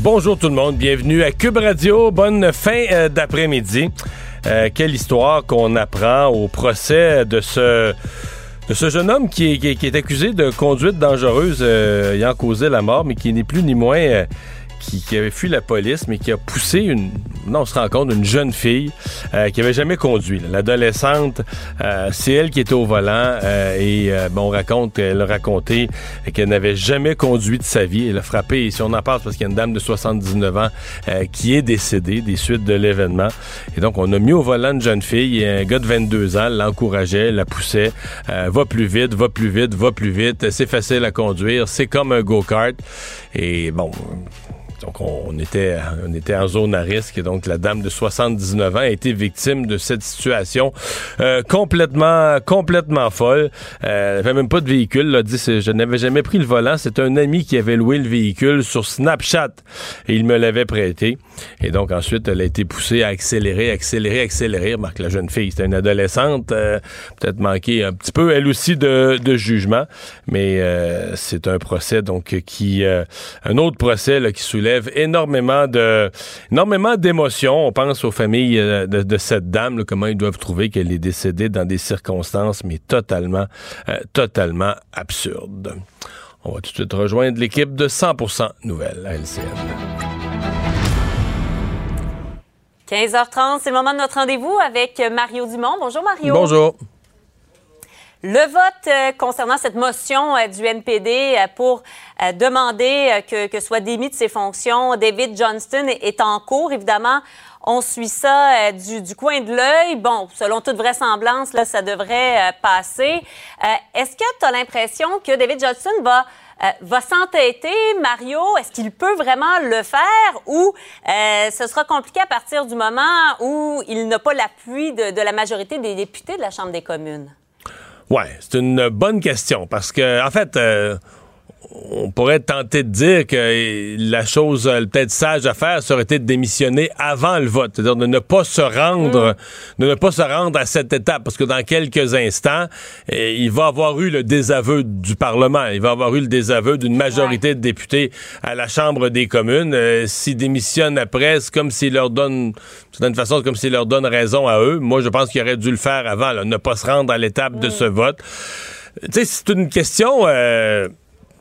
Bonjour tout le monde, bienvenue à Cube Radio. Bonne fin euh, d'après-midi. Euh, quelle histoire qu'on apprend au procès de ce de ce jeune homme qui est, qui est, accusé de conduite dangereuse euh, ayant causé la mort, mais qui n'est plus ni moins qui, avait fui la police, mais qui a poussé une, non, on se rend compte, une jeune fille euh, qui avait jamais conduit. L'adolescente, euh, c'est elle qui était au volant euh, et bon, on raconte, elle a raconté qu'elle n'avait jamais conduit de sa vie. Elle a frappé, et si on en parle, parce qu'il y a une dame de 79 ans qui est décédée des suites de l'événement. Et donc, on a mis au volant une jeune fille et un gars de 22 ans l'encourageait, la poussait. va plus vite, va plus vite, va plus vite. C'est facile à conduire. C'est comme un go-kart. Et bon, donc, on était, on était en zone à risque. Donc, la dame de 79 ans a été victime de cette situation euh, complètement, complètement folle. Euh, elle avait même pas de véhicule. A dit, je n'avais jamais pris le volant. C'est un ami qui avait loué le véhicule sur Snapchat et il me l'avait prêté. Et donc, ensuite, elle a été poussée à accélérer, accélérer, accélérer. Remarque, la jeune fille, c'était une adolescente, euh, peut-être manqué un petit peu, elle aussi, de, jugement. Mais euh, c'est un procès, donc, qui... un autre procès là, qui soulève énormément de énormément d'émotions. On pense aux familles euh, de, cette dame, comment ils doivent trouver qu'elle est décédée dans des circonstances mais totalement euh, totalement absurdes. On va tout de suite rejoindre l'équipe de 100% Nouvelles à LCN. 15h30, c'est le moment de notre rendez-vous avec Mario Dumont. Bonjour Mario. Bonjour. Le vote euh, concernant cette motion euh, du NPD euh, pour demander que, que, soit démis de ses fonctions, David Johnston est, en cours. Évidemment, on suit ça du, du, coin de l'œil. Bon, selon toute vraisemblance, là, ça devrait passer. Est-ce que tu as l'impression que David Johnston va va s'entêter, Mario? Est-ce qu'il peut vraiment le faire ou ce sera compliqué à partir du moment où il n'a pas l'appui de, la majorité des députés de la Chambre des communes? Ouais, c'est une bonne question parce que, en fait, euh, on pourrait tenter de dire que la chose euh, peut-être sage à faire serait été de démissionner avant le vote, c'est-à-dire de ne pas se rendre, mm. de ne pas se rendre à cette étape, parce que dans quelques instants, eh, il va avoir eu le désaveu du Parlement, il va avoir eu le désaveu d'une majorité de députés à la Chambre des communes. Euh, s'ils démissionnent après, c'est comme s'ils leur donnent, d'une façon, comme s'ils leur donnent raison à eux. Moi, je pense qu'il aurait dû le faire avant, ne pas se rendre à l'étape de mm. ce vote. Tu sais, c'est une question. Euh,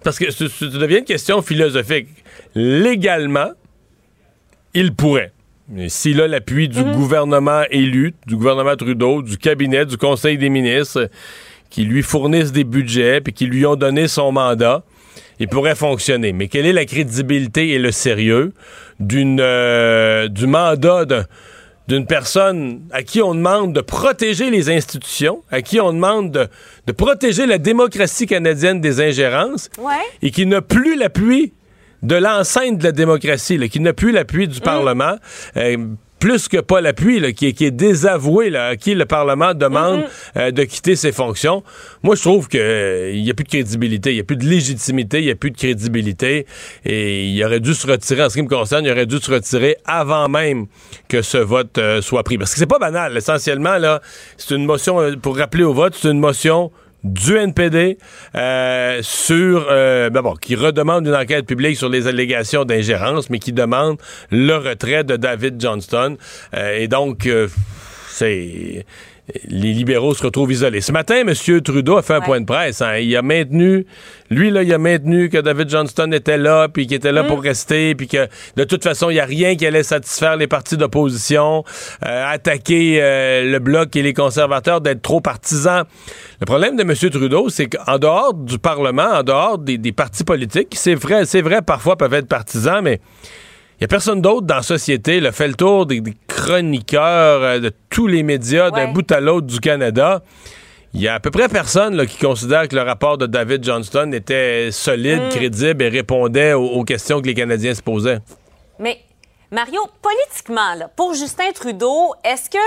parce que ça devient une question philosophique. Légalement, il pourrait. S'il a l'appui du mhm. gouvernement élu, du gouvernement Trudeau, du cabinet, du Conseil des ministres, qui lui fournissent des budgets puis qui lui ont donné son mandat, il pourrait fonctionner. Mais quelle est la crédibilité et le sérieux d'une euh, du mandat d'un d'une personne à qui on demande de protéger les institutions, à qui on demande de, protéger la démocratie canadienne des ingérences, et qui n'a plus l'appui de l'enceinte de la démocratie, qui n'a plus l'appui du mm. Parlement. Euh, plus que pas l'appui, qui, qui, est désavoué, là, à qui le Parlement demande mm-hmm. euh, de quitter ses fonctions. Moi, je trouve qu'il il n'y a plus de crédibilité, il n'y a plus de légitimité, il n'y a plus de crédibilité. Et il aurait dû se retirer, en ce qui me concerne, il aurait dû se retirer avant même que ce vote euh, soit pris. Parce que c'est pas banal. Essentiellement, là, c'est une motion, euh, pour rappeler au vote, c'est une motion du NPD euh, sur euh, ben qui redemande une enquête publique sur les allégations d'ingérence, mais qui demande le retrait de David Johnston. Euh, et donc, c'est les libéraux se retrouvent isolés. Ce matin, M. Trudeau a fait un point de presse. Hein. Il a maintenu, lui, là, il a maintenu que David Johnston était là, puis qu'il était là pour mm. rester, puis que de toute façon, il n'y a rien qui allait satisfaire les partis d'opposition, euh, attaquer euh, le bloc et les conservateurs d'être trop partisans. Le problème de M. Trudeau, c'est qu'en dehors du Parlement, en dehors des, des partis politiques, c'est vrai, c'est vrai, parfois peuvent être partisans, mais il n'y a personne d'autre dans la société. Il a fait le tour des, chroniqueurs euh, de tous les médias d'un bout à l'autre du Canada. Il y a à peu près personne qui considère que le rapport de David Johnston était solide, mm. crédible et répondait aux, questions que les Canadiens se posaient. Mais Mario, politiquement, là, pour Justin Trudeau, est-ce que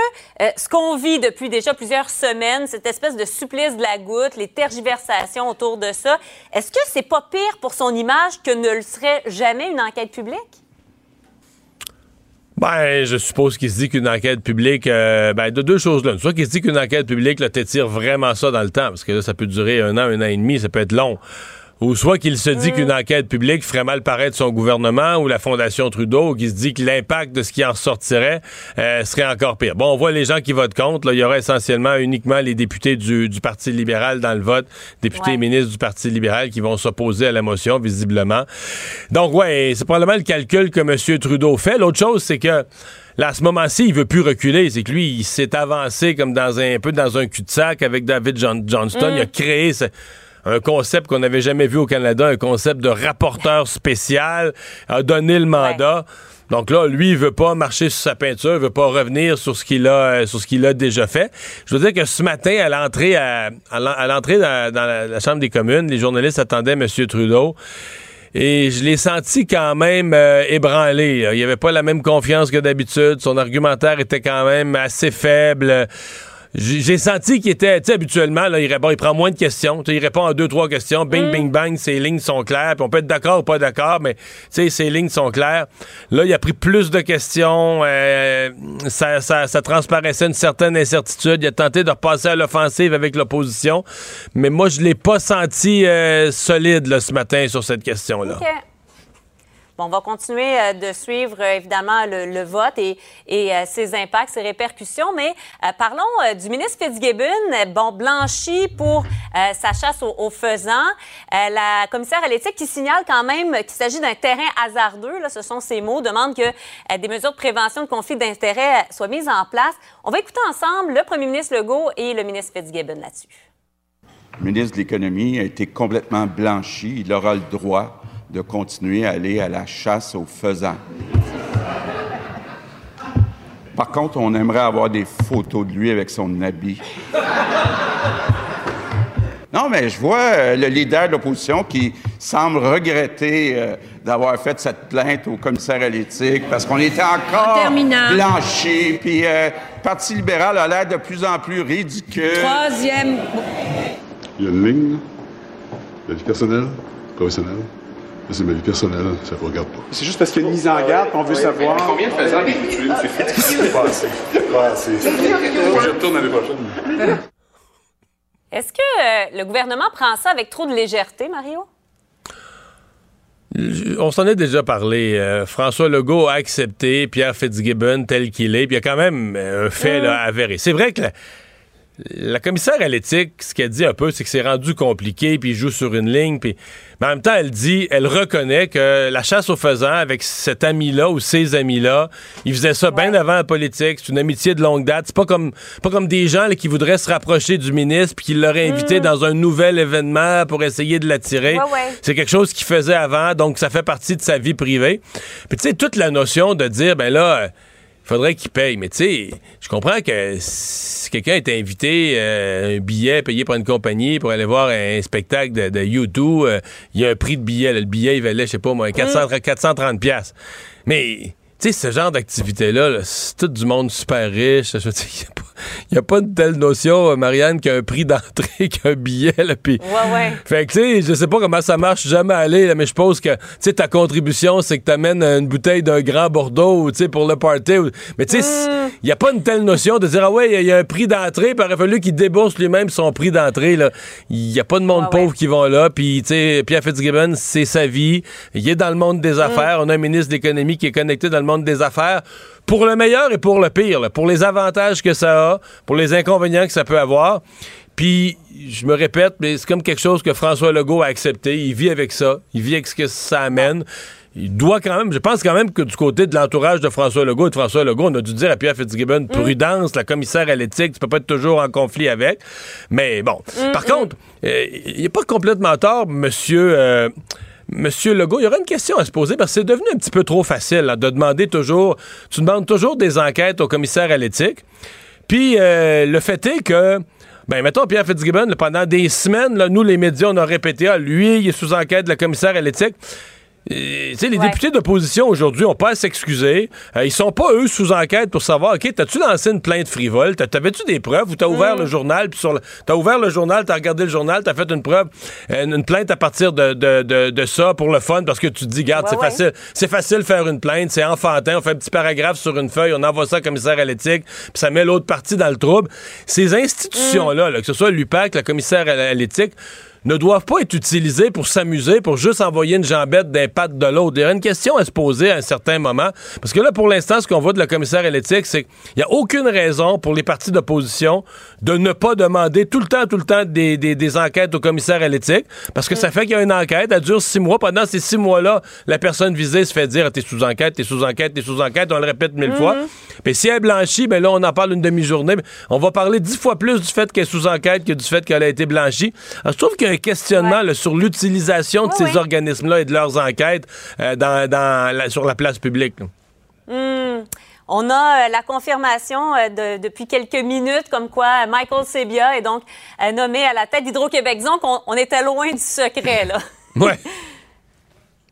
euh, ce qu'on vit depuis déjà plusieurs semaines, cette espèce de supplice de la goutte, les tergiversations autour de ça, est-ce que c'est pas pire pour son image que ne le serait jamais une enquête publique? Ben, je suppose qu'il se dit qu'une enquête publique, euh, ben, de deux choses là. Soit qu'il se dit qu'une enquête publique, là, t'étire vraiment ça dans le temps, parce que là, ça peut durer un an, un an et demi, ça peut être long ou soit qu'il se dit mm. qu'une enquête publique ferait mal paraître son gouvernement ou la Fondation Trudeau, ou qu'il se dit que l'impact de ce qui en ressortirait euh, serait encore pire. Bon, on voit les gens qui votent contre. Là, il y aura essentiellement uniquement les députés du, Parti libéral dans le vote, députés et ministres du Parti libéral qui vont s'opposer à la motion, visiblement. Donc, ouais, c'est probablement le calcul que M. Trudeau fait. L'autre chose, c'est que Là, à ce moment-ci, il veut plus reculer. C'est que lui, il s'est avancé comme dans un, peu dans un cul-de-sac avec David Johnston. Mm. Il a créé ce, un concept qu'on n'avait jamais vu au Canada, un concept de rapporteur spécial, a donné le mandat. Donc là, lui, il veut pas marcher sur sa peinture, il veut pas revenir sur ce qu'il a, euh, sur ce qu'il a déjà fait. Je veux dire que ce matin, à l'entrée, à, l'entrée dans, la, Chambre des communes, les journalistes attendaient M. Trudeau. Et je l'ai senti quand même euh, ébranlé. Il n'y avait pas la même confiance que d'habitude. Son argumentaire était quand même assez faible j'ai senti qu'il était, tu sais, habituellement, là, il, répond, il prend moins de questions. Il répond à deux, trois questions. Bing, mm. bing, bang, ses lignes sont claires. Puis on peut être d'accord ou pas d'accord, mais, tu sais, ses lignes sont claires. Là, il a pris plus de questions. Euh, ça, ça, ça, transparaissait une certaine incertitude. Il a tenté de repasser à l'offensive avec l'opposition. Mais moi, je l'ai pas senti euh, solide, là, ce matin sur cette question-là on va continuer euh, de suivre euh, évidemment le, vote et, euh, ses impacts, ses répercussions, mais parlons du ministre Fitzgibbon, bon, blanchi pour sa chasse aux, faisans. la commissaire à l'éthique qui signale quand même qu'il s'agit d'un terrain hasardeux, là, ce sont ses mots, demande que des mesures de prévention de conflit d'intérêts soient mises en place. On va écouter ensemble le premier ministre Legault et le ministre Fitzgibbon là-dessus. Le ministre de l'Économie a été complètement blanchi. Il aura le droit de continuer à aller à la chasse aux faisans. Par contre, on aimerait avoir des photos de lui avec son habit. Non, mais je vois euh, le leader de l'opposition qui semble regretter euh, d'avoir fait cette plainte au commissaire à l'éthique parce qu'on était encore blanchi, puis euh, le Parti libéral a l'air de plus en plus ridicule. Troisième. Il y a une ligne, la vie personnelle, professionnelle. C'est ma vie personnelle, ça ne regarde pas. C'est juste parce qu'il y a une mise en garde qu'on veut savoir. Combien de faisans M. Fitz? Pas assez. Pas assez. Je retourne l'année prochaine. Est-ce que euh, le gouvernement prend ça avec trop de légèreté, Mario? On s'en est déjà parlé. Euh, François Legault a accepté Pierre Fitzgibbon tel qu'il est, puis il y a quand même euh, un fait là, avéré. C'est vrai que la commissaire à l'éthique, ce qu'elle dit un peu, c'est que c'est rendu compliqué, puis il joue sur une ligne, puis... Mais en même temps, elle dit, elle reconnaît que la chasse aux faisans avec cet ami-là ou ces amis-là, ils faisaient ça bien avant la politique, c'est une amitié de longue date. C'est pas comme, pas comme des gens qui voudraient se rapprocher du ministre puis qui l'auraient invité mm. dans un nouvel événement pour essayer de l'attirer. C'est quelque chose qu'il faisait avant, donc ça fait partie de sa vie privée. Puis tu sais, toute la notion de dire, ben là faudrait qu'il paye. Mais tu sais, je comprends que si quelqu'un est invité, euh, un billet payé par une compagnie pour aller voir un spectacle de, YouTube, euh, il y a un prix de billet. le billet, il valait, je sais pas moi, 400, 430 pièces. Mais tu sais, ce genre d'activité-là, c'est tout du monde super riche. Il n'y a, pas une telle notion, euh, Marianne, qu'un prix d'entrée, qu'un billet. Là, ouais, ouais. Fait que, tu sais, je sais pas comment ça marche, jamais allé, là, mais je pense que, tu sais, ta contribution, c'est que tu amènes une bouteille d'un grand Bordeaux, tu sais, pour le party. Mais, tu sais, il mm. n'y a pas une telle notion de dire, ah ouais, il y, a un prix d'entrée, puis il aurait fallu qu'il débourse lui-même son prix d'entrée. Il n'y a pas de monde pauvre qui vont là. Puis, tu sais, Pierre Fitzgibbon, c'est sa vie. Il est dans le monde des mm. affaires. On a un ministre de l'économie qui est connecté dans le monde des affaires pour le meilleur et pour le pire, pour les avantages que ça a, pour les inconvénients que ça peut avoir. Puis, je me répète, mais c'est comme quelque chose que François Legault a accepté. Il vit avec ça. Il vit avec ce que ça amène. Il doit quand même, je pense quand même que du côté de l'entourage de François Legault et de François Legault, on a dû dire à Pierre Fitzgibbon, mm. prudence, la commissaire à l'éthique, tu peux pas être toujours en conflit avec. Mais bon. Mm, Par mm. contre, euh, il n'est pas complètement tort, monsieur. Euh, Monsieur Legault, il y aura une question à se poser parce que c'est devenu un petit peu trop facile de demander toujours. Tu demandes toujours des enquêtes au commissaire à l'éthique. Puis euh, le fait est que. Ben, mettons, Pierre Fitzgibbon, pendant des semaines, nous, les médias, on a répété, ah, lui, il est sous enquête la commissaire à l'éthique. Les députés d'opposition aujourd'hui n'ont pas à s'excuser. Euh, ils sont pas, eux, sous enquête pour savoir, OK, t'as-tu lancé une plainte frivole? T'avais-tu des preuves ou t'as ouvert le mm. journal, puis sur t'as ouvert le journal, t'as regardé le journal, t'as fait une preuve, une, plainte à partir de, de, ça pour le fun, parce que tu te dis, garde, c'est facile, c'est facile faire une plainte, c'est enfantin, on fait un petit paragraphe sur une feuille, on envoie ça au commissaire à l'éthique, puis ça met l'autre partie dans le trouble. Ces institutions-là, que ce soit l'UPAC, le commissaire à l'éthique, ne doivent pas être utilisés pour s'amuser, pour juste envoyer une jambette d'un patte de l'autre. Il y a une question à se poser à un certain moment. Parce que là, pour l'instant, ce qu'on voit de la commissaire à l'éthique, c'est qu'il n'y a aucune raison pour les partis d'opposition de ne pas demander tout le temps, tout le temps des, des, enquêtes au commissaire à l'éthique. Parce que ça fait qu'il y a une enquête, elle dure six mois. Pendant ces six mois-là, la personne visée se fait dire t'es sous enquête, t'es sous enquête, t'es sous enquête. On le répète mille fois. Mais si elle est blanchie, ben là, on en parle une demi-journée. On va parler dix fois plus du fait qu'elle est sous enquête que du fait qu'elle a été blanchie. Alors, je trouve qu'il un questionnement sur l'utilisation de ces organismes-là et de leurs enquêtes euh, dans, sur la place publique. Hmm. On a euh, la confirmation euh, depuis quelques minutes comme quoi Michael Sebia est donc nommé à la tête d'Hydro-Québec. Disons qu'on on était loin du secret, là.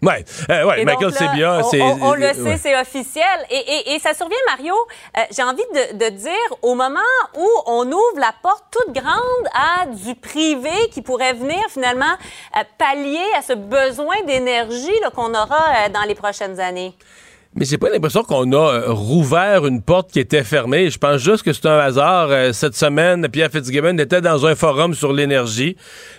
Oui, euh, ouais, Michael c'est bien. On, on, le sait, c'est officiel. Et, et, ça survient, Mario, euh, j'ai envie de, de, dire, au moment où on ouvre la porte toute grande à du privé qui pourrait venir finalement euh, pallier à ce besoin d'énergie qu'on aura dans les prochaines années. Mais j'ai pas l'impression qu'on a rouvert une porte qui était fermée. Je pense juste que c'est un hasard. cette semaine, Pierre Fitzgibbon était dans un forum sur l'énergie.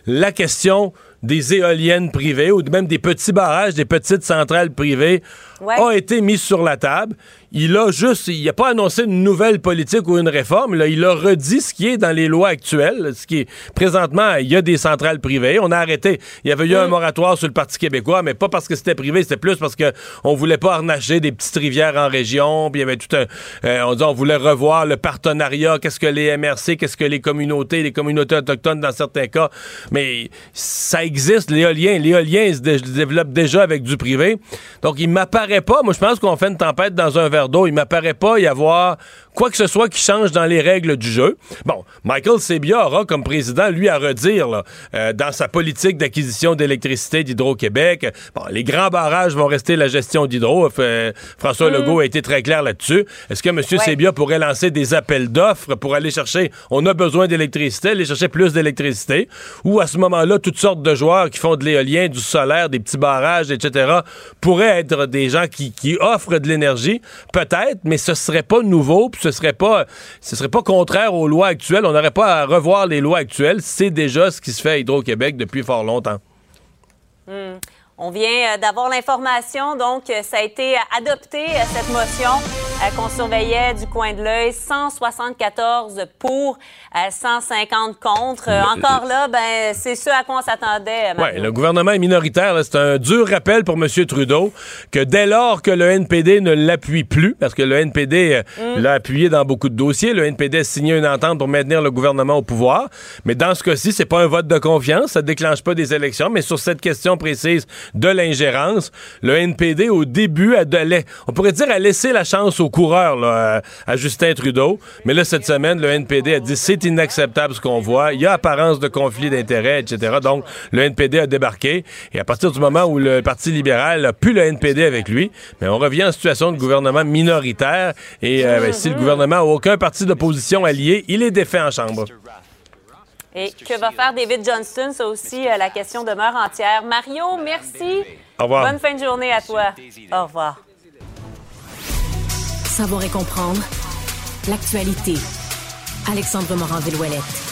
La question des éoliennes privées ou même des petits barrages, des petites centrales privées a été mise sur la table. Il a juste, il n'a pas annoncé une nouvelle politique ou une réforme. Là, il a redit ce qui est dans les lois actuelles. Ce qui est présentement, il y a des centrales privées. On a arrêté. Il y avait eu un mm. moratoire sur le Parti québécois, mais pas parce que c'était privé, c'était plus parce que on voulait pas arnacher des petites rivières en région. Puis il y avait tout un, euh, on dit, on voulait revoir le partenariat. Qu'est-ce que les MRC, qu'est-ce que les communautés, les communautés autochtones dans certains cas. Mais ça existe l'éolien. L'éolien se, développe déjà avec du privé. Donc il m'apparaît pas. Moi, je pense qu'on fait une tempête dans un verre d'eau. Il m'apparaît pas y avoir quoi que ce soit qui change dans les règles du jeu. Bon, Michael Sebia aura comme président, lui, à redire euh, dans sa politique d'acquisition d'électricité d'Hydro-Québec. Bon, les grands barrages vont rester la gestion d'Hydro. Euh, François mm. Legault a été très clair là-dessus. Est-ce que M. Sebia pourrait lancer des appels d'offres pour aller chercher, on a besoin d'électricité, aller chercher plus d'électricité, ou à ce moment-là, toutes sortes de joueurs qui font de l'éolien, du solaire, des petits barrages, etc., pourraient être des gens qui, qui offrent de l'énergie, peut-être, mais ce serait pas nouveau, ce serait pas, ce serait pas contraire aux lois actuelles. On n'aurait pas à revoir les lois actuelles. C'est déjà ce qui se fait à Hydro-Québec depuis fort longtemps. Hmm. On vient euh, d'avoir l'information, donc euh, ça a été adopté, euh, cette motion qu'on surveillait du coin de l'œil. 174 pour, 150 contre. Encore là, ben, c'est ce à quoi on s'attendait. Oui, le gouvernement est minoritaire. C'est un dur rappel pour M. Trudeau que dès lors que le NPD ne l'appuie plus, parce que le NPD mm. l'a appuyé dans beaucoup de dossiers, le NPD a signé une entente pour maintenir le gouvernement au pouvoir. Mais dans ce cas-ci, c'est pas un vote de confiance, ça déclenche pas des élections. Mais sur cette question précise de l'ingérence. Le NPD, au début, a de on pourrait dire, a laissé la chance aux coureurs à, Justin Trudeau. Mais là, cette semaine, le NPD a dit c'est inacceptable ce qu'on voit. Il y a apparence de conflit d'intérêts, etc. Donc, le NPD a débarqué. Et à partir du moment où le Parti libéral a plus le NPD avec lui, mais on revient en situation de gouvernement minoritaire. Et euh, ben, si le gouvernement n'a aucun parti d'opposition allié, il est défait en Chambre. Et que va faire David Johnston? Ça aussi, euh, la question demeure entière. Mario, merci. Au revoir. Bonne fin de journée à toi. Au revoir. Savoir et comprendre l'actualité. Alexandre Morin-Villouellette.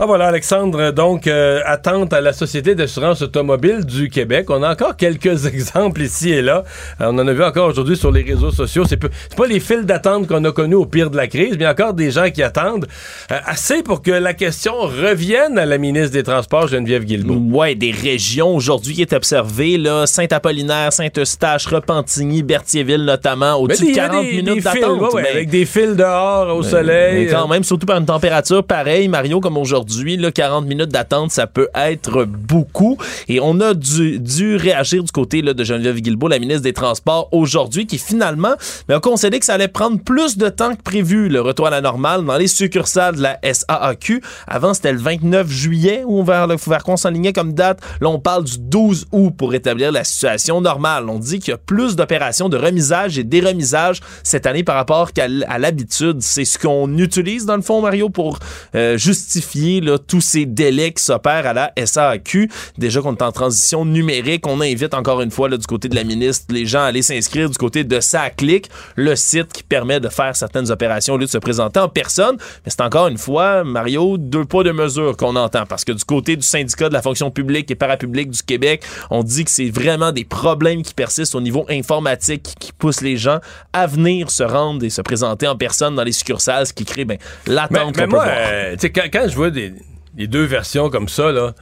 Ah voilà, Alexandre, donc, euh, attente à la Société d'assurance automobile du Québec. On a encore quelques exemples ici et là. Euh, on en a vu encore aujourd'hui sur les réseaux sociaux. C'est pas les files d'attente qu'on a connus au pire de la crise, mais encore des gens qui attendent euh, assez pour que la question revienne à la ministre des Transports, Geneviève Guilbeault. Ouais, des régions aujourd'hui qui est observé, là, Saint-Apollinaire, Saint-Eustache, Repentigny, Berthierville notamment, au-dessus de 40 minutes d'attente. avec des fils dehors au soleil. Mais quand même, surtout par une température pareille, Mario, comme aujourd'hui aujourd'hui. Là, 40 minutes d'attente, ça peut être beaucoup. Et on a dû, réagir du côté là, de Geneviève Guilbeault, la ministre des Transports, aujourd'hui, qui finalement mais a concédé que ça allait prendre plus de temps que prévu, le retour à la normale dans les succursales de la SAAQ. Avant, c'était le 29 juillet où on va, faire qu'on s'enlignait comme date. Là, on parle du 12 août pour rétablir la situation normale. On dit qu'il y a plus d'opérations de remisage et déremisage cette année par rapport qu'à l'habitude. C'est ce qu'on utilise dans le fond, Mario, pour euh, justifier là, tous ces délais qui s'opèrent à la SAQ. Déjà qu'on est en transition numérique, on invite encore une fois là, du côté de la ministre les gens à aller s'inscrire du côté de SACLIC, le site qui permet de faire certaines opérations au lieu de se présenter en personne. Mais c'est encore une fois, Mario, deux poids, deux mesures qu'on entend. Parce que du côté du syndicat de la fonction publique et parapublique du Québec, on dit que c'est vraiment des problèmes qui persistent au niveau informatique qui poussent les gens à venir se rendre et se présenter en personne dans les succursales, ce qui crée ben, l'attente peut voir. Euh, quand, quand, je vois des, les deux versions comme ça, là,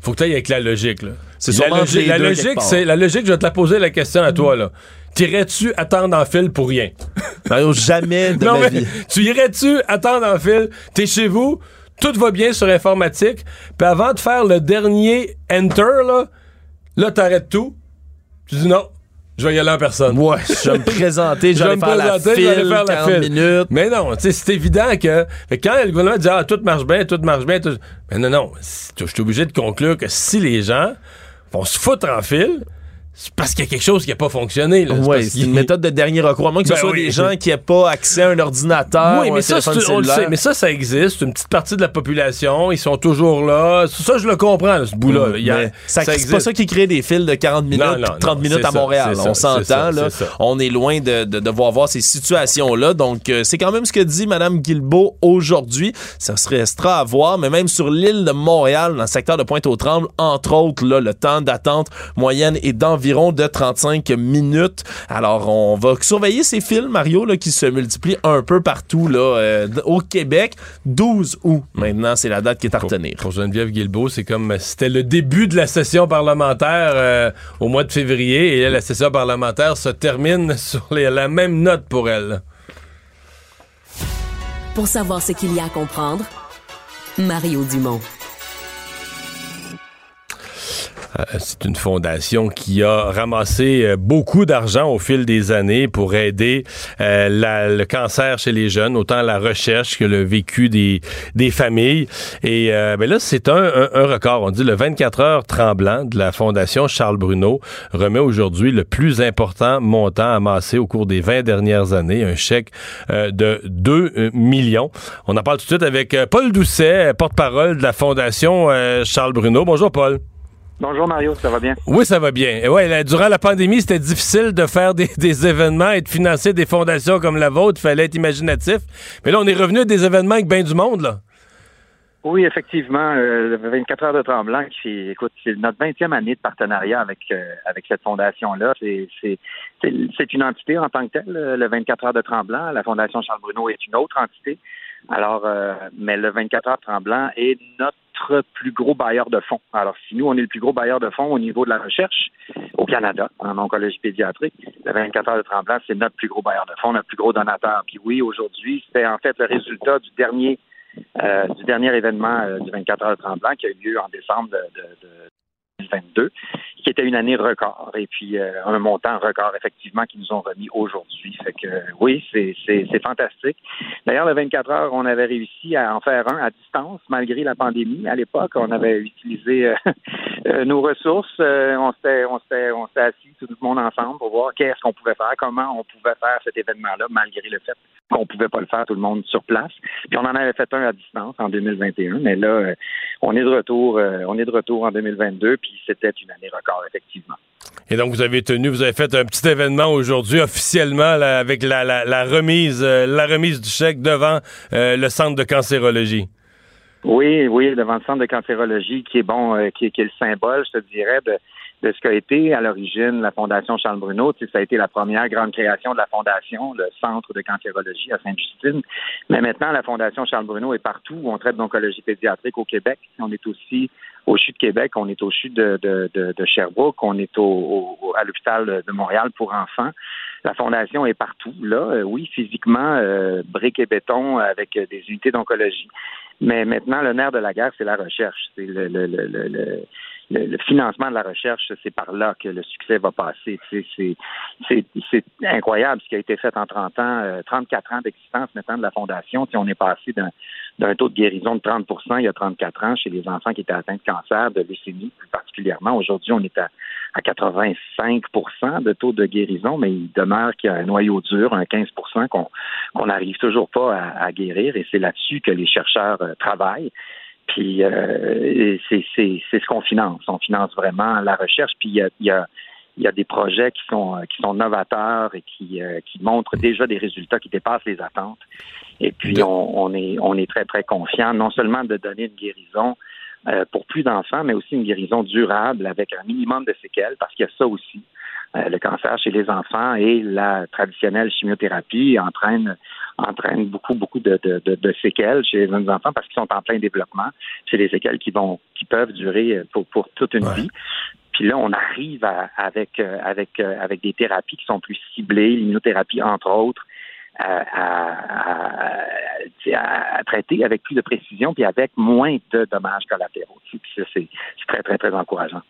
faut que tu ailles avec la logique. Là. C'est la, logique, la logique, c'est la logique. Je vais te la poser la question à toi là. T'irais-tu attendre en fil pour rien? Jamais de non, ma vie. Tu irais-tu attendre en fil T'es chez vous, tout va bien sur informatique, puis avant de faire le dernier enter là, là t'arrêtes tout. Tu dis non, je vais y aller en personne. Ouais, je vais me présenter, je vais faire, la file, faire la file. minutes. Mais non, c'est évident que, quand le gouvernement dit ah tout marche bien, tout marche bien, tout... mais non non, je suis obligé de conclure que si les gens vont se foutre en file, c'est parce qu'il y a quelque chose qui n'a pas fonctionné. Oui, c'est une méthode de dernier recours. À moins que ce ben soit des gens qui n'aient pas accès à un ordinateur. Oui, mais, ça, on le sait, mais ça, ça existe. Une petite partie de la population, ils sont toujours là. Ça, je le comprends, ce bout-là. c'est pas ça qui crée des fils de 40 minutes, 30 minutes à Montréal. on s'entend. là. On est loin de, devoir voir ces situations-là. Donc, euh, c'est quand même ce que dit Mme Guilbeault aujourd'hui. Ça se restera à voir, mais même sur l'île de Montréal, dans le secteur de Pointe-aux-Trembles, entre autres, là, le temps d'attente moyenne est d'environ de 35 minutes. Alors, on va surveiller ces films, Mario, là, qui se multiplient un peu partout là, euh, au Québec. 12 août, maintenant, c'est la date qui est à retenir. Pour, Geneviève Guilbeault, c'est comme c'était le début de la session parlementaire euh, au mois de février et la session parlementaire se termine sur la même note pour elle. Pour savoir ce qu'il y a à comprendre, Mario Dumont. Euh, c'est une fondation qui a ramassé euh, beaucoup d'argent au fil des années pour aider euh, le cancer chez les jeunes, autant la recherche que le vécu des, des familles. Et ben là, c'est un, un, record. On dit le 24 heures tremblant de la fondation Charles Bruno remet aujourd'hui le plus important montant amassé au cours des 20 dernières années, un chèque de 2 millions. On en parle tout de suite avec Paul Doucet, porte-parole de la fondation Charles Bruno. Bonjour Paul. Bonjour Mario, ça va bien? Oui, ça va bien. Et ouais, durant la pandémie, c'était difficile de faire des, événements et de financer des fondations comme la vôtre. Il fallait être imaginatif. Mais là, on est revenu à des événements avec bien du monde, là. Oui, effectivement, euh, 24 heures de tremblant, qui, écoute, c'est notre 20e année de partenariat avec euh, avec cette fondation-là. C'est une entité en tant que telle, le 24 heures de tremblant. La Fondation Charles Bruno est une autre entité. Alors, euh, mais le 24 heures tremblant est notre plus gros bailleur de fonds. Alors, si nous, on est le plus gros bailleur de fonds au niveau de la recherche au Canada, en oncologie pédiatrique, le 24 heures de tremblant, c'est notre plus ggros bailleur de fonds, notre plus gros donateur. Puis oui, aujourd'hui, c'est en fait le résultat du dernier euh, du dernier événement euh, du 24 heures de tremblant qui a eu lieu en décembre de 2022 qui était une année record. Et puis euh, un montant record, effectivement, qu'ils nous ont remis aujourd'hui. Fait que oui, c'est, c'est, fantastique. D'ailleurs, le 24 heures, on avait réussi à en faire un à distance, malgré la pandémie. À l'époque, on avait utilisé euh, euh, nos ressources. on, s'était, on, on s'était assis tout le monde ensemble pour voir qu'est-ce qu'on pouvait faire, comment on pouvait faire cet événement-là, malgré le fait qu'on pouvait pas le faire tout le monde sur place. Puis on en avait fait un à distance en 2021, mais là, on est de retour, on est de retour en 2022, puis c'était une année record effectivement. Et donc, vous avez tenu, vous avez fait un petit événement aujourd'hui officiellement avec la, remise, euh, la remise du chèque devant euh, le centre de cancérologie. Oui, oui, devant le centre de cancérologie qui est bon, euh, qui, est le symbole, je te dirais, de, de ce qu'a été à l'origine la Fondation Charles Bruno. Tu sais, ça a été la première grande création de la Fondation, le Centre de cancérologie à Sainte-Justine. Mais maintenant, la Fondation Charles Bruno est partout. On traite d'oncologie pédiatrique au Québec. On est aussi au CHU de Québec, on est au CHU de, de, de, Sherbrooke, on est au, à l'hôpital de Montréal pour enfants. La fondation est partout, là, euh, oui, physiquement, euh, briques et béton avec des unités d'oncologie. Mais maintenant, le nerf de la guerre, c'est la recherche. C'est le, le, le, le le, financement de la recherche, c'est par là que le succès va passer. C'est incroyable ce qui a été fait en 30 ans, 34 euh, ans d'existence maintenant de la Fondation. on est passé d'un taux de guérison de 30% il y a 34 ans chez les enfants qui étaient atteints de cancer, de leucémie plus particulièrement. Aujourd'hui, on est à, 85% de taux de guérison, mais il demeure qu'il y a un noyau dur, un 15% qu'on n'arrive toujours pas à, à guérir, et c'est là-dessus que les chercheurs euh, travaillent. Puis euh, c'est ce qu'on finance. On finance vraiment la recherche. Puis il y a, y a il y a des projets qui sont qui sont novateurs et qui, euh, qui montrent déjà des résultats qui dépassent les attentes. Et puis on, on est on est très très confiant non seulement de donner une guérison euh, pour plus d'enfants, mais aussi une guérison durable avec un minimum de séquelles, parce qu'il y a ça aussi. Euh, le cancer chez les enfants et la traditionnelle chimiothérapie entraîne entraîne beaucoup beaucoup de, de, de, séquelles chez les jeunes enfants parce qu'ils sont en plein développement. C'est des séquelles qui vont qui peuvent durer pour, pour toute une vie. Puis là, on arrive avec euh, avec avec des thérapies qui sont plus ciblées, l'immunothérapie entre autres, à, à, traiter avec plus de précision puis avec moins de dommages collatéraux. c'est très, très, très encourageant.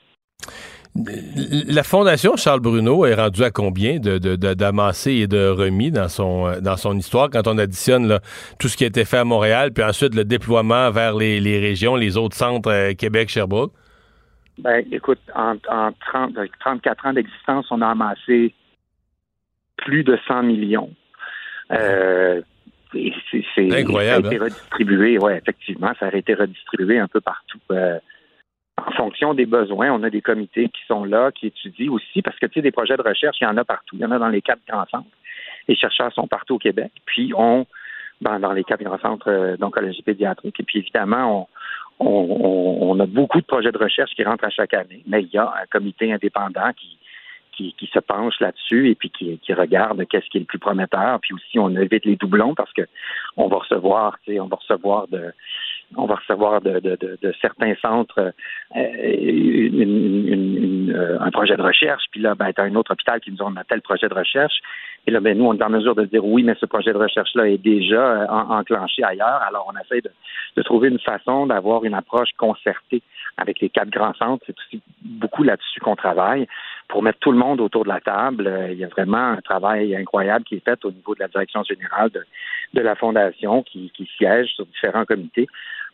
La Fondation Charles Bruno est rendue à combien de, d'amassés et de remis dans son, dans son histoire quand on additionne tout ce qui a été fait à Montréal, puis ensuite le déploiement vers les, régions, les autres centres, euh, Québec, Sherbrooke? Ben, écoute, en, en 30, 34 ans d'existence, on a amassé plus de 100 millions. Euh, c'est incroyable. Ça a été hein? redistribué, oui, effectivement, ça a été redistribué un peu partout. Euh, en fonction des besoins, on a des comités qui sont là, qui étudient aussi, parce que tu sais, des projets de recherche, il y en a partout. Il y en a dans les quatre grands centres. Les chercheurs sont partout au Québec. Puis on, dans, dans les quatre grands centres euh, d'oncologie pédiatrique. Et puis évidemment, on, on, on, a beaucoup de projets de recherche qui rentrent à chaque année, mais il y a un comité indépendant qui, qui, se penche là-dessus et puis qui, qui regarde qu'est-ce qui est le plus prometteur. Puis aussi, on évite les doublons parce que on va recevoir, tu sais, on va recevoir de on va recevoir de, de, de, certains centres euh, euh, un projet de recherche, puis là, ben, tu un autre hôpital qui nous a tel projet de recherche. Et là, ben, nous, on est en mesure de dire oui, mais ce projet de recherche-là est déjà euh, enclenché ailleurs. Alors, on essaie de, de trouver une façon d'avoir une approche concertée avec les quatre grands centres. C'est aussi beaucoup là-dessus qu'on travaille pour mettre tout le monde autour de la table. Euh, il y a vraiment un travail incroyable qui est fait au niveau de la direction générale de, de la Fondation qui, qui, siège sur différents comités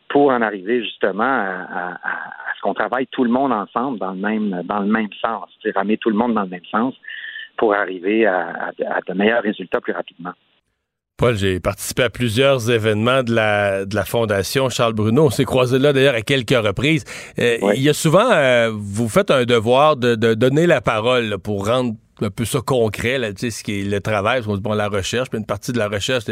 pour en arriver justement à, à, ce qu'on travaille tout le monde ensemble dans le même dans le même sens, ramener tout le monde dans le même sens pour arriver à, à de meilleurs résultats plus rapidement. Paul, j'ai participé à plusieurs événements de la, de la Fondation Charles Bruno. On s'est croisé là d'ailleurs à quelques reprises. Euh, il y a souvent, euh, vous faites un devoir de, de donner la parole pour rendre un peu ça concret, là, tu sais, ce qui est le travail, on dit, bon, la recherche, puis une partie de la recherche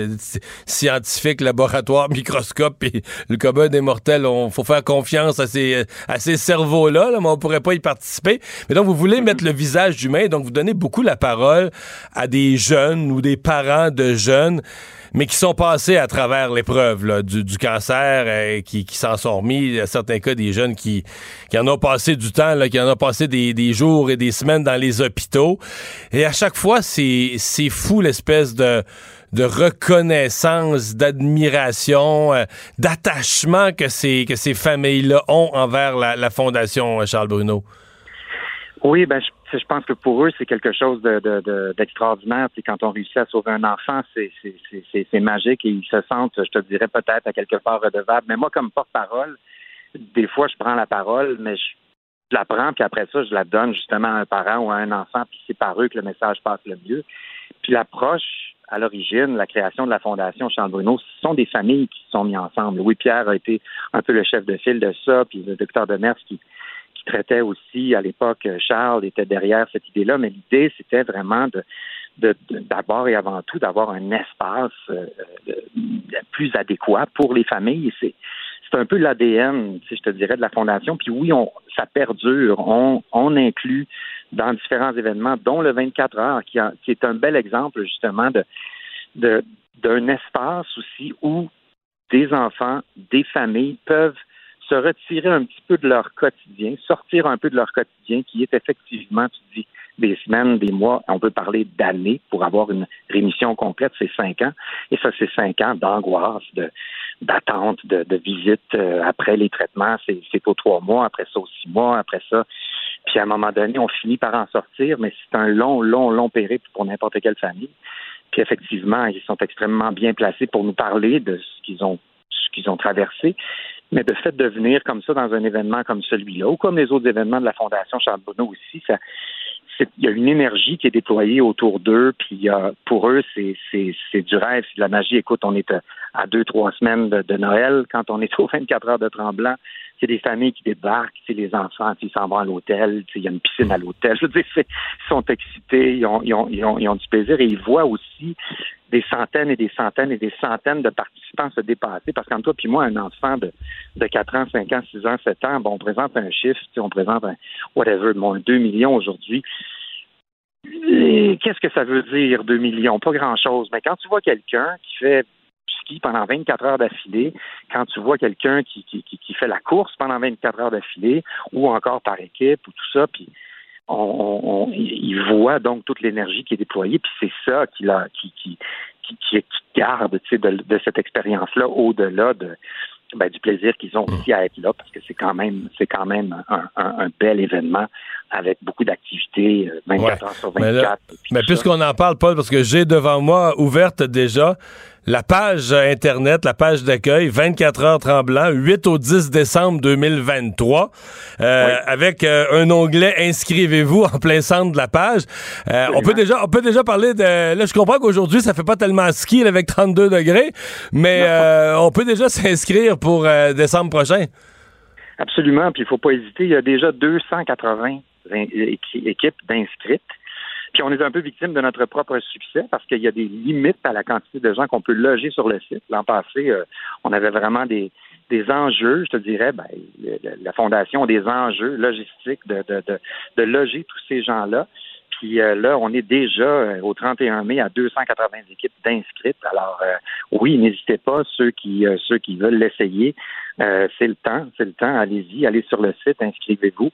scientifique, laboratoire, microscope, puis le commun des mortels, on faut faire confiance à ces, à ces cerveaux-là, là, mais on pourrait pas y participer. Mais donc, vous voulez mettre le visage humain, donc vous donnez beaucoup la parole à des jeunes ou des parents de jeunes mais qui sont passés à travers l'épreuve du, du, cancer, euh, qui, qui s'en sont remis. Il y a certains cas des jeunes qui, qui en ont passé du temps, là, qui en ont passé des, des jours et des semaines dans les hôpitaux. Et à chaque fois, c'est fou l'espèce de de reconnaissance, d'admiration, euh, d'attachement que ces, que ces familles-là ont envers la, la Fondation Charles Bruno. Oui, ben, je je pense que pour eux, c'est quelque chose d'extraordinaire. De, quand on réussit à sauver un enfant, c'est magique et ils se sentent, je te dirais peut-être à quelque part redevables. Mais moi, comme porte-parole, des fois, je prends la parole, mais je, la prends, puis après ça, je la donne justement à un parent ou à un enfant, puis c'est par eux que le message passe le mieux. Puis l'approche, à l'origine, la création de la Fondation Charles Bruno, ce sont des familles qui se sont mis ensemble. Oui, Pierre a été un peu le chef de file de ça, puis le docteur Demers qui, traitait aussi à l'époque, Charles était derrière cette idée-là, mais l'idée, c'était vraiment de d'abord et avant tout d'avoir un espace euh, euh, plus adéquat pour les familles. C'est c'est un peu l'ADN, si je te dirais, de la fondation. Puis oui, on, ça perdure. On, on inclut dans différents événements, dont le 24 heures, qui, qui est un bel exemple justement de d'un espace aussi où des enfants, des familles peuvent se retirer un petit peu de leur quotidien, sortir un peu de leur quotidien qui est effectivement, tu dis, des semaines, des mois, on peut parler d'années pour avoir une rémission complète, c'est cinq ans. Et ça, c'est cinq ans d'angoisse, de, d'attente, de, de visite euh, après les traitements. C'est aux trois mois, après ça aux six mois, après ça. Puis à un moment donné, on finit par en sortir, mais c'est un long, long, long périple pour n'importe quelle famille. Puis effectivement, ils sont extrêmement bien placés pour nous parler de ce qu'ils ont ce qu'ils ont traversé. Mais de fait de venir comme ça dans un événement comme celui-là, ou comme les autres événements de la Fondation Charles Bonneau aussi, il y a une énergie qui est déployée autour d'eux, puis pour eux, c'est, du rêve, c'est de la magie. Écoute, on est à, deux, trois semaines de, Noël, quand on est aux 24 heures de Tremblant, c'est des familles qui débarquent, c'est les enfants, ils s'en vont à l'hôtel, il y a une piscine à l'hôtel. Je veux dire, ils sont excités, ils ont du plaisir et ils voient aussi des centaines et des centaines et des centaines de participants se dépasser. Parce qu'entre toi puis moi, un enfant de, de 4 ans, 5 ans, 6 ans, 7 ans, bon, on présente un chiffre, on présente un whatever, bon, 2 millions aujourd'hui. Qu'est-ce que ça veut dire, 2 millions? Pas grand-chose. Mais quand tu vois quelqu'un qui fait ski pendant 24 heures d'affilée, quand tu vois quelqu'un qui, qui, qui, fait la course pendant 24 heures d'affilée, ou encore par équipe, ou tout ça, puis on, il voit donc toute l'énergie qui est déployée, puis c'est ça qui, qui, qui, qui, qui garde de, de cette expérience-là au-delà de, ben, du plaisir qu'ils ont aussi à être là, parce que c'est quand même c'est quand même un, un, bel événement avec beaucoup d'activités 24 euh, heures sur 24. Mais, mais puisqu'on en parle, Paul, parce que j'ai devant moi ouverte déjà la page Internet, la page d'accueil, 24 heures tremblant, 8 au 10 décembre 2023, euh, avec euh, un onglet Inscrivez-vous en plein centre de la page. Euh, on peut déjà on peut déjà parler de... Là, je comprends qu'aujourd'hui, ça fait pas tellement ski avec 32 degrés, mais on peut déjà s'inscrire pour décembre prochain. Absolument, puis il faut pas hésiter. Il y a déjà 280 équipes d'inscrites. Puis on est un peu victime de notre propre succès parce qu'il y a des limites à la quantité de gens qu'on peut loger sur le site. L'an passé, euh, on avait vraiment des, des enjeux, je te dirais, ben, la Fondation a des enjeux logistiques de, de, de, loger tous ces gens-là. Puis euh, là, on est déjà euh, au 31 mai à 280 équipes d'inscrites. Alors oui, n'hésitez pas, ceux qui ceux qui veulent l'essayer, c'est le temps, c'est le temps. Allez-y, allez sur le site, inscrivez-vous.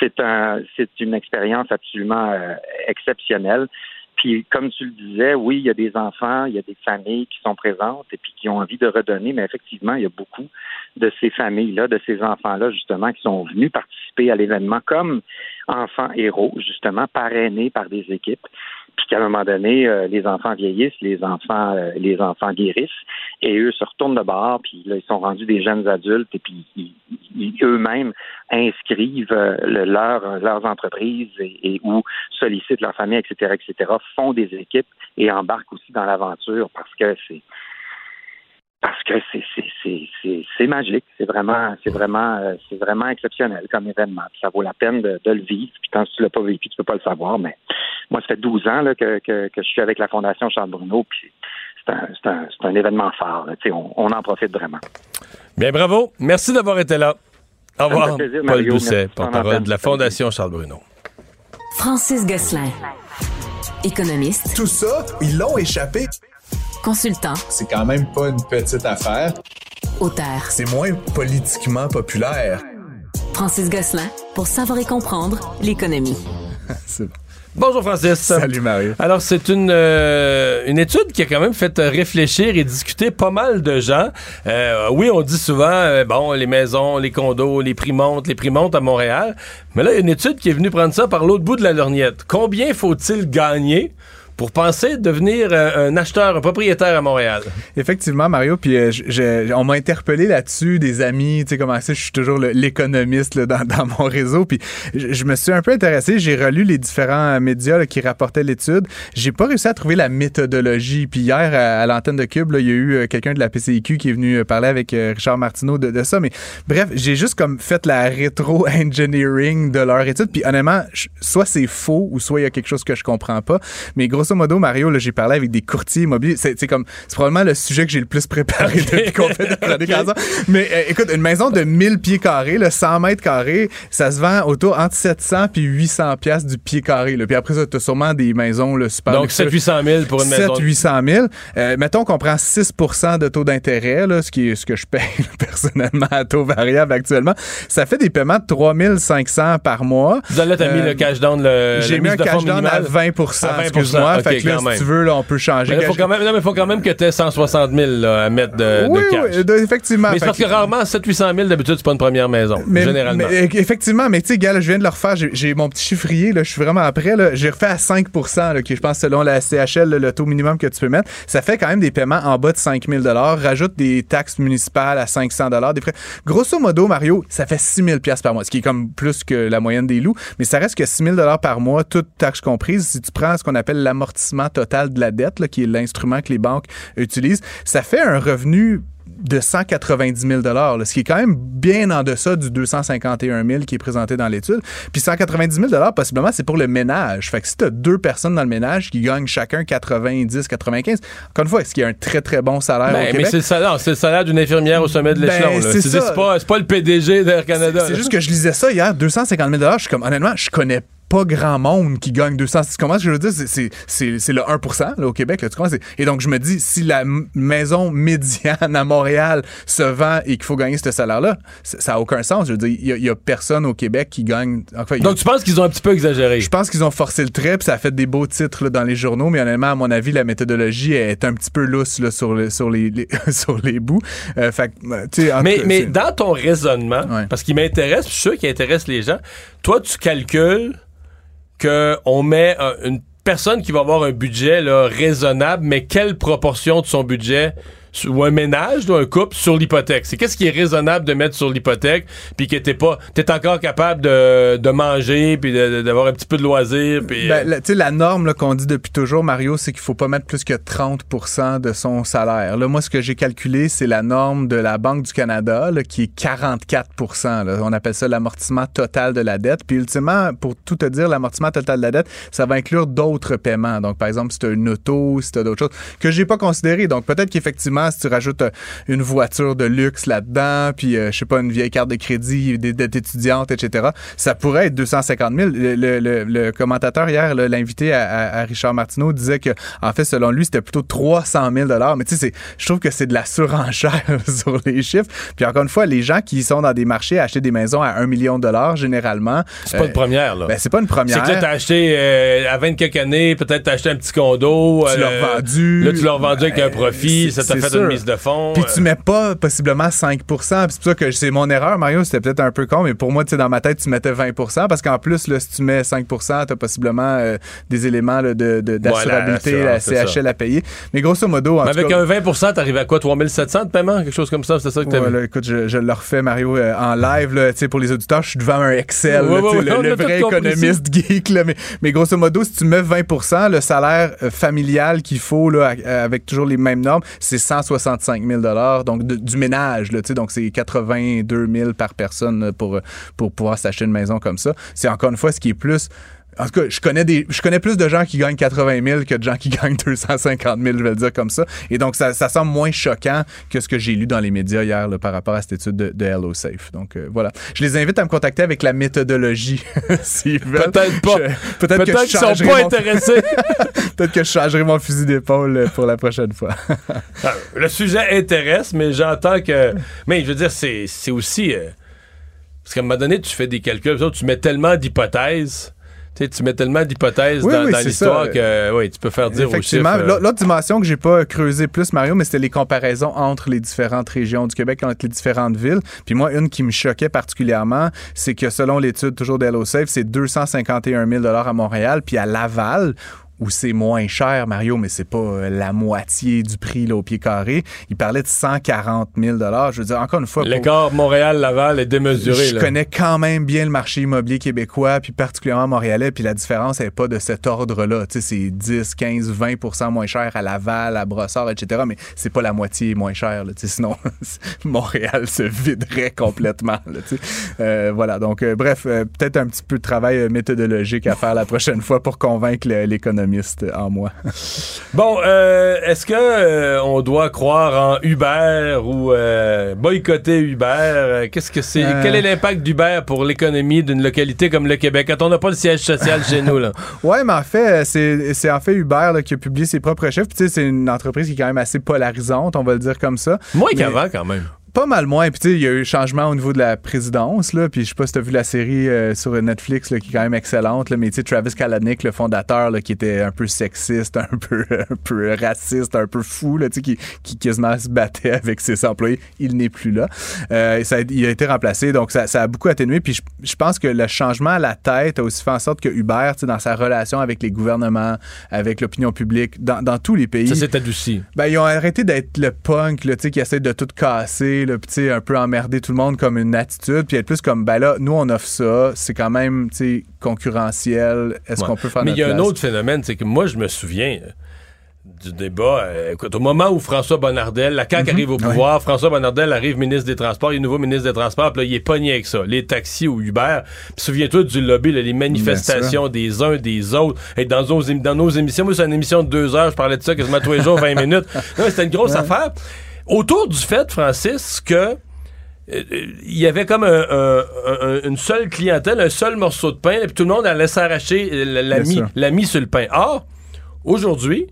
C'est un, c'est une expérience absolument exceptionnelle. Puis, comme tu le disais, oui, il y a des enfants, il y a des familles qui sont présentes et puis qui ont envie de redonner, mais effectivement, il y a beaucoup de ces familles-là, de ces enfants-là, justement, qui sont venus participer à l'événement comme enfants héros, justement, parrainés par des équipes puis qu'à un moment donné, euh, les enfants vieillissent, les enfants, euh, les enfants guérissent, et eux se retournent de bord, puis là, ils sont rendus des jeunes adultes, et puis eux-mêmes inscrivent euh, leur, leurs entreprises et, et, ou sollicitent leur famille, etc., etc., font des équipes et embarquent aussi dans l'aventure parce que c'est parce que c'est magique, c'est vraiment c'est vraiment euh, c'est vraiment exceptionnel comme événement. ça vaut la peine de, le vivre. Puis quand tu l'as pas vécu, tu peux pas le savoir. Mais moi, ça fait 12 ans là, que, que, je suis avec la Fondation Charles Bruno. Puis c'est un, un, un, événement phare. On, on, en profite vraiment. Bien, bravo. Merci d'avoir été là. Au revoir. Paul Doucet, porte-parole de la Fondation Charles Bruno. Francis Gosselin, économiste. Tout ça, ils l'ont échappé. Consultant. C'est quand même pas une petite affaire. Auteur. C'est moins politiquement populaire. Francis Gosselin, pour savoir et comprendre l'économie. Bonjour Francis. Salut Mario. Alors c'est une euh, une étude qui a quand même fait réfléchir et discuter pas mal de gens. Euh, oui, on dit souvent euh, bon les maisons, les condos, les prix montent, les prix montent à Montréal. Mais là il y a une étude qui est venue prendre ça par l'autre bout de la lorgnette. Combien faut-il gagner pour penser devenir euh, un acheteur, un propriétaire à Montréal. Effectivement, Mario, puis euh, on m'a interpellé là-dessus, des amis, tu sais, comment ça, je suis toujours l'économiste dans, dans, mon réseau, puis je, me suis un peu intéressé, j'ai relu les différents médias qui rapportaient l'étude, j'ai pas réussi à trouver la méthodologie, puis hier, à, l'antenne de Cube, il y a eu euh, quelqu'un de la PCIQ qui est venu parler avec Richard Martineau de, de, ça, mais bref, j'ai juste comme fait la rétro-engineering de leur étude, puis honnêtement, soit c'est faux, ou soit il y a quelque chose que je comprends pas, mais grosso grosso modo, Mario, j'ai parlé avec des courtiers immobiliers. C'est comme, c'est probablement le sujet que j'ai le plus préparé depuis qu'on fait de okay. Mais euh, écoute, une maison de 1000 pieds carrés, là, 100 mètres carrés, ça se vend autour entre 700 puis 800 pièces du pied carré. Là. Puis après ça, t'as sûrement des maisons là, super. Donc 700 000 pour une maison. 7 800 000. Euh, mettons qu'on prend 6% de taux d'intérêt, ce qui est ce que je paye personnellement à taux variable actuellement. Ça fait des paiements de 3500 par mois. Là, t'as mis le euh, cash down, le J'ai mis un cash down à 20, à 20 excuse-moi. Fait que là, si tu veux, là, on peut changer. Mais il faut quand même, non, mais faut quand même que tu aies 160 000 là, à mettre de, oui, de cash. oui, de- effectivement. mais c'est parce que rarement, 700-800 000, d'habitude, c'est pas une première maison, Mais, généralement. mais, euh, effectivement, mais tu sais, gars, là, je viens de le refaire. J'ai- mon petit chiffrier, là, je suis vraiment après. là. J'ai refait à 5 là, qui je pense selon la CHL, le taux minimum que tu peux mettre. Ça fait quand même des paiements en bas de 5 000 Rajoute des taxes municipales à 500 des frais. Grosso modo, Mario, ça fait 6 000 par mois, ce qui est comme plus que la moyenne des loups. Mais ça reste que 6 000 par mois, toutes taxes comprises. Si tu prends ce qu'on appelle l'amortissement total de la dette, là, qui est l'instrument que les banques utilisent, ça fait un revenu de 190 000 là, ce qui est quand même bien en deçà du 251 000 qui est présenté dans l'étude. Puis 190 000 possiblement, c'est pour le ménage. Fait que si tu as deux personnes dans le ménage qui gagnent chacun 90, 95, encore une fois, est-ce qu'il y a un très, très bon salaire Ben, au mais c'est le salaire, d'une infirmière au sommet de Ben, l'échelon. là. c'est pas, le PDG d'Air Canada. C'est juste que je lisais ça hier, 250 000 Je suis comme, honnêtement, je connais pas grand monde qui gagne 200. Tu comprends ce que je veux dire? C'est- C'est, c'est, c'est le 1 là, au Québec. Là, tu comprends? Et donc, je me dis, si la maison médiane à Montréal se vend et qu'il faut gagner ce salaire-là, ça n'a aucun sens. Je veux dire, il y a- personne au Québec qui gagne. Enfin, a- Donc, tu penses qu'ils ont un petit peu exagéré? je pense qu'ils ont forcé le trait, puis ça a fait des beaux titres là, dans les journaux, mais honnêtement, à mon avis, la méthodologie est un petit peu lousse là, sur, le- sur, les, les- sur les bouts. Euh, fait euh, Mais, mais dans ton raisonnement, Ouais. parce qu'il m'intéresse, je suis sûr qu'il intéresse les gens, toi, tu calcules qu'on met un- une personne qui va avoir un budget raisonnable, mais quelle proportion de son budget ou un ménage ou un couple sur l'hypothèque. C'est qu'est-ce qui est raisonnable de mettre sur l'hypothèque, puis que t'es pas, t'es encore capable de, de manger, puis d'avoir un petit peu de loisirs, puis Ben, euh, la, tu sais, la norme qu'on dit depuis toujours, Mario, c'est qu'il faut pas mettre plus que 30% de son salaire. Là, moi, ce que j'ai calculé, c'est la norme de la Banque du Canada, là, qui est 44 là. On appelle ça l'amortissement total de la dette. Puis, ultimement, pour tout te dire, l'amortissement total de la dette, ça va inclure d'autres paiements. Donc, par exemple, si tu as une auto, si tu as d'autres choses que j'ai pas considéré. Donc, peut-être qu'effectivement, si tu rajoutes euh, une voiture de luxe là-dedans, puis, euh, je sais pas, une vieille carte de crédit, des dettes étudiantes, etc., ça pourrait être 250 000. Le, le- le- le commentateur hier, l'invité à, à- Richard Martineau, disait que, en fait, selon lui, c'était plutôt 300 000 Mais tu sais, c'est- je trouve que c'est de la surenchère sur les chiffres. Puis encore une fois, les gens qui sont dans des marchés à acheter des maisons à 1 million de dollars, généralement. c'est pas euh, une première, là. Ben, c'est pas une c'est première. que là, t'as acheté euh, à 20 quelques années, peut-être t'as acheté un petit condo. Tu l'as euh, revendu. Là, tu l'as revendu avec un Euh, profit, c'est- ça t'a c'est fait sûr. une mise de. Puis euh. tu mets pas possiblement 5 Puis c'est pour ça que c'est mon erreur, Mario. C'était peut-être un peu con, mais pour moi, tu sais, dans ma tête, tu mettais 20% parce qu'en plus, là, si tu mets 5% t'as possiblement euh, des éléments là, de, de- d'assurabilité, Ouais, la, CHL à payer. Mais grosso modo, en Mais tout avec cas, un 20% t'arrives à quoi? 3700 de paiement? Quelque chose comme ça? C'est ça que t'as Ouais, écoute, je, je le refais, Mario, euh, en live. Là, tu sais, pour les auditeurs, je suis devant un Excel, Ouais, tu ouais, le, tout vrai économiste geek. Là, mais, mais grosso modo, si tu mets 20% le salaire euh, familial qu'il faut là, avec toujours les mêmes normes, c'est 165 000 donc du ménage. Là, donc c'est 82 000 par personne là, pour, pour pouvoir s'acheter une maison comme ça. C'est encore une fois ce qui est plus... En tout cas, je connais des, je connais plus de gens qui gagnent 80 000 que de gens qui gagnent 250 000, je vais le dire comme ça. Et donc, ça, ça semble moins choquant que ce que j'ai lu dans les médias hier là, par rapport à cette étude de, de Hello Safe. Donc, euh, voilà. Je les invite à me contacter avec la méthodologie, s'ils veulent. Peut-être pas. Peut-être je qu'ils sont changerai pas mon- intéressés. peut-être que je changerai mon fusil d'épaule euh, pour la prochaine fois. Ah, Le sujet intéresse, mais j'entends que. Mais je veux dire, c'est c'est aussi. euh, Parce qu'à un moment donné, tu fais des calculs, tu mets tellement d'hypothèses. Tu sais, tu mets tellement d'hypothèses Oui, dans, oui, dans c'est l'histoire que oui, tu peux faire dire Effectivement. euh, L'autre l'autre dimension que j'ai pas creusé plus, Mario, mais c'était les comparaisons entre les différentes régions du Québec, entre les différentes villes. Puis moi, une qui me choquait particulièrement, c'est que selon l'étude toujours d'HelloSafe, c'est 251 000 à Montréal, puis à Laval, où c'est moins cher, Mario, mais c'est pas euh, la moitié du prix là, au pied carré. Il parlait de 140 000 Je veux dire, encore une fois, pour- L'écart Montréal-Laval est démesuré. je là. connais quand même bien le marché immobilier québécois, puis particulièrement montréalais, puis la différence n'est pas de cet ordre-là. Tu sais, c'est 10, 15, 20% moins cher à Laval, à Brossard, etc., mais c'est pas la moitié moins cher. Là, tu sais, sinon, Montréal se viderait complètement. Là, tu sais. Euh, voilà, donc euh, bref, euh, peut-être un petit peu de travail euh, méthodologique à faire la prochaine fois pour convaincre le- en moi. Bon, euh, est-ce que euh, on doit croire en Uber ou euh, boycotter Uber? Qu'est-ce que c'est? Quel est l'impact d'Uber pour l'économie d'une localité comme le Québec? Quand on n'a pas le siège social chez nous là Ouais, mais en fait, c'est en fait Uber là, qui a publié ses propres chiffres. Puis, Tu sais, c'est une entreprise qui est quand même assez polarisante, on va le dire comme ça. Moins Mais- qu'avant quand même. Pas mal moins. Puis, tu sais, il y a eu changement au niveau de la présidence, là. Puis, je sais pas si tu as vu la série euh, sur Netflix, là, qui est quand même excellente, là. Mais, tu sais, Travis Kalanick, le fondateur, là, qui était un peu sexiste, un peu, un peu raciste, un peu fou, là, tu sais, qui, qui quasiment se battait avec ses employés, il n'est plus là. Euh, ça, il a été remplacé. Donc, ça, ça a beaucoup atténué. Puis, je, je pense que le changement à la tête a aussi fait en sorte que Uber, tu sais, dans sa relation avec les gouvernements, avec l'opinion publique, dans, dans tous les pays. Ça s'est adouci. Ben, ils ont arrêté d'être le punk, là, tu sais, qui essaie de tout casser, là, puis, tu sais, un peu emmerder tout le monde comme une attitude, puis être plus comme, ben là, nous, on offre ça, c'est quand même, tu concurrentiel. Est-ce Ouais. qu'on peut faire Mais il y a un autre phénomène, c'est que moi, je me souviens euh, du débat. euh, écoute, au moment où François Bonnardel, la Mhm. CAQ arrive au pouvoir, François Bonnardel arrive ministre des Transports, il est nouveau ministre des Transports, puis là, il est pogné avec ça. Les taxis ou Uber. Puis souviens-toi du lobby, là, les manifestations des uns, des autres. Et dans, nos, dans nos émissions, moi, c'est une émission de deux heures, je parlais de ça quasiment tous les jours, 20 minutes. C'était une grosse affaire. Autour du fait, Francis, que euh, il y avait comme un- un- un- une seule clientèle, un seul morceau de pain, et puis tout le monde allait s'arracher euh, la- la mie sur le pain. Or, aujourd'hui,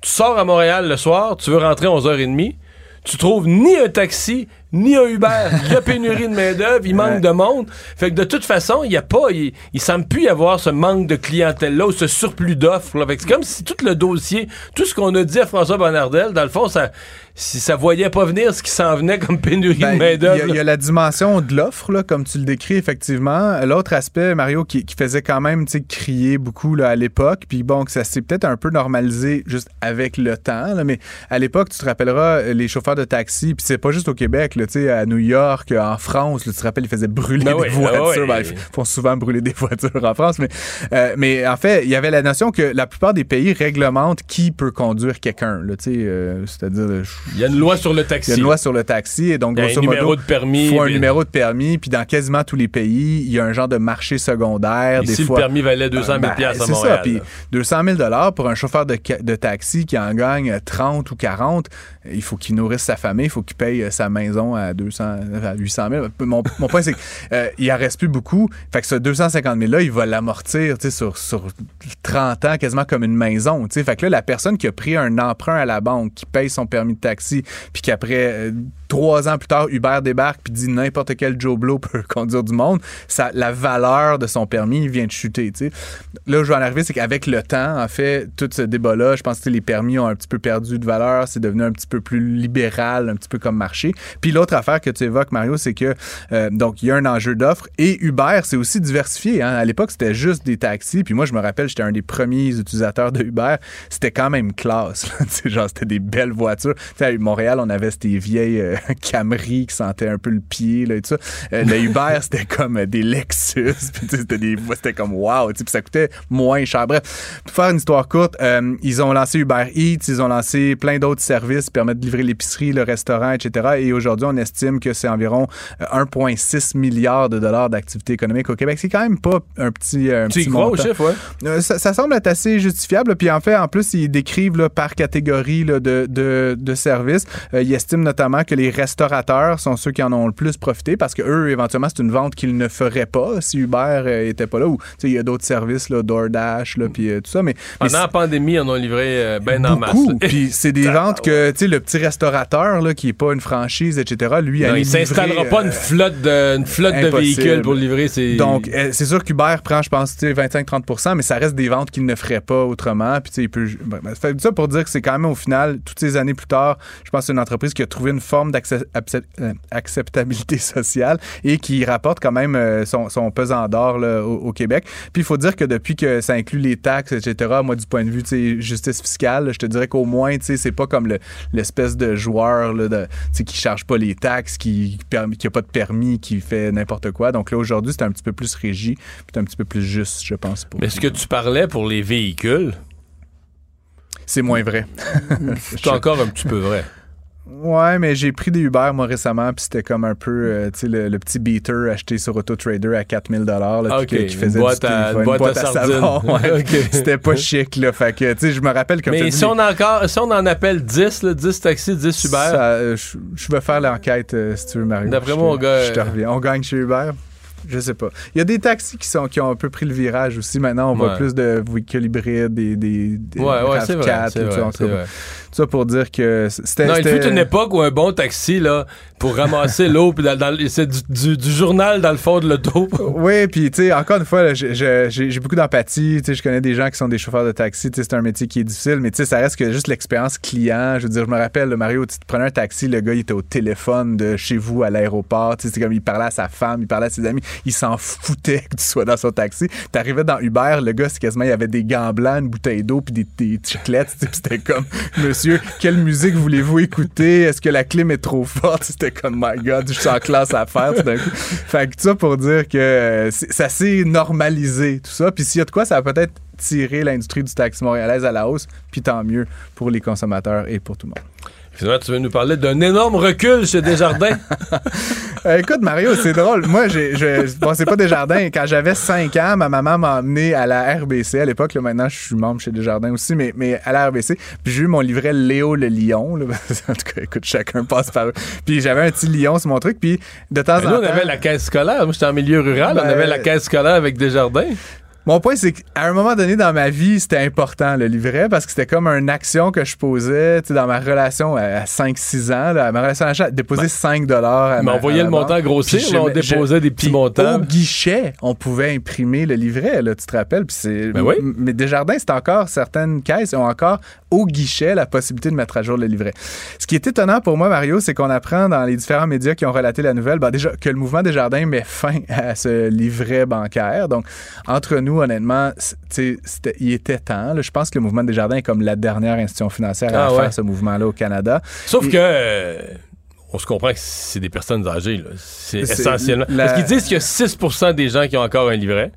tu sors à Montréal le soir, tu veux rentrer à 11h30, tu trouves ni un taxi, ni un Uber. Il y a pénurie de main-d'œuvre, il manque Ouais. de monde. Fait que de toute façon, il n'y a pas, il, il semble plus y avoir ce manque de clientèle-là ou ce surplus d'offres. là. Fait que C'est comme si tout le dossier, tout ce qu'on a dit à François Bonnardel, dans le fond, ça, si ça voyait pas venir ce qui s'en venait comme pénurie Ben, de a- main-d'œuvre. il y a la dimension de l'offre, là, comme tu le décris, effectivement. L'autre aspect, Mario, qui, qui faisait quand même tu sais, crier beaucoup là, à l'époque, puis bon, que ça s'est peut-être un peu normalisé juste avec le temps, là, mais à l'époque, tu te rappelleras, euh, les chauffeurs de taxi, puis c'est pas juste au Québec, là, tu sais, à New York, en France, là, tu te rappelles, ils faisaient brûler Ben des oui, voitures. ben oui. Ben, ils font souvent brûler des voitures en France, mais, euh, mais en fait, il y avait la notion que la plupart des pays réglementent qui peut conduire quelqu'un, là, tu sais, euh, c'est-à-dire... euh, Il y a une loi sur le il y a taxi. une loi sur le taxi et donc Il y a un grosso numéro modo, de permis, faut un puis- numéro de permis puis dans quasiment tous les pays, il y a un genre de marché secondaire Ici, des le permis valait 200 000 Ben, piastres à c'est Montréal. ça, puis là. 200 000 dollars pour un chauffeur de, taxi qui en gagne 30 ou 40, il faut qu'il nourrisse sa famille, il faut qu'il paye euh, sa maison à 200, à 800 000. Mon, mon point c'est qu'il en reste plus beaucoup, fait que ce 250 000 là, il va l'amortir, sur sur 30 ans quasiment comme une maison. Fait que là la personne qui a pris un emprunt à la banque, qui paye son permis de taxi, puis qu'après euh, trois ans plus tard, Uber débarque puis dit n'importe quel Joe Blow peut conduire du monde, ça, la valeur de son permis vient de chuter. tu sais. Là où je vais en arriver, c'est qu'avec le temps, en fait, tout ce débat-là, je pense que les permis ont un petit peu perdu de valeur, c'est devenu un petit peu plus libéral, un petit peu comme marché. Puis l'autre affaire que tu évoques, Mario, c'est que euh, donc il y a un enjeu d'offre et Uber, c'est aussi diversifié. hein. À l'époque, c'était juste des taxis. Puis moi, je me rappelle, j'étais un des premiers utilisateurs de Uber. C'était quand même classe. genre, c'était des belles voitures. Tu sais, à Montréal, on avait ces vieilles euh, Camry qui sentaient un peu le pied là, et tout ça. Euh, le Uber, c'était comme euh, des Lexus. C'était des c'était comme wow. Puis ça coûtait moins cher. Bref, pour faire une histoire courte, euh, ils ont lancé Uber Eats, ils ont lancé plein d'autres services qui permettent de livrer l'épicerie, le restaurant, etc. Et aujourd'hui, on estime que c'est environ euh, 1,6 milliard de dollars d'activité économique au Québec. C'est quand même pas un petit, un Tu y petit crois au montant. chiffre, ouais? Euh, ça, ça semble être assez justifiable. Puis en fait, en plus, ils décrivent là, par catégorie là, de, de, de services. Euh, ils estiment notamment que les restaurateurs sont ceux qui en ont le plus profité parce que eux, éventuellement, c'est une vente qu'ils ne feraient pas si Uber euh, était pas là. Ou il y a d'autres services, là, DoorDash, là, puis euh, tout ça. Mais, mais Pendant la pandémie, ils en ont livré euh, ben en masse. Puis c'est des ventes que, tu sais, le petit restaurateur là, qui est pas une franchise, etc., lui, Non, il s'installera pas euh, une flotte de, une flotte de véhicules pour livrer ses. Donc, euh, c'est sûr qu'Uber prend, je pense, tu sais, 25-30% mais ça reste des ventes qu'il ne ferait pas autrement. Puis, il peut. ben, ben, ça pour dire que c'est quand même, au final, toutes ces années plus tard, je pense que c'est une entreprise qui a trouvé une forme d'acceptabilité sociale et qui rapporte quand même euh, son, son pesant d'or au, au Québec. Puis, il faut dire que depuis que ça inclut les taxes, etc., moi, du point de vue, justice fiscale, là, je te dirais qu'au moins, tu sais, c'est pas comme le- l'espèce de joueur, là, de, tu sais, qui charge pas les taxes, qui, perm- qui a pas de permis, qui fait n'importe quoi. Donc là, aujourd'hui, c'est un petit peu plus régi, puis c'est un petit peu plus juste, je pense. Pour Mais ce que tu parlais pour les véhicules, C'est moins vrai. c'est encore un petit peu vrai. Ouais, mais j'ai pris des Uber, moi, récemment, puis c'était comme un peu, euh, tu sais, le, le petit beater acheté sur AutoTrader à 4000 là, puis Ok, que- qui une faisait boîte du à- une boîte à savon, ouais. C'était pas chic, là. Fait que, tu sais, je me rappelle que... Mais si on, encore, si on en appelle 10, là, 10 taxis, 10 Uber, euh, je, vais faire l'enquête euh, si tu veux, Mario. D'après moi, on gagne- Je te reviens. On gagne chez Uber? Je sais pas. Il y a des taxis qui, sont, qui ont un peu pris le virage aussi. Maintenant, on voit plus de véhicules hybrides, des, des, des Ouais, ouais, c'est vrai, RAV4, c'est tout vrai, ça, en tout c'est cas. vrai. Ça pour dire que c'était. Non, il fut une époque où un bon taxi, là, pour ramasser l'eau, puis c'est du, du- du journal dans le fond de l'auto. Oui, puis tu sais, encore une fois, là, j'ai- beaucoup d'empathie. Tu sais, je connais des gens qui sont des chauffeurs de taxi. Tu sais, c'est un métier qui est difficile, mais tu sais, ça reste que juste l'expérience client. Je veux dire, je me rappelle, le Mario, tu te prenais un taxi, le gars, il était au téléphone de chez vous à l'aéroport. Tu sais, c'est comme il parlait à sa femme, il parlait à ses amis. Il s'en foutait que tu sois dans son taxi. T'arrivais dans Uber, le gars, c'est quasiment, il y avait des gants blancs, une bouteille d'eau, puis des, des chiclettes. Tu sais, puis c'était comme, monsieur, quelle musique voulez-vous écouter? Est-ce que la clim est trop forte? C'était comme, my God, je suis en classe à faire tout d'un coup. Fait que tout ça pour dire que euh, ça s'est normalisé, tout ça. Puis s'il y a de quoi, ça va peut-être tirer l'industrie du taxi montréalaise à la hausse, puis tant mieux pour les consommateurs et pour tout le monde. Finalement, tu veux nous parler d'un énorme recul chez Desjardins? Euh, écoute, Mario, c'est drôle. Moi, j'ai, je, bon, c'est pas Desjardins. Quand j'avais 5 ans, ma maman m'a emmené à la RBC. À l'époque, là, maintenant, je suis membre chez Desjardins aussi, mais, mais à la RBC. Puis j'ai eu mon livret Léo le lion. là. en tout cas, écoute, chacun passe par eux. Puis j'avais un petit lion sur mon truc. Puis de temps en nous, on temps. avait la caisse scolaire. Moi, j'étais en milieu rural. on Ben, avait la caisse scolaire avec Desjardins. Mon point, c'est qu'à un moment donné dans ma vie, c'était important le livret parce que c'était comme une action que je posais dans ma relation à 5-6 ans, là, ma relation à l'achat, déposer 5 dollars. Mais on voyait le montant grossir, on je- je- déposait des petits montants. Au guichet, on pouvait imprimer le livret, là, tu te rappelles. Puis c'est, Ben oui. Mais Desjardins, c'est encore certaines caisses ont encore au guichet la possibilité de mettre à jour le livret. Ce qui est étonnant pour moi, Mario, c'est qu'on apprend dans les différents médias qui ont relaté la nouvelle, ben déjà que le mouvement Desjardins met fin à ce livret bancaire. Donc, entre nous, honnêtement, il était temps. là. Je pense que le mouvement Desjardins est comme la dernière institution financière à Ah ouais. faire ce mouvement-là au Canada. Sauf Et- que. euh, on se comprend que c'est des personnes âgées. C'est essentiellement. la- Parce qu'ils disent qu'il y a 6% des gens qui ont encore un livret?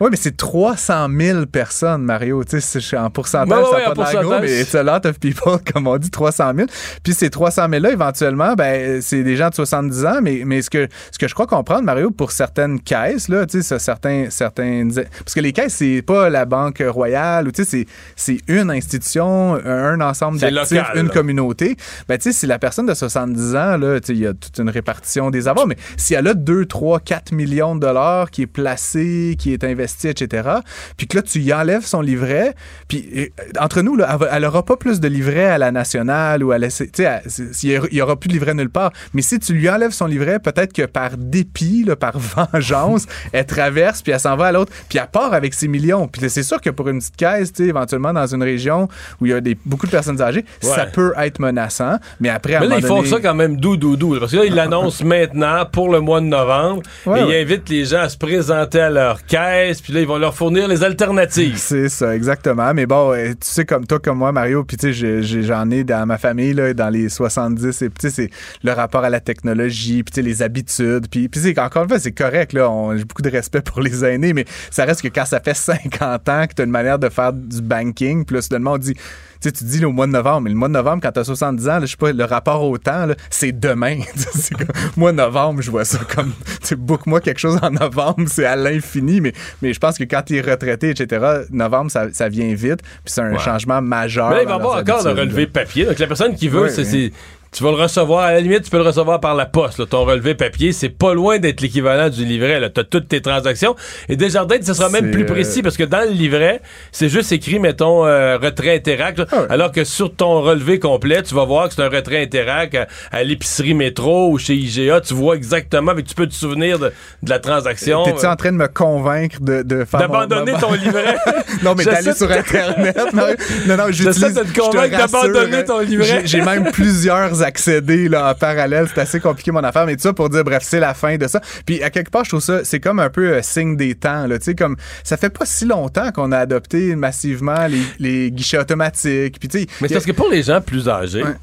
Oui, mais c'est 300 000 personnes, Mario. Tu sais, c'est- en pourcentage, Ouais, ouais, ça ouais, n'a en pas de gros, mais it's a lot of people, comme on dit, 300 000. Puis ces 300 000-là, éventuellement, ben, c'est des gens de 70 ans, mais, mais ce, que, ce que je crois comprendre, Mario, pour certaines caisses, là, tu sais, certains, certains... Parce que les caisses, c'est pas la Banque Royale, ou tu sais, c'est- c'est une institution, un, ensemble C'est d'actifs, une là. communauté. Ben, tu sais, si la personne de 70 ans, là, tu sais, il y a toute une répartition des avoirs, mais si elle a 2, 3, 4 millions de dollars qui est placé, qui est investi, etc., puis que là, tu y enlèves son livret, puis euh, entre nous, là, elle, va- elle aura pas plus de livret à la nationale ou à la... Tu sais, il y aura- plus de livret nulle part. Mais si tu lui enlèves son livret, peut-être que par dépit, là, par vengeance, elle traverse, puis elle s'en va à l'autre, puis elle part avec ses millions. Puis c'est sûr que pour une petite caisse, tu sais, éventuellement, dans une région où il y a des, beaucoup de personnes âgées, ça peut être menaçant. Mais après, à Mais là, ils font donné- ça quand même doux, doux, doux. Parce que là, ils l'annoncent maintenant pour le mois de novembre. Ouais, et ouais. ils invitent les gens à se présenter à leur caisse. Puis là, ils vont leur fournir les alternatives. C'est ça, exactement. Mais bon, euh, tu sais, comme toi, comme moi, Mario, puis tu sais, j'en ai dans ma famille, là, dans les 70, et tu sais, c'est le rapport à la technologie, puis tu sais, les habitudes, puis puis c'est encore une fois, c'est correct, là, j'ai beaucoup de respect pour les aînés, mais ça reste que quand ça fait 50 ans que tu as une manière de faire du banking, puis là, soudainement, on dit, tu sais, tu dis là, au mois de novembre, mais le mois de novembre, quand tu as 70 ans, là, je sais pas, le rapport au temps, c'est demain. comme, mois de novembre, je vois ça comme, tu book-moi quelque chose en novembre, c'est à l'infini, mais, mais je pense que quand tu es retraité, etc., novembre, ça, ça vient vite, puis c'est un Ouais. changement majeur. Mais là, il va y dans avoir leurs encore habitudes, relevé papier. Donc, la personne qui veut, Oui, c'est. Tu vas le recevoir, à la limite, tu peux le recevoir par la poste, là, ton relevé papier. C'est pas loin d'être l'équivalent du livret. Tu as toutes tes transactions. Et Desjardins, ce sera même plus euh, précis parce que dans le livret, c'est juste écrit, mettons, euh, retrait Interac. là. Ah ouais. Alors que sur ton relevé complet, tu vas voir que c'est un retrait Interac à, à l'épicerie métro ou chez IGA. Tu vois exactement, mais tu peux te souvenir de, de la transaction. T'es-tu en train de me convaincre de, de faire D'abandonner mon- ton livret? Non, mais d'aller sur Internet. Non, non, j'utilise. de te je convaincre d'abandonner ton livret. J'ai même plusieurs accédés là, en parallèle. C'est assez compliqué mon affaire. Mais tout ça pour dire, bref, c'est la fin de ça. Puis à quelque part, je trouve ça, c'est comme un peu euh, signe des temps. Là, Tu sais, comme ça fait pas si longtemps qu'on a adopté massivement les, les guichets automatiques. Puis Mais c'est a- parce que pour les gens plus âgés, Ouais.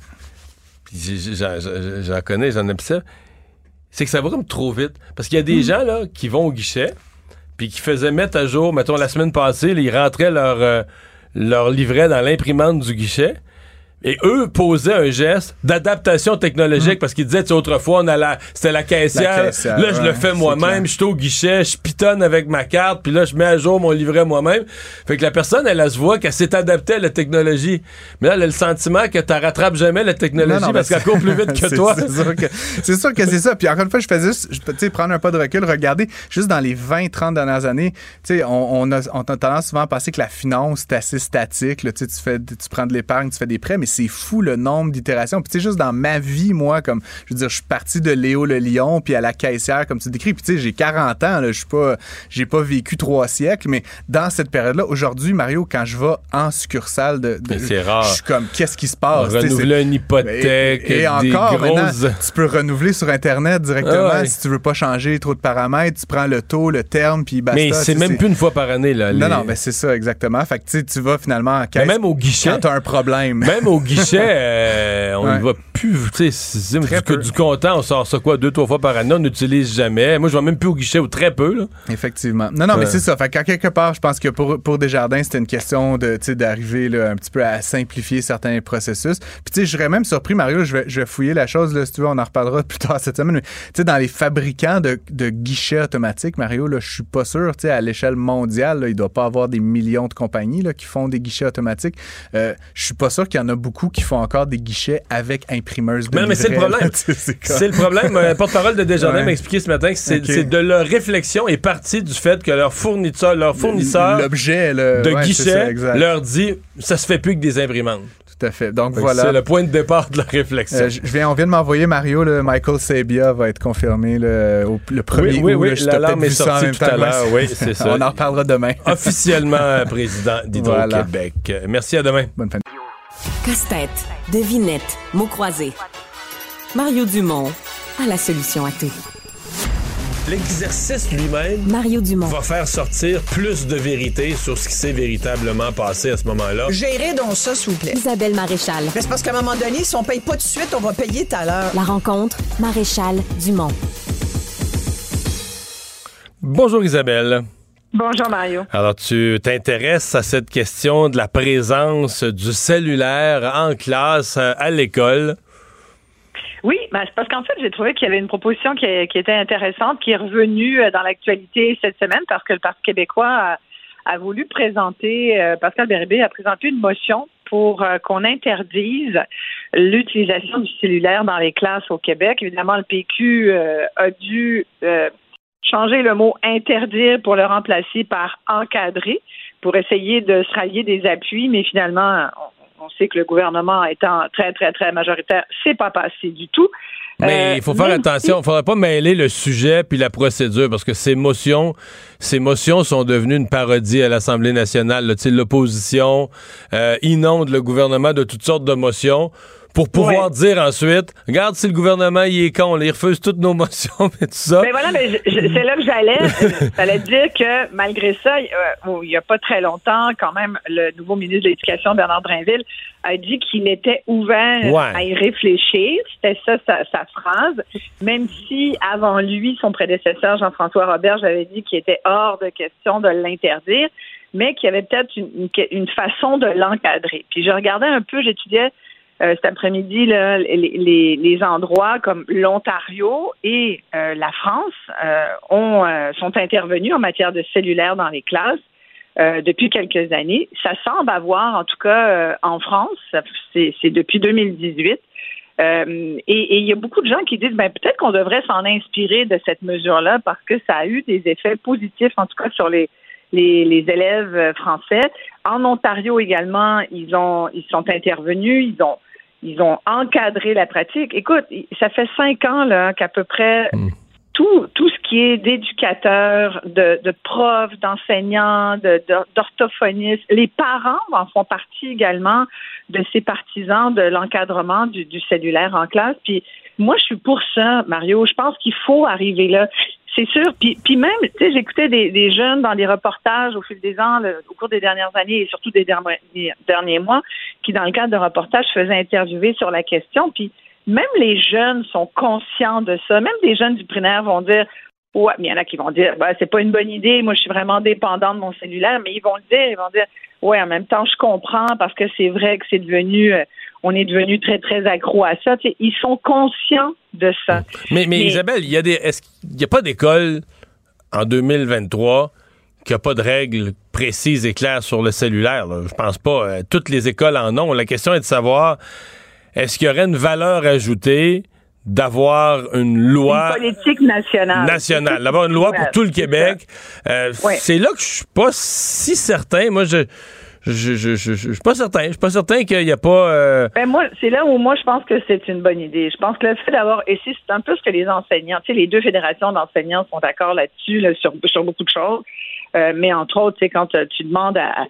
puis j'en connais, j'en ça, c'est que ça va comme trop vite. Parce qu'il y a des gens là qui vont au guichet, puis qui faisaient mettre à jour, mettons la semaine passée, là, ils rentraient leur, euh, leur livret dans l'imprimante du guichet. Et eux posaient un geste d'adaptation technologique parce qu'ils disaient, tu sais, autrefois, on a la, c'était la caissière. Hmm. La caissière, là, je le fais moi-même. Je suis au guichet, je pitonne avec ma carte, puis là, je mets à jour mon livret moi-même. Fait que la personne, elle, elle se voit qu'elle s'est adaptée à la technologie. Mais là, elle a le sentiment que tu rattrapes jamais la technologie Non, non, parce qu'elle court plus vite que toi. C'est sûr que c'est ça. Puis encore une fois, je faisais juste, tu sais, prendre un pas de recul, regarder juste dans les 20-30 dernières années, tu sais, on, on a, on a tendance souvent à penser que la finance c'est assez statique. Là, tu sais, tu fais, tu prends de l'épargne, tu fais des prêts, mais c'est fou le nombre d'itérations. Puis tu sais, juste dans ma vie, moi, comme, je veux dire, je suis parti de Léo le Lion, puis à la caissière, comme tu décris. Puis tu sais, j'ai 40 ans, je suis pas, j'ai pas vécu trois siècles, mais dans cette période-là, aujourd'hui, Mario, quand je vais en succursale de, c'est rare. je suis comme, qu'est-ce qui se passe? Renouveler une hypothèque, et, encore, grosses... tu peux renouveler sur Internet directement ah si tu veux pas changer trop de paramètres. Tu prends le taux, le terme, puis basta. Mais c'est même plus une fois par année, là. Non, non, mais c'est ça, exactement. Fait que tu vas finalement en caisse. même au guichet. Quand t'as un problème. Même au guichet, euh, on ne va plus. Tu sais, du, du comptant, on sort ça quoi, deux, trois fois par année, on n'utilise jamais. Moi, je vais même plus au guichet ou très peu, là. Effectivement. Non, non, mais c'est ça. Fait qu'à quelque part, je pense que pour, pour Desjardins, c'était une question de, d'arriver un petit peu à simplifier certains processus. Puis, tu sais, je serais même surpris, Mario, je vais, je vais fouiller la chose, là, si tu veux, on en reparlera plus tard cette semaine. Mais, tu sais, dans les fabricants de, de guichets automatiques, Mario, là, je suis pas sûr, tu sais, à l'échelle mondiale, là, il doit pas avoir des millions de compagnies là, qui font des guichets automatiques. Euh, je suis pas sûr qu'il y en a beaucoup qui font encore des guichets avec imprimeuse de Non, mais c'est le problème. c'est le problème. Un porte-parole de Desjardins m'a expliqué ce matin que c'est de leur réflexion est partie du fait que leur fournisseur, leur fournisseur l'objet de guichet leur dit ça se fait plus que des imprimantes. Tout à fait. Donc voilà. C'est le point de départ de la réflexion. Euh, je viens, on vient de m'envoyer Mario, le Michael Sabia va être confirmé le, le premier oui, oui, oui, l'alarme est sortie tout à l'heure. Oui, c'est ça. on en reparlera demain. Officiellement euh, président d'Hydro-Québec. Merci, à demain. Bonne fin. Casse-tête, devinette, mots croisés. Mario Dumont a la solution à tout. L'exercice lui-même Mario Dumont. va faire sortir plus de vérité sur ce qui s'est véritablement passé à ce moment-là. Gérez donc ça, s'il vous plaît. Isabelle Maréchal. c'est parce qu'à un moment donné, si on paye pas tout de suite, on va payer tout à l'heure. La rencontre, Maréchal Dumont. Bonjour Isabelle. Bonjour Mario. Alors tu t'intéresses à cette question de la présence du cellulaire en classe à l'école? Oui, ben, parce qu'en fait, j'ai trouvé qu'il y avait une proposition qui, était intéressante, qui est revenue euh, dans l'actualité cette semaine parce que le Parti québécois a, voulu présenter, euh, Pascal Bérébé a présenté une motion pour euh, qu'on interdise l'utilisation du cellulaire dans les classes au Québec. Évidemment, le PQ a dû changer le mot interdire pour le remplacer par encadrer pour essayer de se rallier des appuis, mais finalement, on sait que le gouvernement étant très, très, très majoritaire, c'est pas passé du tout. Mais euh, il faut faire attention, il ne faudrait pas mêler le sujet puis la procédure parce que ces motions, ces motions sont devenues une parodie à l'Assemblée nationale. L'opposition euh, inonde le gouvernement de toutes sortes de motions pour pouvoir dire ensuite, regarde si le gouvernement il est con, il refuse toutes nos motions et tout ça. Mais voilà, mais c'est là que j'allais. j'allais dire que malgré ça, euh, il n'y a pas très longtemps, quand même, le nouveau ministre de l'Éducation, Bernard Drinville, a dit qu'il était ouvert à y réfléchir. C'était ça sa, phrase. Même si avant lui, son prédécesseur Jean-François Robert avait dit qu'il était hors de question de l'interdire, mais qu'il y avait peut-être une, une façon de l'encadrer. Puis je regardais un peu, j'étudiais euh, cet après-midi, les, les, endroits comme l'Ontario et euh, la France euh, ont, sont intervenus en matière de cellulaire dans les classes. depuis quelques années. Ça semble avoir, en tout cas en France, c'est depuis 2018. et il y a beaucoup de gens qui disent ben, peut-être qu'on devrait s'en inspirer de cette mesure-là parce que ça a eu des effets positifs, en tout cas sur les, les, les, élèves français. En Ontario également, ils ont ils sont intervenus, ils ont ils ont encadré la pratique. Écoute, ça fait cinq ans là qu'à peu près hmm. tout, tout ce qui est d'éducateurs, de, de profs, d'enseignants, d'orthophonistes, les parents en font partie également de ces partisans de l'encadrement du, du cellulaire en classe. Puis moi, je suis pour ça, Mario. Je pense qu'il faut arriver là. C'est sûr. Puis, même, tu sais, j'écoutais des, des, jeunes dans des reportages au fil des ans, au cours des dernières années et surtout des derniers, derniers mois, qui, dans le cadre de reportages, faisaient interviewer sur la question. Puis même les jeunes sont conscients de ça. Même des jeunes du primaire vont dire Ouais, mais il y en a qui vont dire bah, c'est pas une bonne idée, moi je suis vraiment dépendant de mon cellulaire, mais ils vont le dire, ils vont dire Ouais, en même temps, je comprends parce que c'est vrai que c'est devenu euh, on est devenu très, très accro à ça. ils sont conscients de ça. Mais, mais, Isabelle, il y a des. Est-ce qu'il n'y a pas d'école en 2023 qui n'a pas de règles précises et claires sur le cellulaire? Là? Je pense pas. Euh, toutes les écoles en ont. La question est de savoir est-ce qu'il y aurait une valeur ajoutée d'avoir une loi une politique nationale nationale d'avoir une loi pour tout le Québec euh, c'est là que je suis pas si certain moi je je, je, je, je, suis pas certain. Je suis pas certain qu'il n'y a pas. Euh, ben moi, c'est là où moi je pense que c'est une bonne idée. Je pense que le fait d'avoir et c'est un peu ce que les enseignants, tu sais, les deux fédérations d'enseignants sont d'accord là-dessus sur, sur beaucoup de choses. Euh, mais entre autres, tu sais, quand euh, tu demandes à,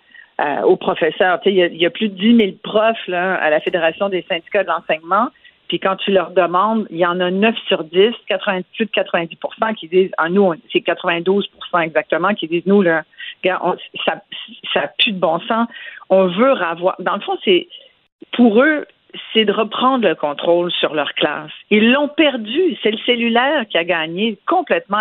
aux professeurs, tu sais, il y, a plus de 10 000 profs là, à la fédération des syndicats de l'enseignement. Puis quand tu leur demandes, il y en a 9 sur 10, 80, plus de 90% qui disent, ah, nous, c'est 92% exactement, qui disent, nous, là, ça n'a plus de bon sens. On veut avoir. Dans le fond, c'est pour eux, c'est de reprendre le contrôle sur leur classe. Ils l'ont perdu. C'est le cellulaire qui a gagné complètement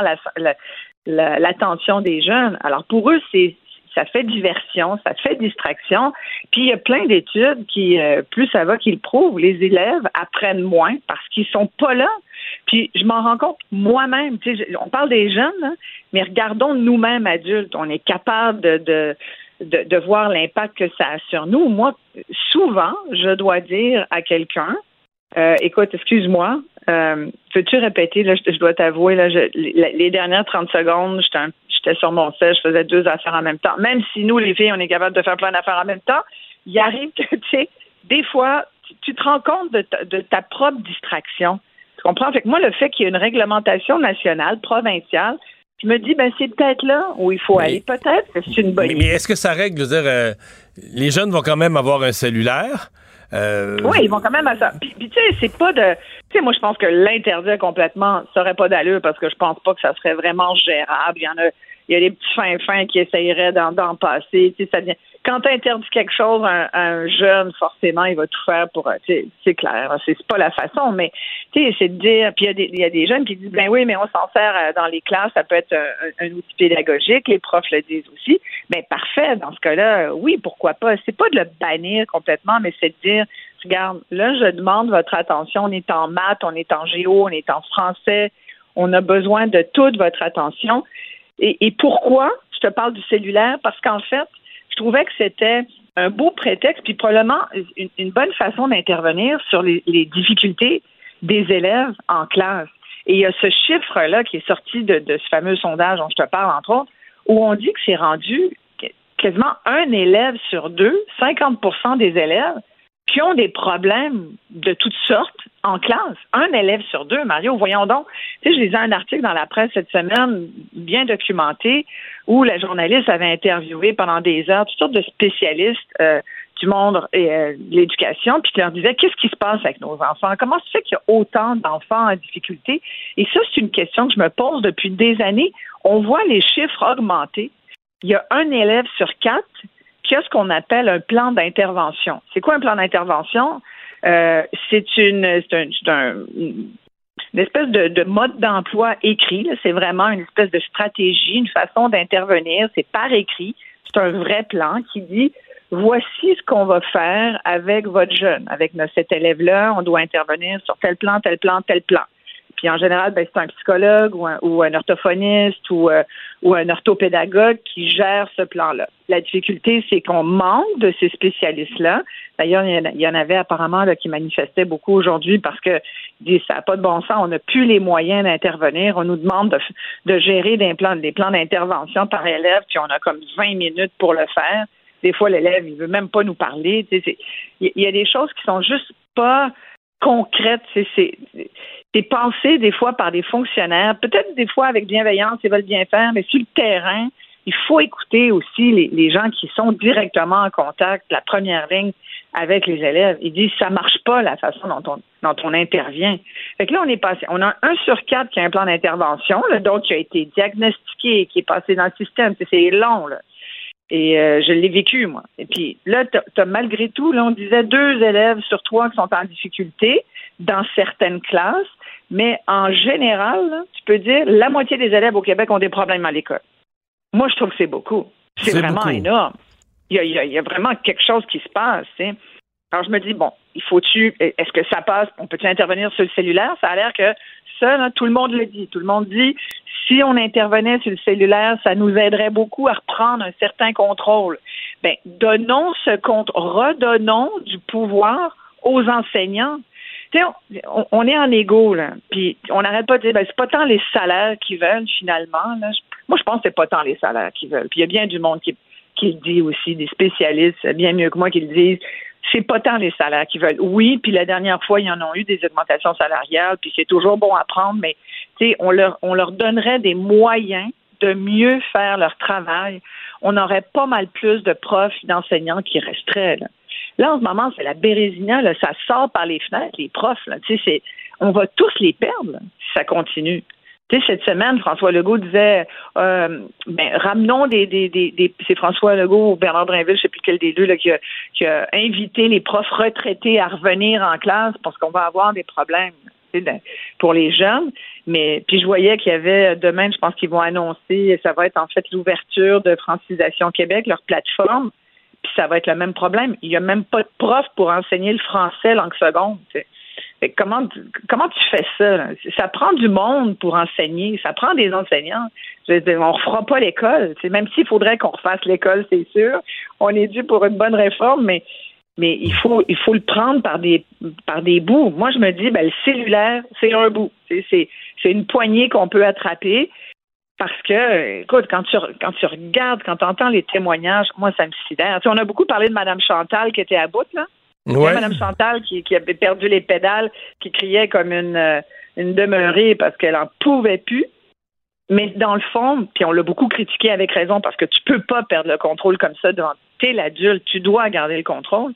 l'attention la, des jeunes. Alors pour eux, c'est ça fait diversion, ça fait distraction. Puis il y a plein d'études qui, euh, plus ça va, qu'ils prouvent, les élèves apprennent moins parce qu'ils sont pas là. Puis je m'en rends compte moi-même. On parle des jeunes, mais regardons nous-mêmes adultes. On est capable de, de, de, voir l'impact que ça a sur nous. Moi, souvent, je dois dire à quelqu'un, euh, écoute, excuse-moi, euh, peux-tu répéter, là, je, dois t'avouer, là, les, dernières 30 secondes, j'étais sur mon sel, je faisais deux affaires en même temps. Même si nous, les filles, on est capable de faire plein d'affaires en même temps, il arrive que, tu sais, des fois, tu, te rends compte de ta, propre distraction. Tu comprends? Fait que moi, le fait qu'il y ait une réglementation nationale, provinciale, je me dis, ben, c'est peut-être là où il faut aller. Peut-être que c'est une bonne idée. Mais est-ce que ça règle, je veux dire, euh, les jeunes vont quand même avoir un cellulaire? Euh, oui, ils vont quand même à ça. Puis, tu sais, c'est pas de. Tu sais, moi, je pense que l'interdire complètement, ça aurait pas d'allure parce que je pense pas que ça serait vraiment gérable. Il y en a il y a des petits fins fins qui essayeraient d'en passer. Tu sais, ça Quand tu interdis quelque chose à, un jeune, forcément, il va tout faire pour. Euh, c'est clair, c'est pas la façon, mais c'est de dire. Puis il y, a des jeunes qui disent ben oui, mais on s'en sert euh, dans les classes, ça peut être un, outil pédagogique. Les profs le disent aussi. Ben parfait. Dans ce cas-là, oui, pourquoi pas. C'est pas de le bannir complètement, mais c'est de dire regarde, là, je demande votre attention. On est en maths, on est en géo, on est en français. On a besoin de toute votre attention. Et, pourquoi je te parle du cellulaire? Parce qu'en fait, je trouvais que c'était un beau prétexte, puis probablement une, bonne façon d'intervenir sur les, difficultés des élèves en classe. Et il y a ce chiffre-là qui est sorti de, ce fameux sondage dont je te parle, entre autres, où on dit que c'est rendu quasiment un élève sur deux, 50% des élèves, qui ont des problèmes de toutes sortes en classe. Un élève sur deux, Mario, voyons donc. Tu sais, je lisais un article dans la presse cette semaine, bien documenté, où la journaliste avait interviewé pendant des heures toutes sortes de spécialistes euh, du monde euh, de l'éducation, puis leur disait qu'est-ce qui se passe avec nos enfants? Comment se fait qu'il y a autant d'enfants en difficulté? Et ça, c'est une question que je me pose depuis des années. On voit les chiffres augmenter. Il y a un élève sur quatre qui a ce qu'on appelle un plan d'intervention. C'est quoi un plan d'intervention? Euh, c'est une, une espèce de, mode d'emploi écrit. C'est vraiment une espèce de stratégie, une façon d'intervenir. C'est par écrit. C'est un vrai plan qui dit voici ce qu'on va faire avec votre jeune, avec cet élève-là. On doit intervenir sur tel plan, tel plan, tel plan. Puis en général, ben, c'est un psychologue ou un, orthophoniste ou, euh, ou un orthopédagogue qui gère ce plan-là. La difficulté, c'est qu'on manque de ces spécialistes-là. D'ailleurs, il y en avait apparemment là, qui manifestaient beaucoup aujourd'hui parce que ça n'a pas de bon sens. On n'a plus les moyens d'intervenir. On nous demande de, de gérer des plans, des plans d'intervention par élève, puis on a comme 20 minutes pour le faire. Des fois, l'élève, il veut même pas nous parler. Il y a des choses qui sont juste pas concrètes. C'est pensé des fois par des fonctionnaires, peut-être des fois avec bienveillance, ils veulent bien faire, mais sur le terrain, il faut écouter aussi les, gens qui sont directement en contact, la première ligne avec les élèves. Ils disent ça marche pas la façon dont on, dont on intervient. Fait que là, on est passé. On a un sur quatre qui a un plan d'intervention, d'autres qui a été diagnostiqué, qui est passé dans le système. C'est long, là. Et euh, je l'ai vécu, moi. Et puis là, tu as, malgré tout, là, on disait deux élèves sur trois qui sont en difficulté dans certaines classes. Mais en général, tu peux dire la moitié des élèves au Québec ont des problèmes à l'école. Moi, je trouve que c'est beaucoup. C'est vraiment énorme. Il y, a, vraiment quelque chose qui se passe. Alors, je me dis, bon, il faut-tu, est-ce que ça passe? On peut-tu intervenir sur le cellulaire? Ça a l'air que tout le monde le dit. Tout le monde dit, si on intervenait sur le cellulaire, ça nous aiderait beaucoup à reprendre un certain contrôle. Ben, donnons ce compte, redonnons du pouvoir aux enseignants on, on, est en égo, là. Puis on n'arrête pas de dire, ben, c'est pas tant les salaires qu'ils veulent, finalement. Moi, je pense que c'est pas tant les salaires qu'ils veulent. Puis il y a bien du monde qui, qui le dit aussi, des spécialistes, bien mieux que moi qui le disent. C'est pas tant les salaires qu'ils veulent. Oui, puis la dernière fois, ils en ont eu des augmentations salariales, puis c'est toujours bon à prendre, mais on leur, on leur donnerait des moyens de mieux faire leur travail. On aurait pas mal plus de profs, d'enseignants qui resteraient. Là. en ce moment, c'est la bérésina, là, ça sort par les fenêtres, les profs. Là, on va tous les perdre si ça continue. Tu sais, cette semaine, François Legault disait euh, ben, ramenons des, des, des, c'est François Legault ou Bernard Drinville, je sais plus quel des deux, là, qui, a, qui a invité les profs retraités à revenir en classe parce qu'on va avoir des problèmes pour les jeunes. Mais puis je voyais qu'il y avait demain, je pense qu'ils vont annoncer, ça va être en fait l'ouverture de Francisation Québec, leur plateforme. Puis ça va être le même problème. Il n'y a même pas de prof pour enseigner le français langue seconde comment, comment tu fais ça? Ça prend du monde pour enseigner, ça prend des enseignants. Je veux dire, on ne refera pas l'école. Même s'il faudrait qu'on refasse l'école, c'est sûr. On est dû pour une bonne réforme, mais, mais il, faut, il faut le prendre par des, par des bouts. Moi, je me dis, ben, le cellulaire, c'est un bout. C'est, c'est une poignée qu'on peut attraper. Parce que, écoute, quand tu, quand tu regardes, quand tu entends les témoignages, moi, ça me sidère. Tu on a beaucoup parlé de Mme Chantal qui était à bout, là. Ouais. Mme Chantal qui, qui, avait perdu les pédales, qui criait comme une, euh, une demeurée parce qu'elle en pouvait plus. Mais dans le fond, puis on l'a beaucoup critiqué avec raison parce que tu peux pas perdre le contrôle comme ça devant t'es l'adulte, tu dois garder le contrôle.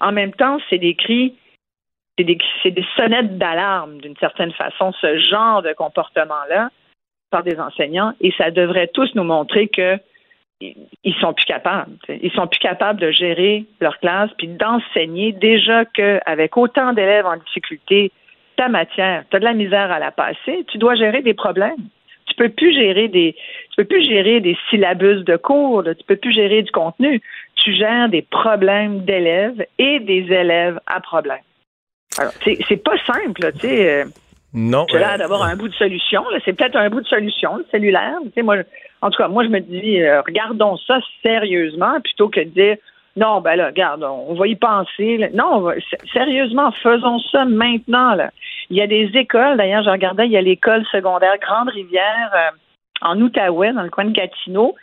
En même temps, c'est des cris, c'est des, des sonnettes d'alarme d'une certaine façon, ce genre de comportement-là par des enseignants, et ça devrait tous nous montrer que ils sont plus capables. Ils sont plus capables de gérer leur classe puis d'enseigner déjà qu'avec autant d'élèves en difficulté, ta matière, tu as de la misère à la passer, tu dois gérer des problèmes. Tu peux plus gérer des tu peux plus gérer des syllabus de cours, tu peux plus gérer du contenu. Tu gères des problèmes d'élèves et des élèves à problème. Alors, c'est pas simple, tu sais. Euh, non. J'ai l'air d'avoir un bout de solution. C'est peut-être un bout de solution, le cellulaire. Tu sais, moi, en tout cas, moi, je me dis, euh, regardons ça sérieusement plutôt que de dire, non, ben là, regarde, on va y penser. Non, sérieusement, faisons ça maintenant. Là. Il y a des écoles, d'ailleurs, je regardais, il y a l'école secondaire Grande-Rivière euh, en Outaouais, dans le coin de Gatineau,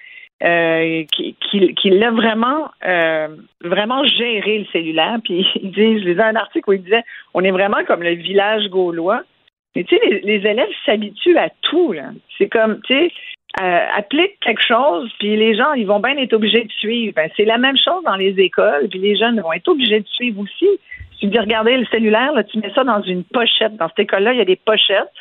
euh, qui, qui, l'a vraiment, vraiment géré le cellulaire. Puis ils disent, je lisais un article où ils disaient, on est vraiment comme le village gaulois. Mais tu sais, les élèves s'habituent à tout. C'est comme, tu sais, euh, applique quelque chose, puis les gens, ils vont bien être obligés de suivre. Ben, c'est la même chose dans les écoles, puis les jeunes vont être obligés de suivre aussi. Si tu dis, regardez le cellulaire, là, tu mets ça dans une pochette. Dans cette école-là, il y a des pochettes.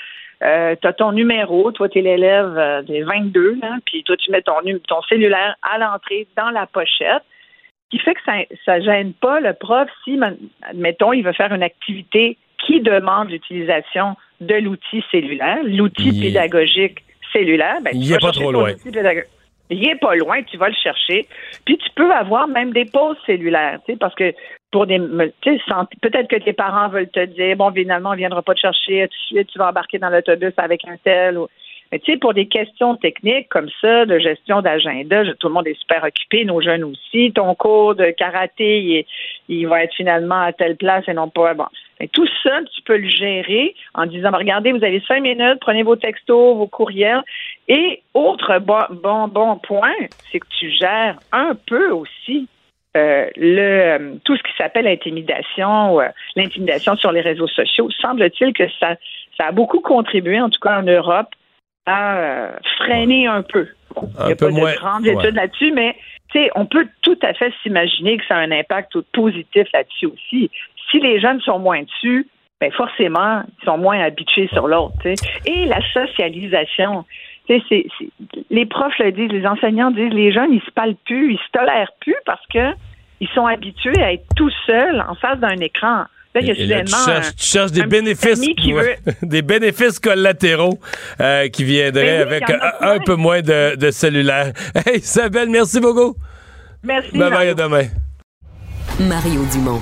Euh, tu as ton numéro, toi, tu es l'élève euh, des 22, là, puis toi, tu mets ton, ton cellulaire à l'entrée dans la pochette, qui fait que ça ne gêne pas le prof si, admettons, il veut faire une activité qui demande l'utilisation de l'outil cellulaire, l'outil pédagogique cellulaire, ben, il n'est pas trop loin. Il est pas loin, tu vas le chercher. Puis tu peux avoir même des pauses cellulaires, tu sais, parce que pour des, peut-être que tes parents veulent te dire, bon, finalement, on viendra pas te chercher, tout de suite, tu vas embarquer dans l'autobus avec un tel. Mais tu sais, pour des questions techniques comme ça, de gestion d'agenda, tout le monde est super occupé, nos jeunes aussi. Ton cours de karaté, il, il va être finalement à telle place et non pas. Bon, tout ça, tu peux le gérer en disant, ben, regardez, vous avez cinq minutes, prenez vos textos, vos courriels. Et autre bon, bon, bon point, c'est que tu gères un peu aussi euh, le euh, tout ce qui s'appelle l'intimidation, euh, l'intimidation sur les réseaux sociaux. Semble-t-il que ça, ça a beaucoup contribué, en tout cas en Europe, à freiner un peu. Il n'y a pas de grandes études là-dessus, mais on peut tout à fait s'imaginer que ça a un impact positif là-dessus aussi si les jeunes sont moins dessus, ben forcément, ils sont moins habitués sur l'autre. Et la socialisation. C'est, les profs le disent, les enseignants disent, les jeunes, ils se parlent plus, ils se tolèrent plus parce que ils sont habitués à être tout seuls en face d'un écran. Là, il y a tu, cherches, des bénéfices, des bénéfices collatéraux euh, qui viendraient ben avec un, peu moins de, de cellulaire. Hey, Isabelle, merci beaucoup. Merci. Bye bye, à demain. Mario Dumont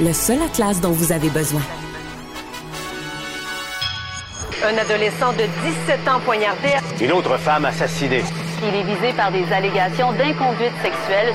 le seul atlas dont vous avez besoin. Un adolescent de 17 ans poignardé. Une autre femme assassinée. Il est visé par des allégations d'inconduite sexuelle.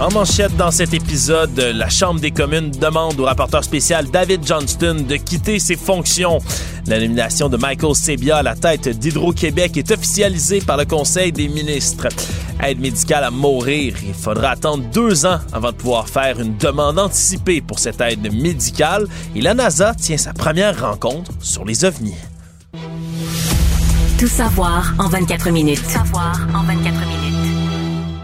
En manchette dans cet épisode, la Chambre des communes demande au rapporteur spécial David Johnston de quitter ses fonctions. La nomination de Michael Sebia à la tête d'Hydro-Québec est officialisée par le Conseil des ministres. Aide médicale à mourir. Il faudra attendre deux ans avant de pouvoir faire une demande anticipée pour cette aide médicale. Et la NASA tient sa première rencontre sur les ovnis. Tout savoir en 24 minutes. Tout savoir en 24 minutes.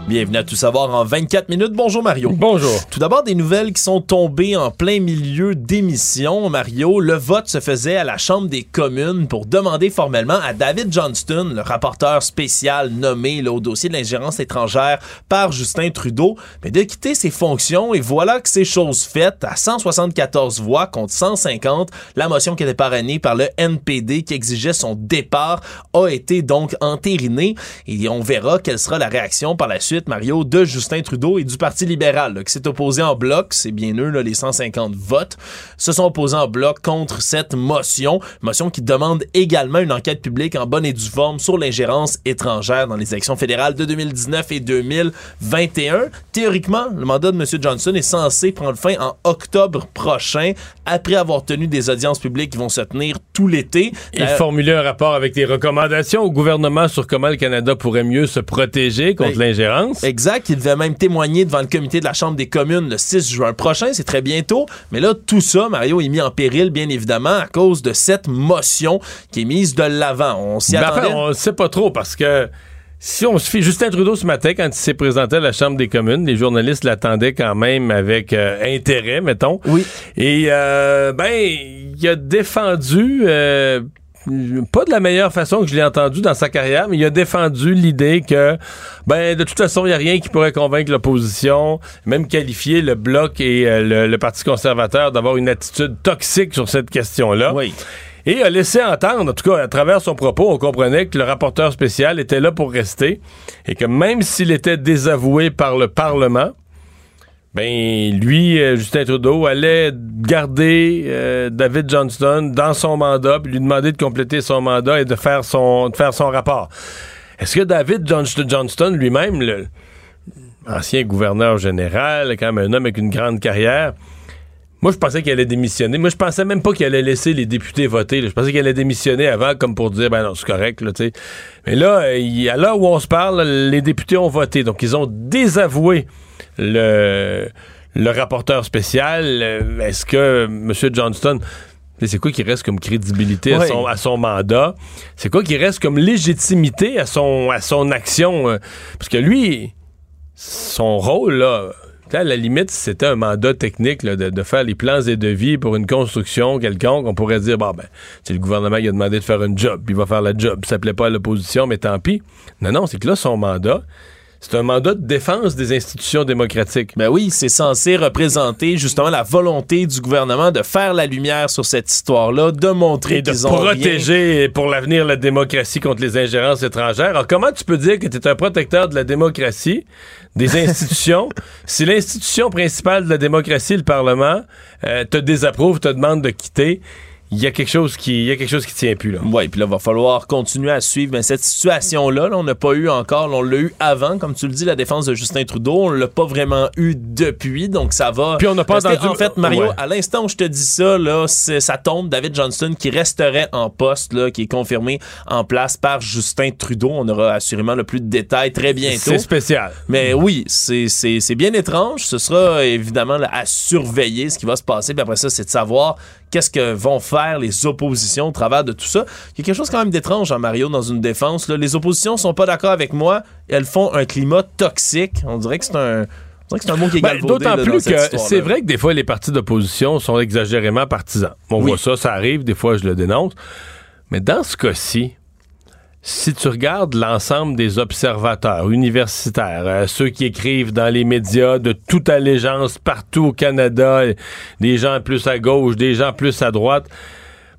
Bienvenue à Tout savoir en 24 minutes. Bonjour Mario. Bonjour. Tout d'abord, des nouvelles qui sont tombées en plein milieu d'émission. Mario, le vote se faisait à la Chambre des communes pour demander formellement à David Johnston, le rapporteur spécial nommé là, au dossier de l'ingérence étrangère par Justin Trudeau, mais de quitter ses fonctions. Et voilà que c'est chose faite à 174 voix contre 150. La motion qui était parrainée par le NPD qui exigeait son départ a été donc entérinée. Et on verra quelle sera la réaction par la suite Mario, de Justin Trudeau et du Parti libéral, qui s'est opposé en bloc, c'est bien eux, là, les 150 votes, se sont opposés en bloc contre cette motion, motion qui demande également une enquête publique en bonne et due forme sur l'ingérence étrangère dans les élections fédérales de 2019 et 2021. Théoriquement, le mandat de M. Johnson est censé prendre fin en octobre prochain, après avoir tenu des audiences publiques qui vont se tenir tout l'été. Il euh, formulait un rapport avec des recommandations au gouvernement sur comment le Canada pourrait mieux se protéger contre l'ingérence. Exact. Il devait même témoigner devant le comité de la Chambre des communes le 6 juin prochain. C'est très bientôt. Mais là, tout ça, Mario, est mis en péril, bien évidemment, à cause de cette motion qui est mise de l'avant. On s'y attendait. on ne sait pas trop parce que si on se fie Justin Trudeau ce matin, quand il s'est présenté à la Chambre des communes, les journalistes l'attendaient quand même avec euh, intérêt, mettons. Oui. Et, euh, ben, il a défendu... Euh, pas de la meilleure façon que je l'ai entendu dans sa carrière, mais il a défendu l'idée que, ben, de toute façon, il n'y a rien qui pourrait convaincre l'opposition, même qualifier le Bloc et le, le, Parti conservateur d'avoir une attitude toxique sur cette question-là. Oui. Et a laissé entendre, en tout cas à travers son propos, on comprenait que le rapporteur spécial était là pour rester et que même s'il était désavoué par le Parlement, ben lui, euh, Justin Trudeau, allait garder euh, David Johnston dans son mandat, puis lui demander de compléter son mandat et de faire son, rapport. Est-ce que David Johnston lui-même, ancien gouverneur général, quand même un homme avec une grande carrière, moi, je pensais qu'il allait démissionner. Moi, je pensais même pas qu'il allait laisser les députés voter. Je pensais qu'il allait démissionner avant, comme pour dire, ben non, c'est correct. Mais là, à l'heure où on se parle, les députés ont voté. Donc, ils ont désavoué le, le rapporteur spécial. Est-ce que M. Johnston c'est quoi qui reste comme crédibilité à, son, à, son, mandat? C'est quoi qui reste comme légitimité à son, à son action? Euh? Parce que lui, son rôle, là, à la limite, si c'était un mandat technique de, faire les plans et devis pour une construction quelconque, on pourrait dire, bon, ben, c'est le gouvernement qui a demandé de faire un job, puis il va faire le job. Ça plaît pas à l'opposition, mais tant pis. Non, non, c'est que là, son mandat, c'est un mandat de défense des institutions démocratiques. Ben oui, c'est censé représenter justement la volonté du gouvernement de faire la lumière sur cette histoire-là, de montrer ont protéger pour l'avenir la démocratie contre les ingérences étrangères. Alors comment tu peux dire que tu es un protecteur de la démocratie, des institutions, si l'institution principale de la démocratie, le Parlement, euh, te désapprouve, te demande de quitter? Il y a quelque chose qui il y a quelque chose qui tient plus là. Oui, puis là va falloir continuer à suivre mais cette situation là, on n'a pas eu encore, on l'a eu avant comme tu le dis la défense de Justin Trudeau, on l'a pas vraiment eu depuis donc ça va Puis on n'a pas entendu en fait Mario, à l'instant où je te dis ça là, ça tombe David Johnston qui resterait en poste là, qui est confirmé en place par Justin Trudeau, on aura assurément le plus de détails très bientôt. C'est spécial. Mais oui, c'est c'est bien étrange, ce sera évidemment à surveiller ce qui va se passer puis après ça c'est de savoir qu'est-ce que vont faire les oppositions au travers de tout ça. Il y a quelque chose quand même d'étrange en Mario dans une défense. Les oppositions sont pas d'accord avec moi. Elles font un climat toxique. On dirait que c'est un... C'est un mot qui est ben, D'autant plus que c'est vrai que des fois, les partis d'opposition sont exagérément partisans. On voit ça, ça arrive, des fois, je le dénonce. Mais dans ce cas-ci, si tu regardes l'ensemble des observateurs universitaires, euh, ceux qui écrivent dans les médias de toute allégeance partout au Canada, des gens plus à gauche, des gens plus à droite,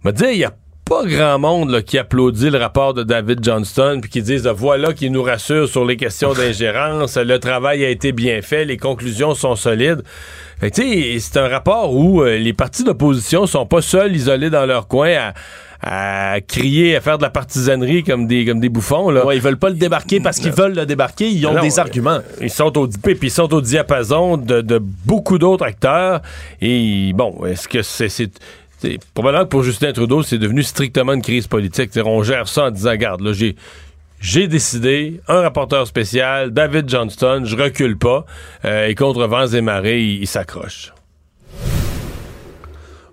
me dire, il y a pas grand monde qui applaudit le rapport de David Johnston puis qui disent voilà qui nous rassure sur les questions d'ingérence, le travail a été bien fait, les conclusions sont solides. c'est un rapport où euh, les partis d'opposition sont pas seuls isolés dans leur coin à à crier, à faire de la partisanerie comme des, comme des bouffons. Là. Ouais, ils veulent pas le débarquer parce qu'ils veulent le débarquer. Ils ont Non, des euh, arguments. Ils sont au, puis ils sont au diapason de, de beaucoup d'autres acteurs. Et bon, est-ce que c'est. c'est probablement que pour Justin Trudeau, c'est devenu strictement une crise politique. On gère ça en disant, regarde, là, j'ai. J'ai décidé, un rapporteur spécial, David Johnston, je recule pas, euh, et contre vents et marées, il, il s'accroche.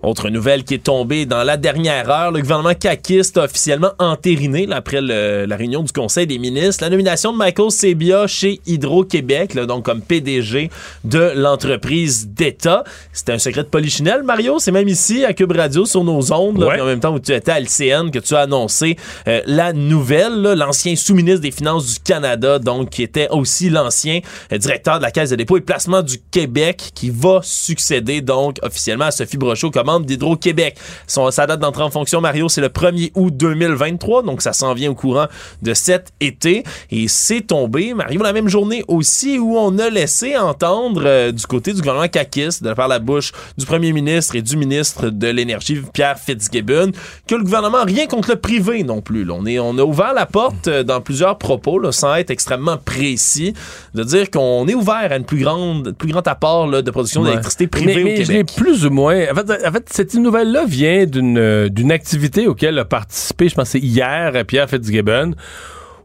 Autre nouvelle qui est tombée dans la dernière heure, le gouvernement caquiste a officiellement entériné, là, après le- la réunion du Conseil des ministres, la nomination de Michael Sebia chez Hydro-Québec, donc comme PDG de l'entreprise d'État. C'était un secret de polichinelle, Mario. C'est même ici, à Cube Radio, sur nos ondes, là, Ouais. en même temps où tu étais à LCN, que tu as annoncé euh, la nouvelle, l'ancien sous-ministre des Finances du Canada, donc qui était aussi l'ancien euh, directeur de la Caisse de dépôt et placement du Québec, qui va succéder donc officiellement à Sophie Brochot, commande d'Hydro-Québec. Sa date d'entrée en fonction, Mario, c'est le 1er août 2023, donc ça s'en vient au courant de cet été. Et c'est tombé, Mario, la même journée aussi où on a laissé entendre euh, du côté du gouvernement caquiste, de par la bouche du premier ministre et du ministre de l'Énergie, Pierre Fitzgibbon, que le gouvernement a rien contre le privé non plus. là. On, est, on a ouvert la porte euh, dans plusieurs propos, là, sans être extrêmement précis, de dire qu'on est ouvert à une plus grande, plus grand apport là, de production Ouais. d'électricité privée mais, au je Québec. plus ou moins. En fait, en fait, cette nouvelle-là vient d'une euh, d'une activité auquel a participé, je pense, hier, euh, Pierre Fitzgibbon,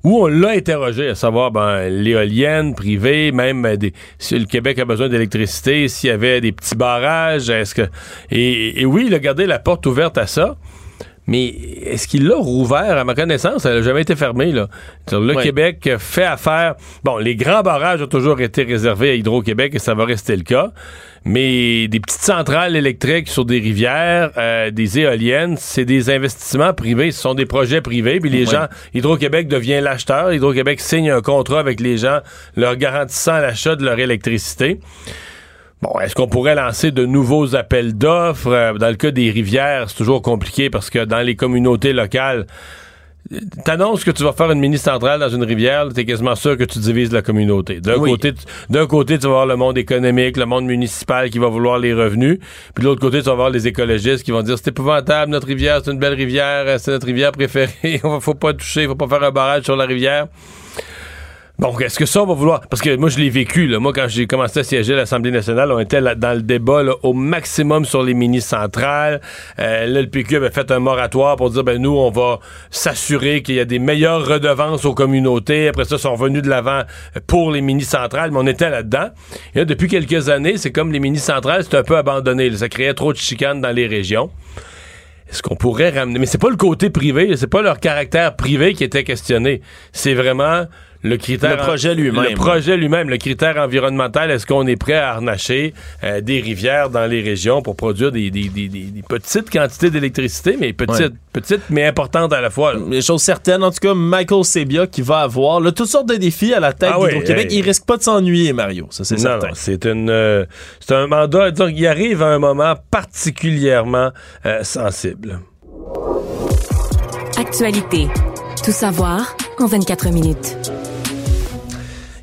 où on l'a interrogé à savoir ben, l'éolienne privée, même si le Québec a besoin d'électricité, s'il y avait des petits barrages, est-ce que. Et oui, il a gardé la porte ouverte à ça. Mais est-ce qu'il l'a rouvert? À ma connaissance, elle n'a jamais été fermée. Là. Le. Québec fait affaire. Bon, les grands barrages ont toujours été réservés à Hydro-Québec et ça va rester le cas. Mais des petites centrales électriques sur des rivières, euh, des éoliennes, c'est des investissements privés. Ce sont des projets privés. Puis les gens, Hydro-Québec devient l'acheteur. Hydro-Québec signe un contrat avec les gens, leur garantissant l'achat de leur électricité. Bon, est-ce qu'on pourrait lancer de nouveaux appels d'offres? Euh, Dans le cas des rivières, c'est toujours compliqué parce que dans les communautés locales, T'annonces que tu vas faire une mini-centrale dans une rivière, t'es quasiment sûr que tu divises la communauté. D'un Oui. côté, tu- d'un côté, tu vas avoir le monde économique, le monde municipal qui va vouloir les revenus, puis de l'autre côté, tu vas avoir les écologistes qui vont dire c'est épouvantable, notre rivière, c'est une belle rivière, euh, c'est notre rivière préférée, faut pas toucher, faut pas faire un barrage sur la rivière. Bon, est-ce que ça, on va vouloir... Parce que moi, je l'ai vécu, là. Moi, quand j'ai commencé à siéger à l'Assemblée nationale, on était là, dans le débat là, au maximum sur les mini-centrales. Euh, là, le PQ avait fait un moratoire pour dire, ben nous, on va s'assurer qu'il y a des meilleures redevances aux communautés. Après ça, ils sont revenus de l'avant pour les mini-centrales, mais on était là-dedans. Et là, depuis quelques années, c'est comme les mini-centrales, c'est un peu abandonné. là. Ça créait trop de chicanes dans les régions. Est-ce qu'on pourrait ramener... Mais c'est pas le côté privé, c'est pas leur caractère privé qui était questionné. C'est vraiment le critère... Le projet lui-même. Le projet lui-même, le critère environnemental. Est-ce qu'on est prêt à harnacher euh, des rivières dans les régions pour produire des, des- des- des- des petites quantités d'électricité, mais petites, Ouais. petites mais importantes à la fois. Les choses certaines, en tout cas, Michael Sebia qui va avoir là, toutes sortes de défis à la tête Ah oui, d'Hydro-Québec. hey. Il risque pas de s'ennuyer, Mario. Ça, c'est Non, certain. non, c'est une, euh, c'est un mandat. disons, il arrive à un moment particulièrement euh, sensible. Actualité. Tout savoir en 24 minutes.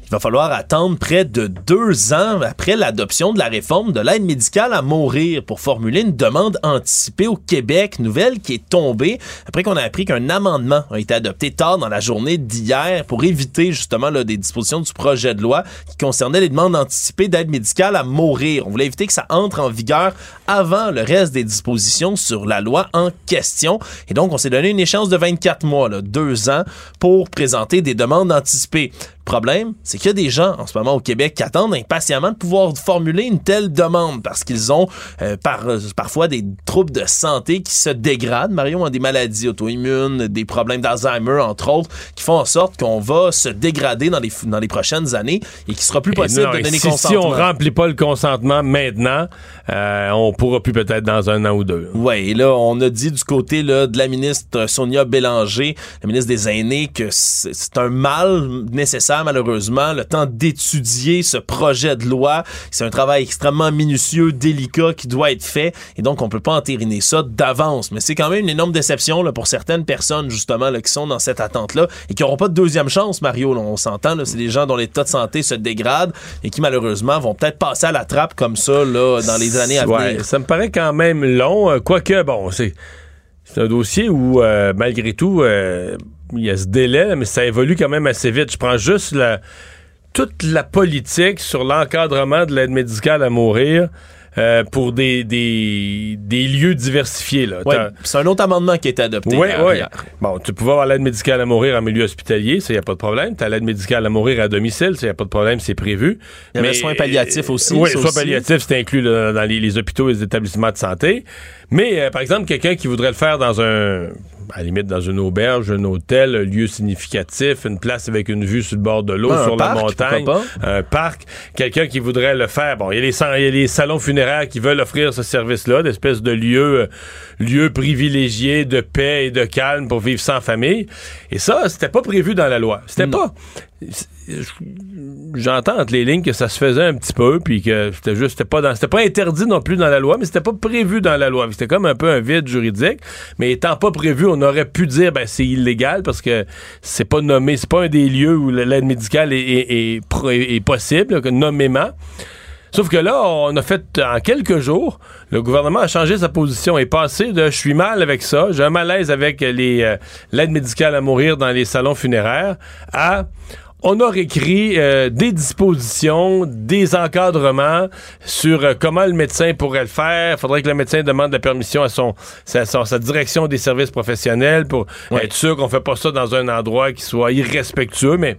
Il va falloir attendre près de deux ans après l'adoption de la réforme de l'aide médicale à mourir pour formuler une demande anticipée au Québec, nouvelle qui est tombée après qu'on a appris qu'un amendement a été adopté tard dans la journée d'hier pour éviter justement là, des dispositions du projet de loi qui concernaient les demandes anticipées d'aide médicale à mourir. On voulait éviter que ça entre en vigueur avant le reste des dispositions sur la loi en question. Et donc, on s'est donné une échéance de 24 mois, là, deux ans, pour présenter des demandes anticipées. Problème, c'est qu'il y a des gens en ce moment au Québec qui attendent impatiemment de pouvoir formuler une telle demande parce qu'ils ont euh, par, euh, parfois des troubles de santé qui se dégradent. Mario ont des maladies auto-immunes, des problèmes d'Alzheimer, entre autres, qui font en sorte qu'on va se dégrader dans les, dans les prochaines années et qu'il sera plus possible non, de donner si, si consentement. on remplit pas le consentement maintenant, euh, on pourra plus peut-être dans un an ou deux. Ouais, et là, on a dit du côté là, de la ministre Sonia Bélanger, la ministre des Aînés, que c'est un mal nécessaire, malheureusement, le temps d'étudier ce projet de loi. C'est un travail extrêmement minutieux, délicat qui doit être fait, et donc on peut pas entériner ça d'avance. Mais c'est quand même une énorme déception là, pour certaines personnes, justement, là, qui sont dans cette attente-là et qui n'auront pas de deuxième chance, Mario. là, on s'entend, c'est des gens dont l'état de santé se dégrade et qui, malheureusement, vont peut-être passer à la trappe comme ça là, dans les années à Ouais, venir. ça me paraît quand même long, euh, quoique, bon, c'est. c'est un dossier où, euh, malgré tout, euh, il y a ce délai, mais ça évolue quand même assez vite. Je prends juste la, toute la politique sur l'encadrement de l'aide médicale à mourir. Euh, pour des, des, des, lieux diversifiés. Là. Ouais, c'est un autre amendement qui a été adopté. Oui, oui. Bon, tu pouvais avoir l'aide médicale à mourir en milieu hospitalier, ça, il n'y a pas de problème. Tu as l'aide médicale à mourir à domicile, ça, il n'y a pas de problème, c'est prévu. Il y avait soins palliatifs aussi. Oui, les soins palliatifs, c'est inclus là, dans les, les, hôpitaux et les établissements de santé. Mais, euh, par exemple, quelqu'un qui voudrait le faire dans un à la limite dans une auberge, un hôtel, un lieu significatif, une place avec une vue sur le bord de l'eau, sur la parc, montagne, un parc, quelqu'un qui voudrait le faire. Bon, il y, y a les salons funéraires qui veulent offrir ce service-là, d'espèce de lieu, euh, lieu privilégié de paix et de calme pour vivre sans famille. Et ça, c'était pas prévu dans la loi. C'était pas. J'entends entre les lignes que ça se faisait un petit peu, puis que c'était juste, c'était pas dans, c'était pas interdit non plus dans la loi, mais c'était pas prévu dans la loi. C'était comme un peu un vide juridique, mais étant pas prévu, on aurait pu dire, ben c'est illégal parce que c'est pas nommé, c'est pas un des lieux où l'aide médicale est, est- possible, nommément. Sauf que là, on a fait en quelques jours, le gouvernement a changé sa position et passé de je suis mal avec ça, j'ai un malaise avec euh, l'aide médicale à mourir dans les salons funéraires à on a réécrit euh, des dispositions, des encadrements sur euh, comment le médecin pourrait le faire. Il faudrait que le médecin demande la permission à son sa, son- sa direction des services professionnels pour être sûr qu'on fait pas ça dans un endroit qui soit irrespectueux. Mais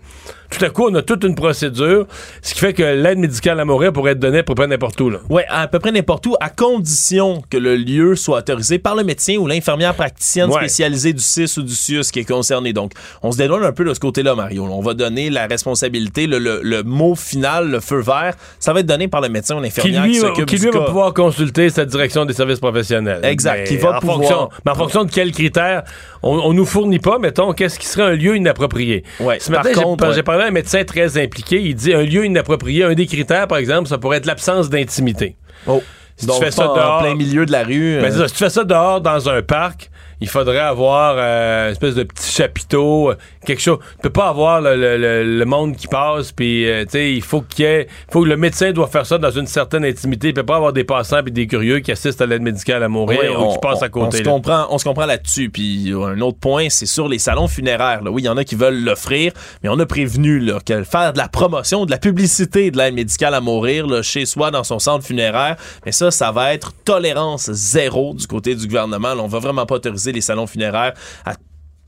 tout à coup, on a toute une procédure, ce qui fait que l'aide médicale à mourir pourrait être donnée à peu près n'importe où. Oui, à peu près n'importe où, à condition que le lieu soit autorisé par le médecin ou l'infirmière praticienne Ouais. spécialisée du CIS ou du CIUS qui est concerné. Donc, on se dédouane un peu de ce côté-là, Mario. On va donner la responsabilité, le, le- le mot final, le feu vert, ça va être donné par le médecin ou Qui l'infirmière qui, lui, va- qui lui pouvoir consulter sa direction des services professionnels. Exact, Mais qui va en pouvoir- Fonction, mais en fonction de quels critères, on, on nous fournit pas, mettons, qu'est-ce qui serait un lieu inapproprié. Ouais, Ce par matin, j'ai- contre, j'ai ouais. parlé un médecin très impliqué, il dit un lieu inapproprié, un des critères, par exemple, ça pourrait être l'absence d'intimité. Oh. Si Donc, tu fais ça pas en dehors, plein milieu de la rue. Ben, euh, ça, si tu fais ça dehors dans un parc, il faudrait avoir euh, une espèce de petit chapiteau, euh, quelque chose. Tu peux pas avoir le, le- le- monde qui passe, puis euh, tu sais, il faut qu'il y ait, faut que le médecin doit faire ça dans une certaine intimité. Il peut pas avoir des passants puis des curieux qui assistent à l'aide médicale à mourir ou qui passent à on côté. se là. comprend, on se comprend là-dessus. Puis un autre point, c'est sur les salons funéraires. là. Oui, il y en a qui veulent l'offrir, mais on a prévenu là, que faire de la promotion, de la publicité de l'aide médicale à mourir là, chez soi dans son centre funéraire, mais ça, ça va être tolérance zéro du côté du gouvernement. Là, on va vraiment pas autoriser les salons funéraires à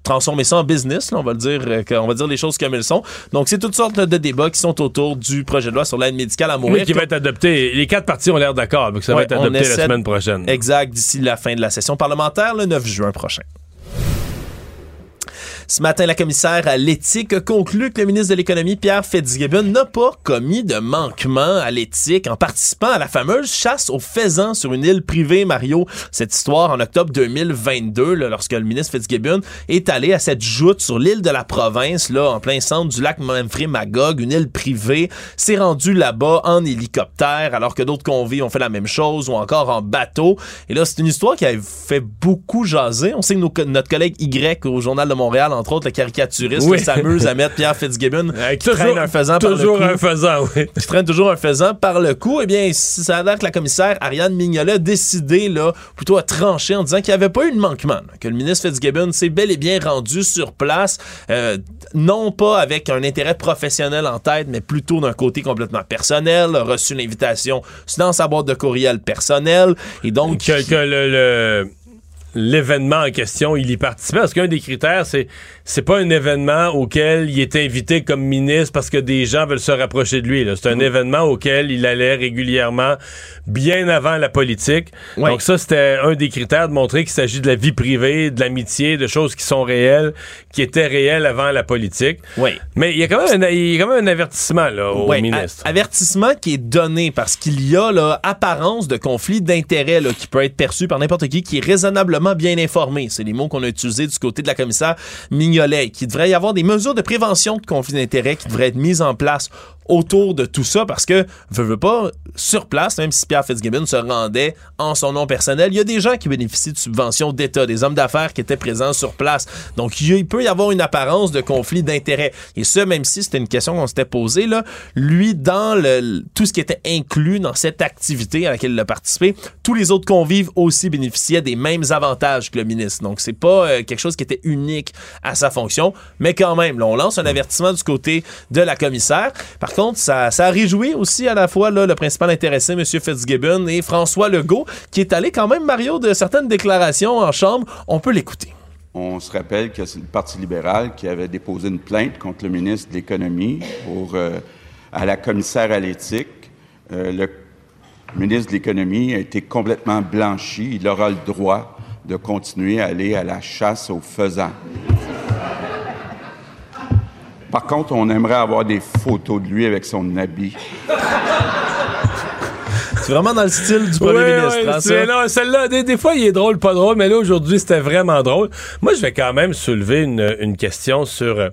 transformer ça en business, là, on va le dire, euh, qu'on va dire les choses comme elles sont. Donc, c'est toutes sortes de débats qui sont autour du projet de loi sur l'aide médicale à mourir. Oui, qui va être adopté. Les quatre partis ont l'air d'accord, donc ça va être on adopté la semaine prochaine. Exact, d'ici la fin de la session parlementaire, le 9 juin prochain. Ce matin, la commissaire à l'éthique a conclu que le ministre de l'Économie, Pierre Fitzgibbon, n'a pas commis de manquement à l'éthique en participant à la fameuse chasse aux faisans sur une île privée, Mario. Cette histoire en octobre 2022, là, lorsque le ministre Fitzgibbon est allé à cette joute sur l'île de la province, là, en plein centre du lac Manfred Magog, une île privée, s'est rendu là-bas en hélicoptère, alors que d'autres convives ont fait la même chose, ou encore en bateau. Et là, c'est une histoire qui a fait beaucoup jaser. On sait que notre collègue Y au Journal de Montréal, entre autres, le caricaturiste, Oui. là, s'amuse à mettre Pierre Fitzgibbon qui toujours- traîne un faisan par le toujours cou. un faisan, oui. Qui traîne toujours un faisan par le cou. Eh bien, ça a l'air que la commissaire Ariane Mignolet a décidé, là, plutôt à trancher en disant qu'il n'y avait pas eu de manquement, là, que le ministre Fitzgibbon s'est bel et bien rendu sur place, euh, non pas avec un intérêt professionnel en tête, mais plutôt d'un côté complètement personnel, a reçu l'invitation dans sa boîte de courriel personnelle, et donc... que, que le- le- l'événement en question, il y participait. Parce qu'un des critères, c'est c'est pas un événement auquel il est invité comme ministre parce que des gens veulent se rapprocher de lui. C'est un événement auquel il allait régulièrement bien avant la politique. Donc ça, c'était un des critères de montrer qu'il s'agit de la vie privée, de l'amitié, de choses qui sont réelles, qui étaient réelles avant la politique. Oui. Mais il y a quand même un, il y a quand même un avertissement là, au ministre. avertissement qui est donné parce qu'il y a là, apparence de conflit d'intérêt là, qui peut être perçu par n'importe qui qui est raisonnablement bien informé. C'est les mots qu'on a utilisés du côté de la commissaire Mignolet. Qu'il devrait y avoir des mesures de prévention de conflit d'intérêt qui devraient être mises en place autour de tout ça parce que, veut, veut pas, sur place, même si Pierre Fitzgibbon se rendait en son nom personnel, il y a des gens qui bénéficient de subventions d'État, des hommes d'affaires qui étaient présents sur place. Donc, il peut y avoir une apparence de conflit d'intérêt. Et ça, même si c'était une question qu'on s'était posée, là, lui, dans tout ce qui était inclus dans cette activité à laquelle il a participé, tous les autres convives aussi bénéficiaient des mêmes avantages que le ministre. Donc, c'est pas euh, quelque chose qui était unique à sa fonction, mais quand même, on lance un avertissement du côté de la commissaire. Par contre, ça, a réjoui aussi à la fois le principal intéressé, M. Fitzgibbon, et François Legault, qui est allé quand même, Mario, de certaines déclarations en Chambre. On peut l'écouter. On se rappelle que c'est le Parti libéral qui avait déposé une plainte contre le ministre de l'Économie pour, euh, à la commissaire à l'éthique. Euh, le ministre de l'Économie a été complètement blanchi. Il aura le droit de continuer à aller à la chasse aux faisans. Par contre, on aimerait avoir des photos de lui avec son habit. C'est vraiment dans le style du premier ministre. hein, c'est- ça? non, celle-là, des, des fois, il est drôle, pas drôle, mais là, aujourd'hui, c'était vraiment drôle. Moi, je vais quand même soulever une, une question sur.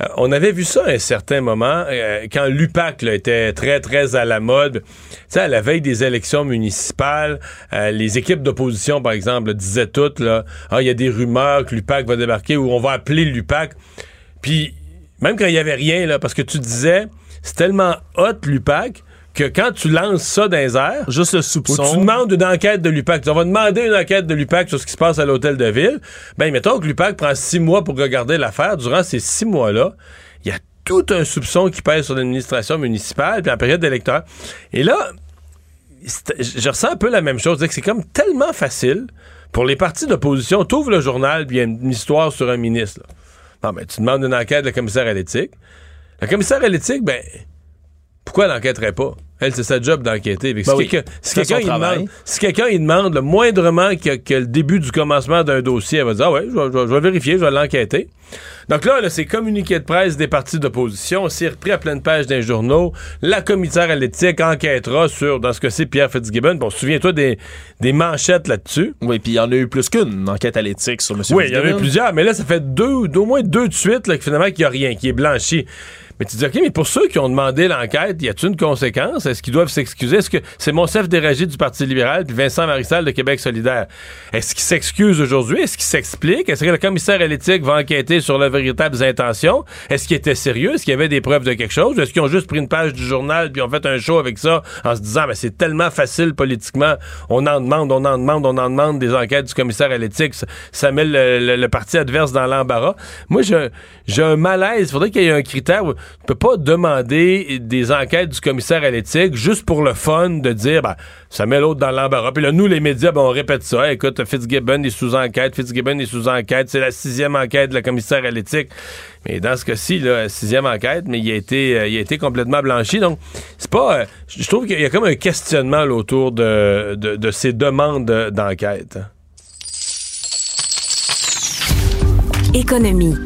Euh, on avait vu ça à un certain moment, euh, quand l'UPAC était très, très à la mode. Tu sais, à la veille des élections municipales, euh, les équipes d'opposition, par exemple, disaient toutes, là, ah, il y a des rumeurs que l'UPAC va débarquer ou on va appeler l'UPAC. Puis, même quand il y avait rien, parce que tu disais, c'est tellement hot, l'UPAC, que quand tu lances ça dans les airs, juste le ou soupçon. tu demandes une enquête de l'UPAC, on va demander une enquête de l'UPAC sur ce qui se passe à l'hôtel de ville, ben mettons que l'UPAC prend six mois pour regarder l'affaire. Durant ces six mois-là, il y a tout un soupçon qui pèse sur l'administration municipale, puis en période électorale. Et là, je ressens un peu la même chose. C'est que c'est comme tellement facile pour les partis d'opposition. Tu ouvres le journal, puis il y a une histoire sur un ministre. là. Non, mais tu demandes une enquête de la commissaire à l'éthique. La commissaire à l'éthique, ben, pourquoi elle n'enquêterait pas? Elle, c'est sa job d'enquêter. Ben si oui. quelqu'un si demande, si quelqu'un demande le moindrement que, que le début du commencement d'un dossier, elle va dire Ah ouais, je vais, je vérifier, je vais l'enquêter. Donc là, là c'est communiqué de presse des partis d'opposition, c'est repris à pleine page d'un journaux. La commissaire à l'éthique enquêtera sur, dans ce cas-ci, Pierre Fitzgibbon. Bon, souviens-toi des, des manchettes là-dessus. Oui, puis il y en a eu plus qu'une enquête à l'éthique sur M. Oui, il y en a eu plusieurs, mais là, ça fait deux, d'au moins deux de suite, là, que finalement, qu'il n'y a rien, qui est blanchi. Mais tu dis, OK, mais pour ceux qui ont demandé l'enquête, y a-t-il une conséquence? Est-ce qu'ils doivent s'excuser? Est-ce que c'est Monsef Déragé du Parti libéral puis Vincent Marissal de Québec solidaire? Est-ce qu'ils s'excusent aujourd'hui? Est-ce qu'ils s'expliquent? Est-ce que le commissaire à l'éthique va enquêter sur leurs véritables intentions? Est-ce qu'ils étaient sérieux? Est-ce qu'il y avait des preuves de quelque chose? Est-ce qu'ils ont juste pris une page du journal puis ont fait un show avec ça en se disant, mais c'est tellement facile politiquement. On en demande, on en demande, on en demande des enquêtes du commissaire à l'éthique. Ça, met le, parti adverse dans l'embarras. Moi, j'ai un malaise. Faudrait qu'il y ait un critère tu peux pas demander des enquêtes du commissaire à l'éthique juste pour le fun de dire, ben, ça met l'autre dans l'embarras. Puis là, nous, les médias, ben, on répète ça. Écoute, Fitzgibbon est sous enquête, Fitzgibbon est sous enquête. C'est la sixième enquête de la commissaire à l'éthique. Mais dans ce cas-ci, là, sixième enquête, mais il a été, euh, il a été complètement blanchi. Donc, c'est pas. euh, je trouve qu'il y a comme un questionnement autour de, de, ces demandes de- d'enquête. Économie.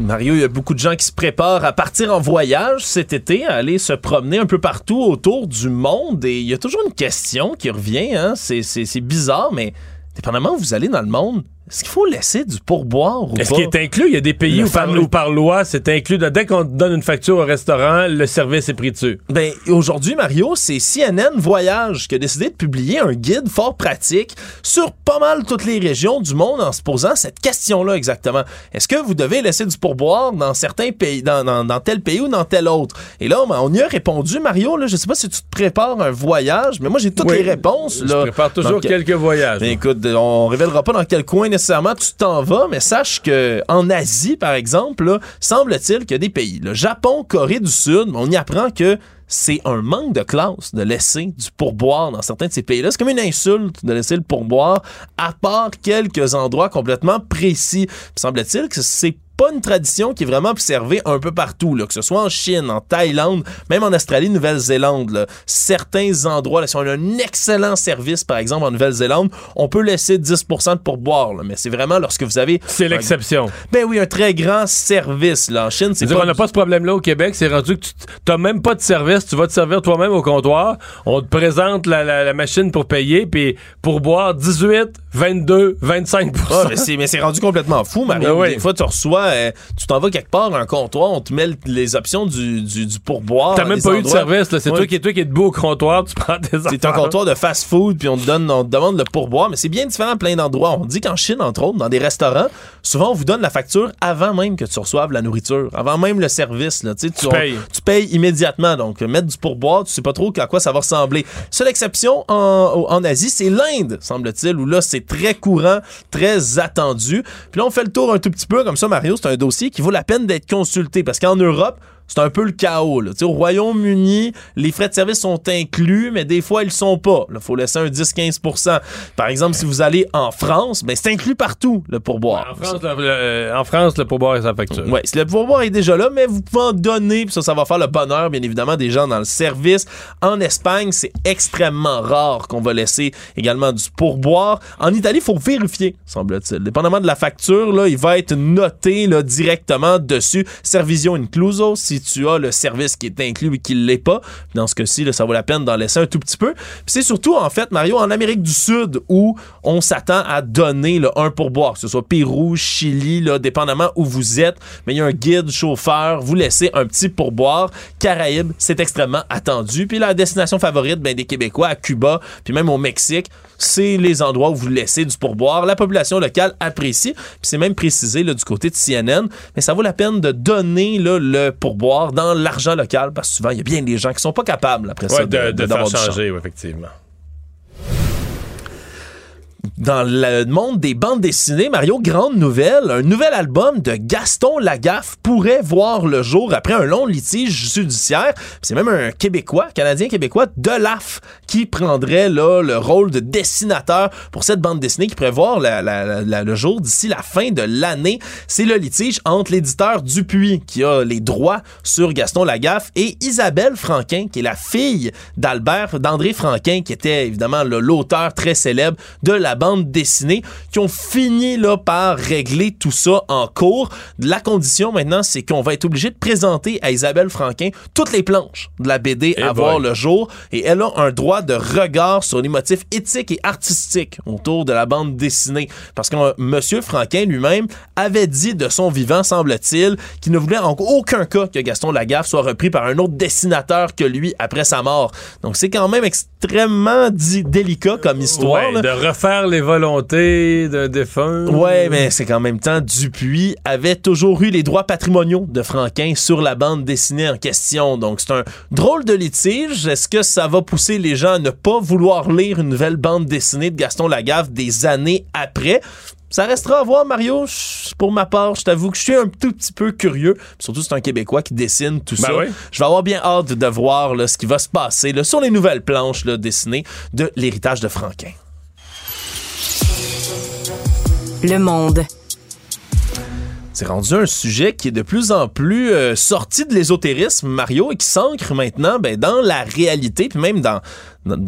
Mario, il y a beaucoup de gens qui se préparent à partir en voyage cet été, à aller se promener un peu partout autour du monde. Et il y a toujours une question qui revient. Hein? C'est, bizarre, mais dépendamment où vous allez dans le monde, est-ce qu'il faut laisser du pourboire ou Est-ce qu'il est inclus? Il y a des pays où par, fameux- où par loi, c'est inclus. dès qu'on donne une facture au restaurant, le service est pris dessus. Ben, aujourd'hui, Mario, c'est CNN Voyage qui a décidé de publier un guide fort pratique sur pas mal toutes les régions du monde en se posant cette question-là exactement. Est-ce que vous devez laisser du pourboire dans certains pays, dans, dans- dans tel pays ou dans tel autre? Et là, ben, on y a répondu, Mario, là, je sais pas si tu te prépares un voyage, mais moi, j'ai toutes Oui. les réponses. Je là. prépare toujours Donc, quelques voyages. ben, écoute, on révélera pas dans quel coin nécessairement tu t'en vas, mais sache que en Asie, par exemple, semble-t-il qu'il y a des pays, le Japon, Corée du Sud, on y apprend que c'est un manque de classe de laisser du pourboire dans certains de ces pays-là. C'est comme une insulte de laisser le pourboire, à part quelques endroits complètement précis. Semble-t-il que c'est pas une tradition qui est vraiment observée un peu partout, là, que ce soit en Chine, en Thaïlande, même en Australie, Nouvelle-Zélande. Certains endroits, là, si on a un excellent service, par exemple en Nouvelle-Zélande, on peut laisser 10 de pourboire, là, mais c'est vraiment lorsque vous avez... C'est l'exception. Ben oui, un très grand service. Là. En Chine, c'est pas... qu'on n'a pas ce problème-là au Québec. C'est rendu que tu n'as même pas de service. Tu vas te servir toi-même au comptoir. On te présente la, la- la machine pour payer. Puis pour boire 18, 22, 25 Ah, mais c'est- rendu complètement fou, Mario. Ben oui. Des fois, tu reçois, euh, tu t'en vas quelque part, un comptoir, on te met les options du, du, du pourboire. T'as même pas eu de service, là. C'est Ouais. toi, qui, es- toi qui es debout au comptoir, tu prends tes C'est un comptoir de fast-food, puis on te donne, on te demande le pourboire, mais c'est bien différent à plein d'endroits. On dit qu'en Chine, entre autres, dans des restaurants, souvent on vous donne la facture avant même que tu reçoives la nourriture, avant même le service. Là. Tu, payes. tu payes immédiatement. Donc, mettre du pourboire, tu sais pas trop à quoi ça va ressembler. Seule exception en, en Asie, c'est l'Inde, semble-t-il, où là, c'est très courant, très attendu. Puis là, on fait le tour un tout petit peu, comme ça, Mario, c'est un dossier qui vaut la peine d'être consulté, parce qu'en Europe, c'est un peu le chaos. Là. Tu sais, Au Royaume-Uni, les frais de service sont inclus, mais des fois, ils le sont pas. Il faut laisser un 10-15% Par exemple, si vous allez en France, ben, c'est inclus partout, le pourboire. En France, le, le- en France, le pourboire est sa facture. Oui, le pourboire est déjà là, mais vous pouvez en donner, puis ça, ça va faire le bonheur, bien évidemment, des gens dans le service. En Espagne, c'est extrêmement rare qu'on va laisser également du pourboire. En Italie, il faut vérifier, semble-t-il. Dépendamment de la facture, là, il va être noté là, directement dessus. Servizio incluso, si tu as le service qui est inclus et qui ne l'est pas. Dans ce cas-ci, ça vaut la peine d'en laisser un tout petit peu. Puis c'est surtout, en fait, Mario, en Amérique du Sud, où on s'attend à donner un pourboire, que ce soit Pérou, Chili, là, dépendamment où vous êtes. Mais il y a un guide, chauffeur, vous laissez un petit pourboire. Caraïbes, c'est extrêmement attendu. Puis la destination favorite ben, des Québécois, à Cuba, puis même au Mexique, c'est les endroits où vous laissez du pourboire. La population locale apprécie. Puis c'est même précisé là, du côté de CNN. Mais ça vaut la peine de donner le pourboire dans l'argent local parce que souvent, il y a bien des gens qui sont pas capables après ça Ouais, de, de, faire changer, oui, effectivement. Dans le monde des bandes dessinées, Mario, grande nouvelle, un nouvel album de Gaston Lagaffe pourrait voir le jour après un long litige judiciaire. C'est même un Québécois, Canadien-Québécois, de l'AF, qui prendrait là, le rôle de dessinateur pour cette bande dessinée qui pourrait voir le jour d'ici la fin de l'année. C'est le litige entre l'éditeur Dupuis, qui a les droits sur Gaston Lagaffe, et Isabelle Franquin, qui est la fille d'Albert, d'André Franquin, qui était évidemment l'auteur très célèbre de la bande dessinée, qui ont fini là, par régler tout ça en cours. La condition maintenant, c'est qu'on va être obligé de présenter à Isabelle Franquin toutes les planches de la BD Eh à boy. voir le jour, et elle a un droit de regard sur les motifs éthiques et artistiques autour de la bande dessinée. Parce que euh, Monsieur Franquin lui-même avait dit de son vivant, semble-t-il, qu'il ne voulait en aucun cas que Gaston Lagaffe soit repris par un autre dessinateur que lui après sa mort. Donc c'est quand même extrêmement délicat comme histoire. Ouais, de refaire les volontés d'un défunt. Ouais, mais c'est qu'en même temps, Dupuis avait toujours eu les droits patrimoniaux de Franquin sur la bande dessinée en question. Donc, c'est un drôle de litige. Est-ce que ça va pousser les gens à ne pas vouloir lire une nouvelle bande dessinée de Gaston Lagaffe des années après? Ça restera à voir, Mario. Pour ma part, je t'avoue que je suis un tout petit peu curieux. Surtout, c'est un Québécois qui dessine tout Ben ça. oui. Je vais avoir bien hâte de voir là, ce qui va se passer là, sur les nouvelles planches là, dessinées de l'héritage de Franquin. Le monde. C'est rendu un sujet qui est de plus en plus euh, sorti de l'ésotérisme, Mario, et qui s'ancre maintenant ben, dans la réalité, puis même dans, dans-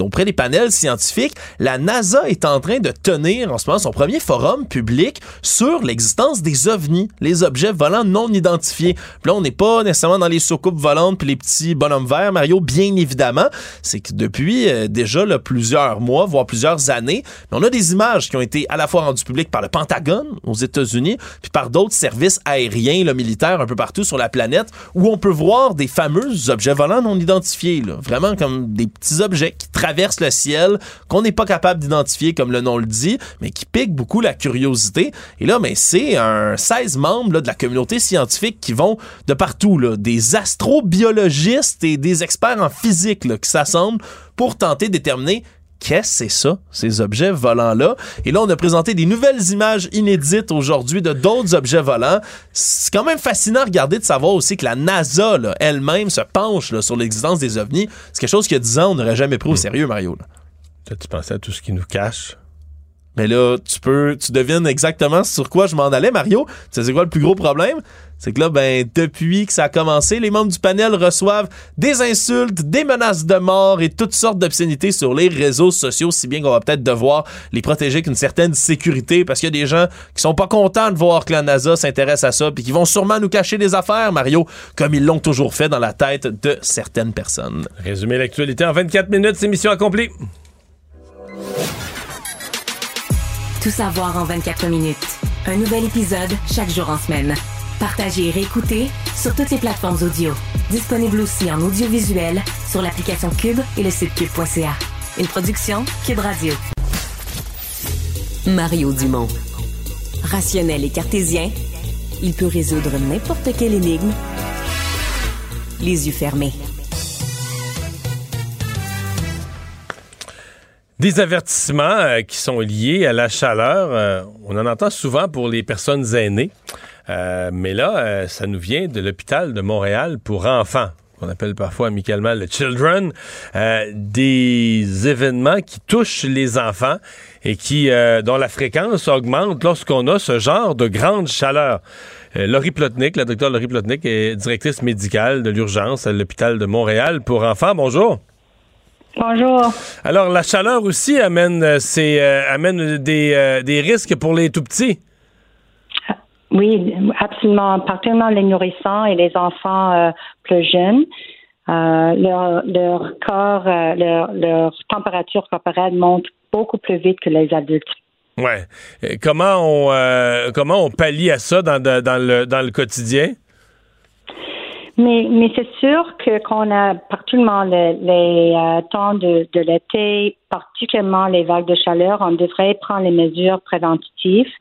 auprès des panels scientifiques. La NASA est en train de tenir en ce moment son premier forum public sur l'existence des ovnis, les objets volants non identifiés. Puis là, on n'est pas nécessairement dans les soucoupes volantes puis les petits bonhommes verts, Mario, bien évidemment. C'est que depuis euh, déjà là, plusieurs mois, voire plusieurs années, on a des images qui ont été à la fois rendues publiques par le Pentagone aux États-Unis, puis par d'autres services aériens, là, militaires un peu partout sur la planète, où on peut voir des fameux objets volants non identifiés, là. vraiment comme des petits objets qui traversent le ciel, qu'on n'est pas capable d'identifier comme le nom le dit, mais qui piquent beaucoup la curiosité. Et là, mais c'est un 16 membres de la communauté scientifique qui vont de partout, là, des astrobiologistes et des experts en physique là, qui s'assemblent pour tenter de déterminer Qu'est-ce que c'est ça, ces objets volants-là? Et là, on a présenté des nouvelles images inédites aujourd'hui de d'autres objets volants. C'est quand même fascinant à regarder de savoir aussi que la NASA elle-même se penche là, sur l'existence des ovnis. C'est quelque chose a 10 ans, on n'aurait jamais pris au sérieux, Mario. là. Toi, tu pensais à tout ce qui nous cache? Mais là, tu peux, tu devines exactement sur quoi je m'en allais, Mario. Tu sais, c'est quoi le plus gros problème? C'est que là, ben, depuis que ça a commencé, les membres du panel reçoivent des insultes, des menaces de mort et toutes sortes d'obscénités sur les réseaux sociaux, si bien qu'on va peut-être devoir les protéger avec une certaine sécurité parce qu'il y a des gens qui sont pas contents de voir que la NASA s'intéresse à ça puis qui vont sûrement nous cacher des affaires, Mario, comme ils l'ont toujours fait dans la tête de certaines personnes. Résumer l'actualité en 24 minutes, c'est mission accomplie. Tout savoir en 24 minutes. Un nouvel épisode chaque jour en semaine. Partagez et réécoutez sur toutes les plateformes audio. Disponible aussi en audiovisuel sur l'application Cube et le site cube.ca. Une production Cube Radio. Mario Dumont. Rationnel et cartésien, il peut résoudre n'importe quelle énigme les yeux fermés. Des avertissements euh, qui sont liés à la chaleur, euh, on en entend souvent pour les personnes aînées, euh, mais là, ça nous vient de l'hôpital de Montréal pour enfants qu'on appelle parfois amicalement le children, des événements qui touchent les enfants et qui dont la fréquence augmente lorsqu'on a ce genre de grande chaleur. Laurie Plotnick, la docteure Laurie Plotnick est directrice médicale de l'urgence à l'hôpital de Montréal pour enfants. Bonjour. Bonjour. Alors, la chaleur aussi amène, euh, euh, amène des, euh, des, risques pour les tout petits. Oui, absolument. Particulièrement les nourrissants et les enfants plus jeunes. leur, leur corps, leur, leur température corporelle monte beaucoup plus vite que les adultes. Ouais. comment on comment on pallie à ça dans, dans, le, dans le quotidien? Mais, mais c'est sûr que quand on a particulièrement les, les euh, temps de, de l'été, particulièrement les vagues de chaleur, on devrait prendre les mesures préventives.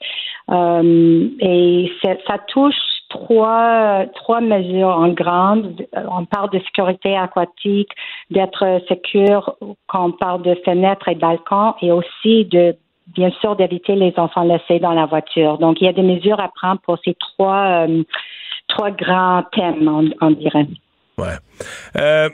Euh, et ça touche trois, trois mesures en grande. On parle de sécurité aquatique, d'être sécure quand on parle de fenêtres et balcons, et aussi de bien sûr d'éviter les enfants laissés dans la voiture. Donc il y a des mesures à prendre pour ces trois euh, trois grands thèmes, on, dirait. Ouais. Euh,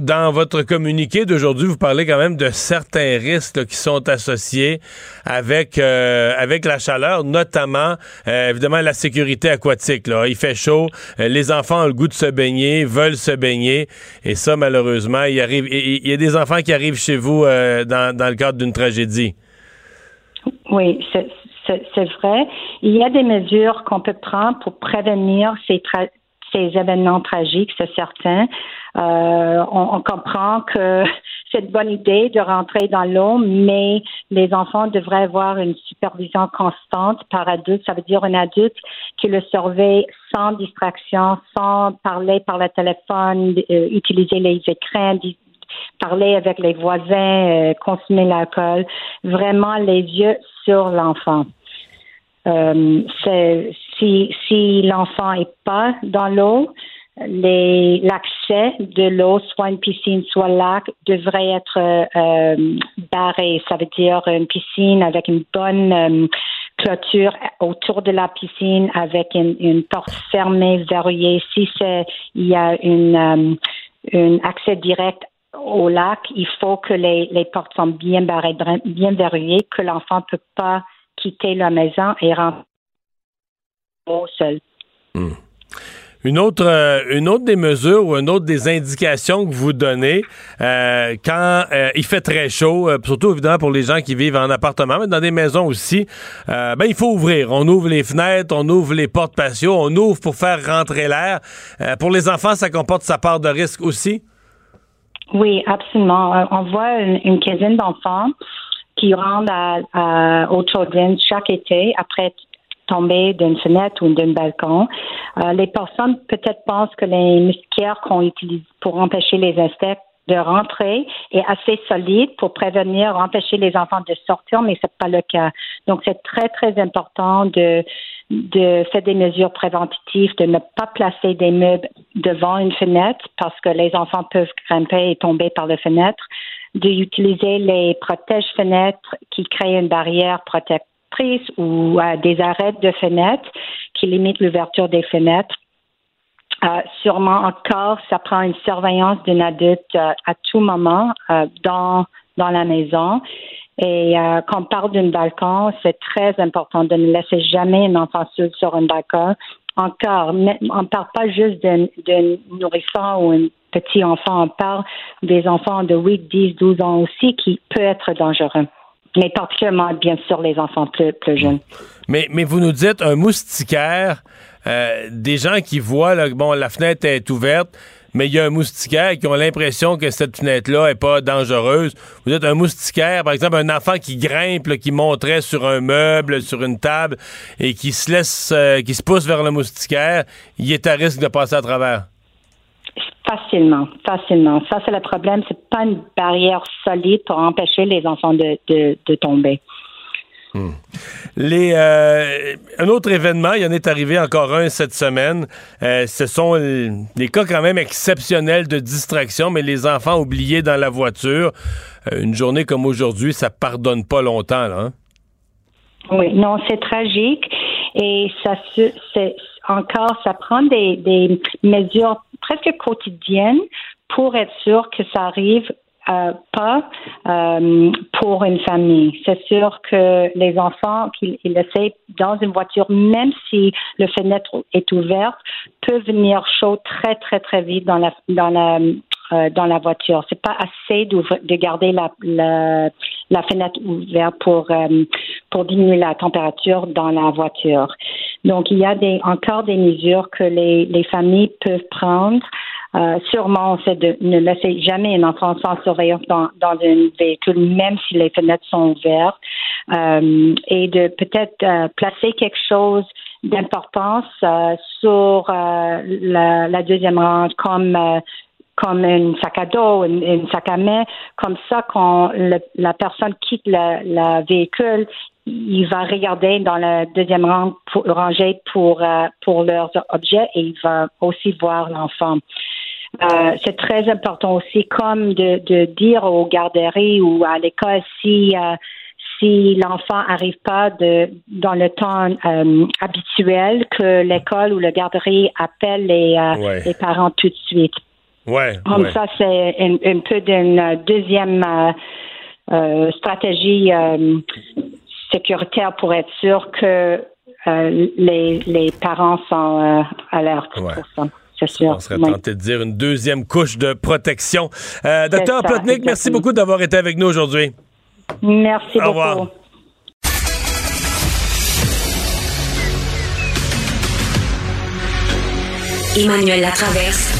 dans votre communiqué d'aujourd'hui, vous parlez quand même de certains risques qui sont associés avec euh, avec la chaleur, notamment euh, évidemment la sécurité aquatique. Là. Il fait chaud, les enfants ont le goût de se baigner, veulent se baigner, et ça malheureusement, il arrive, il y a des enfants qui arrivent chez vous dans, dans le cadre d'une tragédie. Oui, c'est vrai. Il y a des mesures qu'on peut prendre pour prévenir ces, ces événements tragiques, c'est certain. Euh, on, comprend que c'est une bonne idée de rentrer dans l'eau, mais les enfants devraient avoir une supervision constante par adulte. Ça veut dire un adulte qui le surveille sans distraction, sans parler par le téléphone, euh, utiliser les écrans, parler avec les voisins, euh, consommer l'alcool. Vraiment les yeux sur l'enfant. Euh, si, si l'enfant est pas dans l'eau, l'accès de l'eau, soit une piscine, soit lac, devrait être euh, barré. Ça veut dire une piscine avec une bonne euh, clôture autour de la piscine, avec une, porte fermée, verrouillée. Si il y a une, un accès direct au lac, il faut que les, les portes sont bien barrées, bien verrouillées, que l'enfant ne peut pas quitter la maison et rentrer seul. Hmm. Une autre, euh, une autre des mesures ou une autre des indications que vous donnez euh, quand euh, il fait très chaud, surtout évidemment pour les gens qui vivent en appartement, mais dans des maisons aussi, ben il faut ouvrir. On ouvre les fenêtres, on ouvre les portes patio, on ouvre pour faire rentrer l'air. pour les enfants, ça comporte sa part de risque aussi? Oui, absolument. On voit une, une quinzaine d'enfants qui rendent aux children chaque été après tomber d'une fenêtre ou d'un balcon. Euh, les personnes peut-être pensent que les moustiquaires qu'on utilise pour empêcher les insectes de rentrer est assez solide pour prévenir, empêcher les enfants de sortir, mais c'est pas le cas. Donc c'est très très important de de faire des mesures préventives, de ne pas placer des meubles devant une fenêtre parce que les enfants peuvent grimper et tomber par la fenêtre d'utiliser les protège-fenêtres qui créent une barrière protectrice ou euh, des arrêts de fenêtres qui limitent l'ouverture des fenêtres. Euh, sûrement encore, ça prend une surveillance d'un adulte euh, à tout moment dans, dans la maison. Et quand on parle d'un balcon, c'est très important de ne laisser jamais un enfant seul sur un balcon. Encore, on ne parle pas juste d'un nourrissant ou un petits enfants, on parle des enfants de 8, 10, 12 ans aussi qui peut être dangereux. Mais particulièrement, bien sûr, les enfants plus, jeunes. Mais, mais vous nous dites un moustiquaire, euh, des gens qui voient, bon, la fenêtre est ouverte, mais il y a un moustiquaire qui ont l'impression que cette fenêtre-là est pas dangereuse. Vous êtes un moustiquaire, par exemple, un enfant qui grimpe, qui monterait sur un meuble, sur une table, et qui se laisse, euh, qui se pousse vers le moustiquaire, il est à risque de passer à travers. Facilement, facilement. Ça, c'est le problème. C'est pas une barrière solide pour empêcher les enfants de, de tomber. Euh, un autre événement, il en est arrivé encore un cette semaine. Euh, ce sont des cas quand même exceptionnels de distraction, mais les enfants oubliés dans la voiture. Euh, une journée comme aujourd'hui, ça pardonne pas longtemps. Hein? Oui, non, c'est tragique et ça, encore, ça prend des mesures presque quotidiennes pour être sûr que ça arrive euh, pas euh, pour une famille. C'est sûr que les enfants qu'ils essaient dans une voiture, même si le fenêtre est ouverte, peuvent venir chaud très très très vite dans la dans la euh, dans la voiture. C'est pas assez de garder la, la, la, fenêtre ouverte pour pour diminuer la température dans la voiture. Donc il y a des encore des mesures que les les familles peuvent prendre euh, sûrement, c'est de ne laisser jamais un enfant sans surveillance dans, dans un véhicule, même si les fenêtres sont ouvertes, euh, et de peut-être euh, placer quelque chose d'importance sur la, deuxième rang, comme comme un sac à dos, une, sac à main, comme ça quand la personne quitte le, véhicule, il va regarder dans la deuxième rang pour, rangée pour pour leurs objets et il va aussi voir l'enfant. Euh, c'est très important aussi, comme de, de dire aux garderies ou à l'école si euh, si l'enfant n'arrive pas de, dans le temps euh, habituel, que l'école ou la garderie appelle les, les parents tout de suite. Ouais, Comme ça, c'est un, un, peu d'une deuxième stratégie sécuritaire pour être sûr que les, les parents sont alertes pour ça. On serait tenté de dire une deuxième couche de protection. Euh, docteur Plotnik, merci beaucoup d'avoir été avec nous aujourd'hui. Merci Au revoir. Emmanuel Latraverse.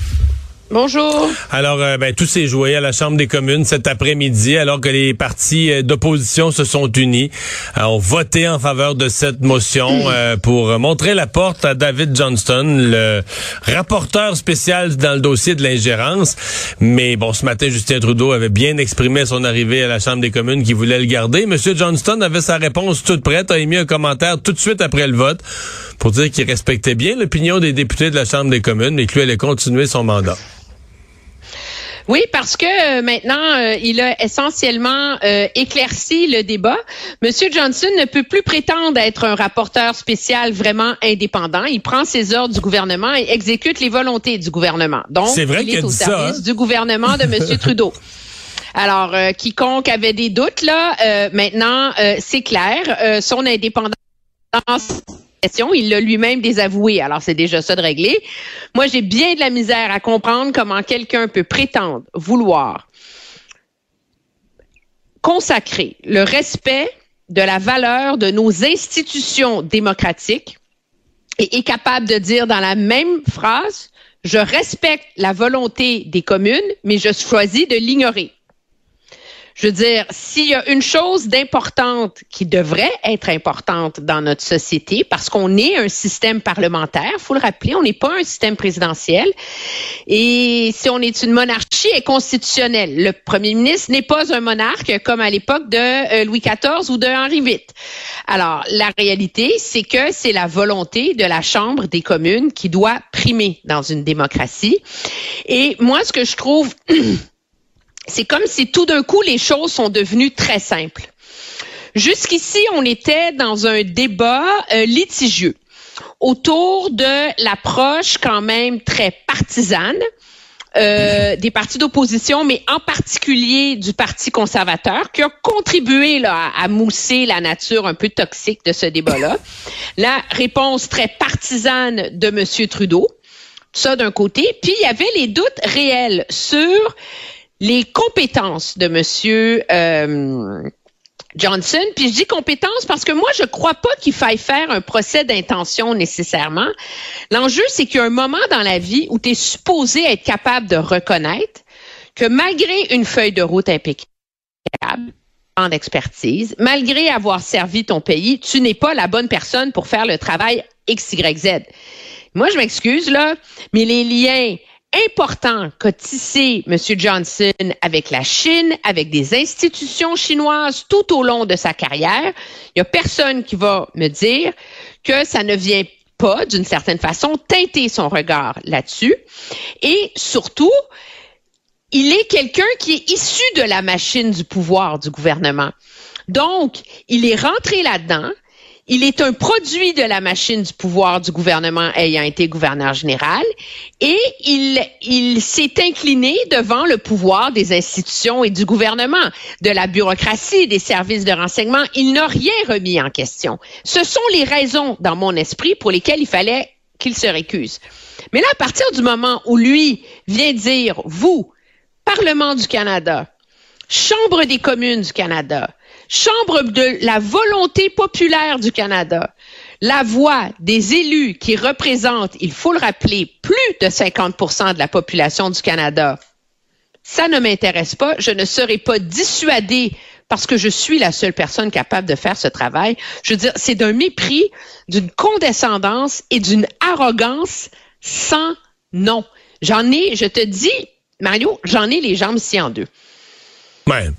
Bonjour. Alors, euh, ben, tout s'est joué à la Chambre des communes cet après-midi, alors que les partis euh, d'opposition se sont unis, euh, ont voté en faveur de cette motion pour montrer la porte à David Johnston, le rapporteur spécial dans le dossier de l'ingérence. Mais bon, ce matin, Justin Trudeau avait bien exprimé son arrivée à la Chambre des communes qu'il voulait le garder. Monsieur Johnston avait sa réponse toute prête, a émis un commentaire tout de suite après le vote pour dire qu'il respectait bien l'opinion des députés de la Chambre des communes, mais qu'il allait continuer son mandat. Oui, parce que euh, maintenant, euh, il a essentiellement euh, éclairci le débat. Monsieur Johnson ne peut plus prétendre être un rapporteur spécial vraiment indépendant. Il prend ses ordres du gouvernement et exécute les volontés du gouvernement. Donc, vrai il est au service hein? du gouvernement de Monsieur Trudeau. Alors, quiconque avait des doutes, là, maintenant, c'est clair. son indépendance il l'a lui-même désavoué, alors c'est déjà ça de régler. Moi, j'ai bien de la misère à comprendre comment quelqu'un peut prétendre vouloir consacrer le respect de la valeur de nos institutions démocratiques et est capable de dire dans la même phrase, je respecte la volonté des communes, mais je choisis de l'ignorer. Je veux dire, s'il y a une chose d'importante qui devrait être importante dans notre société, parce qu'on est un système parlementaire, faut le rappeler, on n'est pas un système présidentiel. Et si on est une monarchie est constitutionnelle, le premier ministre n'est pas un monarque comme à l'époque de euh, Louis XIV ou de Henri VIII. Alors, la réalité, c'est que c'est la volonté de la Chambre des communes qui doit primer dans une démocratie. Et moi, ce que je trouve c'est comme si tout d'un coup les choses sont devenues très simples. Jusqu'ici, on était dans un débat euh, litigieux autour de l'approche quand même très partisane euh, des partis d'opposition, mais en particulier du Parti conservateur, qui a contribué là, à, mousser la nature un peu toxique de ce débat-là. La réponse très partisane de M. Trudeau, ça d'un côté, puis il y avait les doutes réels sur les compétences de Monsieur euh, Johnson. Puis je dis compétences parce que moi, je crois pas qu'il faille faire un procès d'intention nécessairement. L'enjeu, c'est qu'il y a un moment dans la vie où tu es supposé être capable de reconnaître que malgré une feuille de route impeccable, en expertise, malgré avoir servi ton pays, tu n'es pas la bonne personne pour faire le travail X, Y, Z. Moi, je m'excuse, là, mais les liens important qu'a tissé M. Johnson avec la Chine, avec des institutions chinoises tout au long de sa carrière. Il n'y a personne qui va me dire que ça ne vient pas, d'une certaine façon, teinter son regard là-dessus. Et surtout, il est quelqu'un qui est issu de la machine du pouvoir du gouvernement. Donc, il est rentré là-dedans. Il est un produit de la machine du pouvoir du gouvernement ayant été gouverneur général et il, il s'est incliné devant le pouvoir des institutions et du gouvernement, de la bureaucratie, des services de renseignement. Il n'a rien remis en question. Ce sont les raisons dans mon esprit pour lesquelles il fallait qu'il se récuse. Mais là, à partir du moment où lui vient dire, vous, Parlement du Canada, Chambre des communes du Canada, Chambre de la volonté populaire du Canada, la voix des élus qui représentent, il faut le rappeler, plus de 50% de la population du Canada. Ça ne m'intéresse pas. Je ne serai pas dissuadée parce que je suis la seule personne capable de faire ce travail. Je veux dire, c'est d'un mépris, d'une condescendance et d'une arrogance sans nom. J'en ai, je te dis, Mario, j'en ai les jambes ici en deux. Ouais.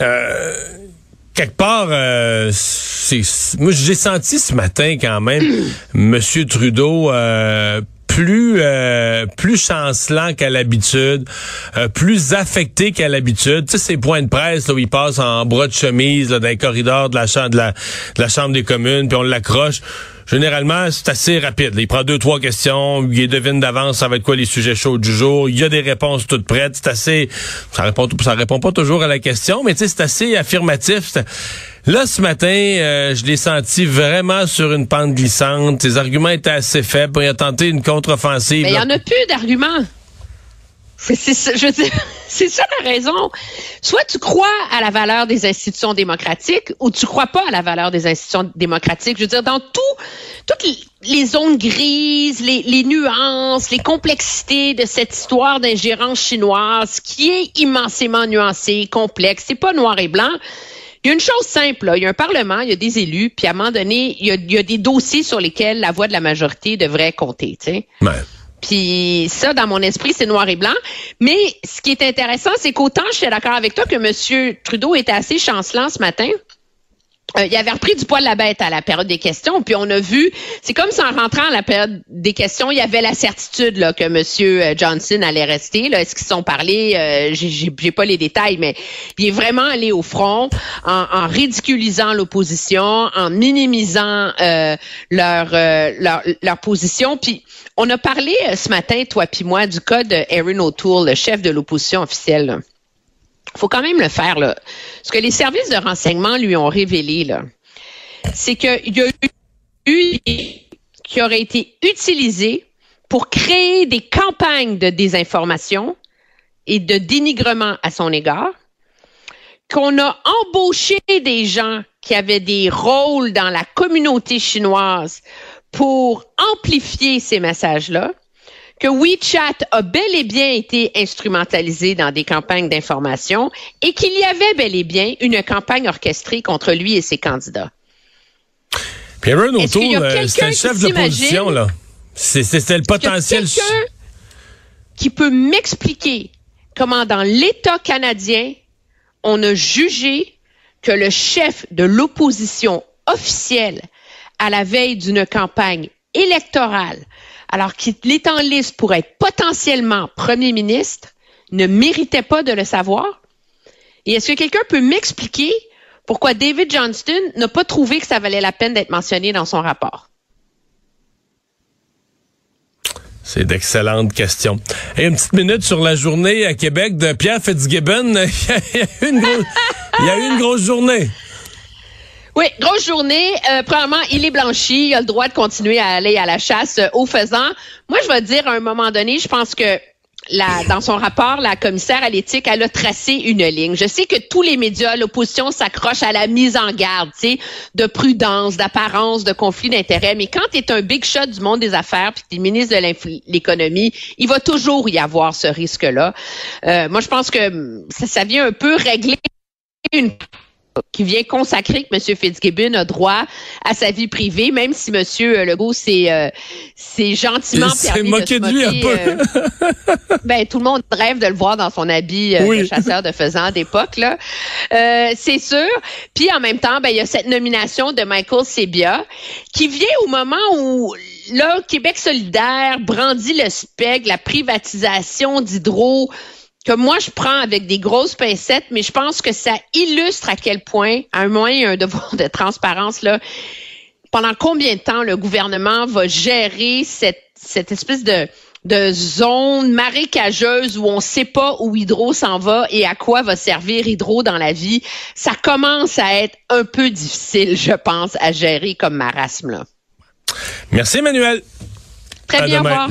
Euh, quelque part, euh, c'est, moi j'ai senti ce matin quand même Monsieur Trudeau euh, plus euh, plus chancelant qu'à l'habitude, euh, plus affecté qu'à l'habitude. Tu sais ces points de presse là, où il passe en bras de chemise là, dans les corridors de la chambre de la, de la chambre des communes, puis on l'accroche. Généralement, c'est assez rapide. Il prend deux, trois questions, il devine d'avance ça va être quoi les sujets chauds du jour. Il y a des réponses toutes prêtes. C'est assez. Ça répond, ça répond pas toujours à la question, mais c'est assez affirmatif. Là, ce matin, euh, je l'ai senti vraiment sur une pente glissante. Ses arguments étaient assez faibles. Il a tenté une contre-offensive. Mais il n'y en a plus d'arguments. C'est ça, c'est ça la raison. Soit tu crois à la valeur des institutions démocratiques ou tu crois pas à la valeur des institutions démocratiques. Je veux dire, dans tout, toutes les zones grises, les, nuances, les complexités de cette histoire d'ingérence chinoise qui est immensément nuancée, complexe. C'est pas noir et blanc. Il y a une chose simple, là. il y a un Parlement, il y a des élus, puis à un moment donné, il y a, des dossiers sur lesquels la voix de la majorité devrait compter. Tu sais. Puis ça, dans mon esprit, c'est noir et blanc. Mais ce qui est intéressant, c'est qu'autant je suis d'accord avec toi que M. Trudeau était assez chancelant ce matin. Euh, il avait repris du poil de la bête à la période des questions, puis on a vu, c'est comme si en rentrant à la période des questions, il y avait la certitude là, que M. Johnson allait rester. Est-ce qu'ils sont parlé? Euh, J'ai pas les détails, mais il est vraiment allé au front en, ridiculisant l'opposition, en minimisant euh, leur, euh, leur, position. Puis on a parlé euh, ce matin, toi puis moi, du cas de Erin O'Toole, le chef de l'opposition officielle. Faut quand même le faire. Là. Ce que les services de renseignement lui ont révélé, c'est qu'il y a eu qui aurait été utilisé pour créer des campagnes de désinformation et de dénigrement à son égard, qu'on a embauché des gens qui avaient des rôles dans la communauté chinoise pour amplifier ces messages-là, que WeChat a bel et bien été instrumentalisé dans des campagnes d'information et qu'il y avait bel et bien une campagne orchestrée contre lui et ses candidats. Puis c'est le chef d'opposition, là. C'était le potentiel. quelqu'un qui peut m'expliquer comment dans l'État canadien, on a jugé que le chef de l'opposition officielle à la veille d'une campagne électorale alors qu'il est en liste pour être potentiellement premier ministre, ne méritait pas de le savoir? Et est-ce que quelqu'un peut m'expliquer pourquoi David Johnston n'a pas trouvé que ça valait la peine d'être mentionné dans son rapport? C'est d'excellentes questions. Et une petite minute sur la journée à Québec de Pierre Fitzgibbon. il, y a une eu une grosse journée. Oui, grosse journée. Euh, premièrement, il est blanchi. Il a le droit de continuer à aller à la chasse euh, au faisant. Moi, je vais dire à un moment donné, je pense que la, dans son rapport, la commissaire à l'éthique, elle a tracé une ligne. Je sais que tous les médias, l'opposition s'accroche à la mise en garde, tu sais, de prudence, d'apparence, de conflit d'intérêts. Mais quand tu es un big shot du monde des affaires, puis tu es ministre de l'économie, il va toujours y avoir ce risque-là. Euh, moi, je pense que ça, ça vient un peu régler une qui vient consacrer que M. Fitzgibbon a droit à sa vie privée, même si M. Legault s'est euh, gentiment permis moqué de, se moquer, de lui un peu. Euh, ben, tout le monde rêve de le voir dans son habit euh, de chasseur de faisans d'époque, là. Euh, c'est sûr. Puis en même temps, ben, il y a cette nomination de Michael Sebia qui vient au moment où là, Québec solidaire brandit le spec, la privatisation d'Hydro que moi je prends avec des grosses pincettes, mais je pense que ça illustre à quel point, à un moment, il y a un devoir de transparence là. Pendant combien de temps le gouvernement va gérer cette, cette espèce de, de zone marécageuse où on ne sait pas où Hydro s'en va et à quoi va servir Hydro dans la vie, ça commence à être un peu difficile, je pense, à gérer comme marasme. Là. Merci, Emmanuel. Très bien, au revoir.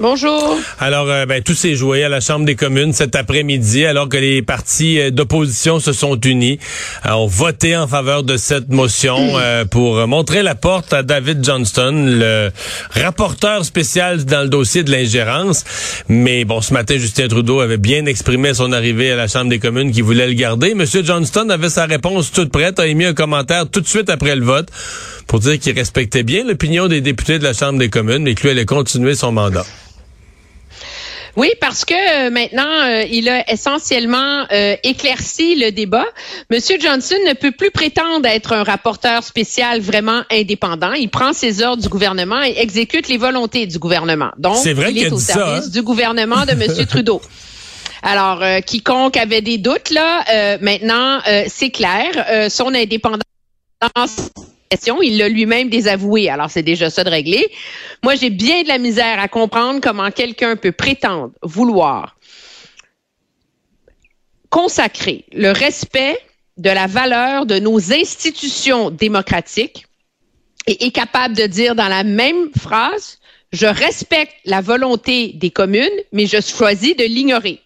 Bonjour. Alors, euh, ben, tout s'est joué à la Chambre des communes cet après-midi, alors que les partis euh, d'opposition se sont unis, euh, ont voté en faveur de cette motion pour montrer la porte à David Johnston, le rapporteur spécial dans le dossier de l'ingérence. Mais bon, ce matin, Justin Trudeau avait bien exprimé son arrivée à la Chambre des communes qu'il voulait le garder. Monsieur Johnston avait sa réponse toute prête, a émis un commentaire tout de suite après le vote pour dire qu'il respectait bien l'opinion des députés de la Chambre des communes, mais qu'il allait continuer son mandat. Oui, parce que euh, maintenant, euh, il a essentiellement euh, éclairci le débat. Monsieur Johnson ne peut plus prétendre être un rapporteur spécial vraiment indépendant. Il prend ses ordres du gouvernement et exécute les volontés du gouvernement. Donc, vrai il est au service hein? du gouvernement de Monsieur Trudeau. Alors, quiconque avait des doutes, là, maintenant, c'est clair. son indépendance il l'a lui-même désavoué, alors c'est déjà ça de régler. Moi, j'ai bien de la misère à comprendre comment quelqu'un peut prétendre vouloir consacrer le respect de la valeur de nos institutions démocratiques et est capable de dire dans la même phrase, je respecte la volonté des communes, mais je choisis de l'ignorer.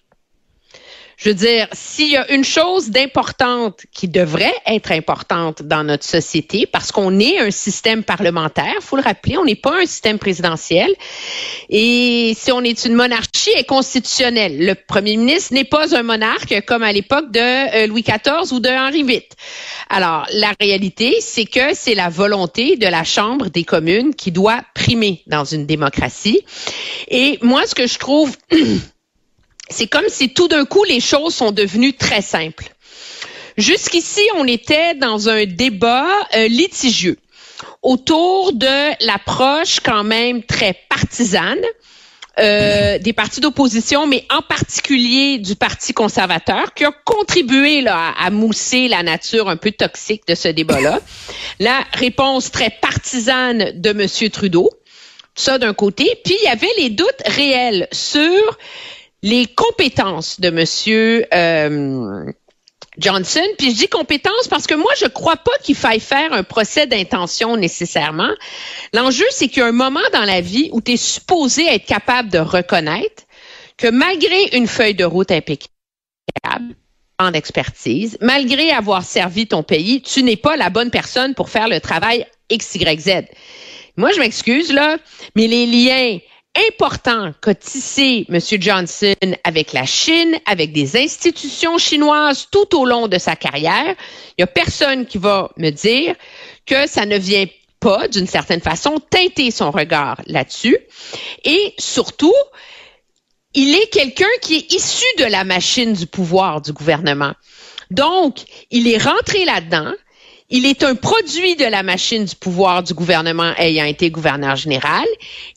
Je veux dire, s'il y a une chose d'importante qui devrait être importante dans notre société, parce qu'on est un système parlementaire, faut le rappeler, on n'est pas un système présidentiel. Et si on est une monarchie, est constitutionnelle. Le premier ministre n'est pas un monarque comme à l'époque de euh, Louis XIV ou de Henri VIII. Alors, la réalité, c'est que c'est la volonté de la Chambre des communes qui doit primer dans une démocratie. Et moi, ce que je trouve c'est comme si tout d'un coup les choses sont devenues très simples. Jusqu'ici, on était dans un débat euh, litigieux autour de l'approche quand même très partisane euh, des partis d'opposition, mais en particulier du Parti conservateur, qui a contribué à, mousser la nature un peu toxique de ce débat-là. La réponse très partisane de M. Trudeau, ça d'un côté, puis il y avait les doutes réels sur les compétences de Monsieur euh, Johnson. Puis je dis compétences parce que moi, je crois pas qu'il faille faire un procès d'intention nécessairement. L'enjeu, c'est qu'il y a un moment dans la vie où tu es supposé être capable de reconnaître que malgré une feuille de route impeccable, en expertise, malgré avoir servi ton pays, tu n'es pas la bonne personne pour faire le travail X, Y, Z. Moi, je m'excuse, là, mais les liens important qu'a tissé M. Johnson avec la Chine, avec des institutions chinoises tout au long de sa carrière. Il n'y a personne qui va me dire que ça ne vient pas, d'une certaine façon, teinter son regard là-dessus. Et surtout, il est quelqu'un qui est issu de la machine du pouvoir du gouvernement. Donc, il est rentré là-dedans. Il est un produit de la machine du pouvoir du gouvernement ayant été gouverneur général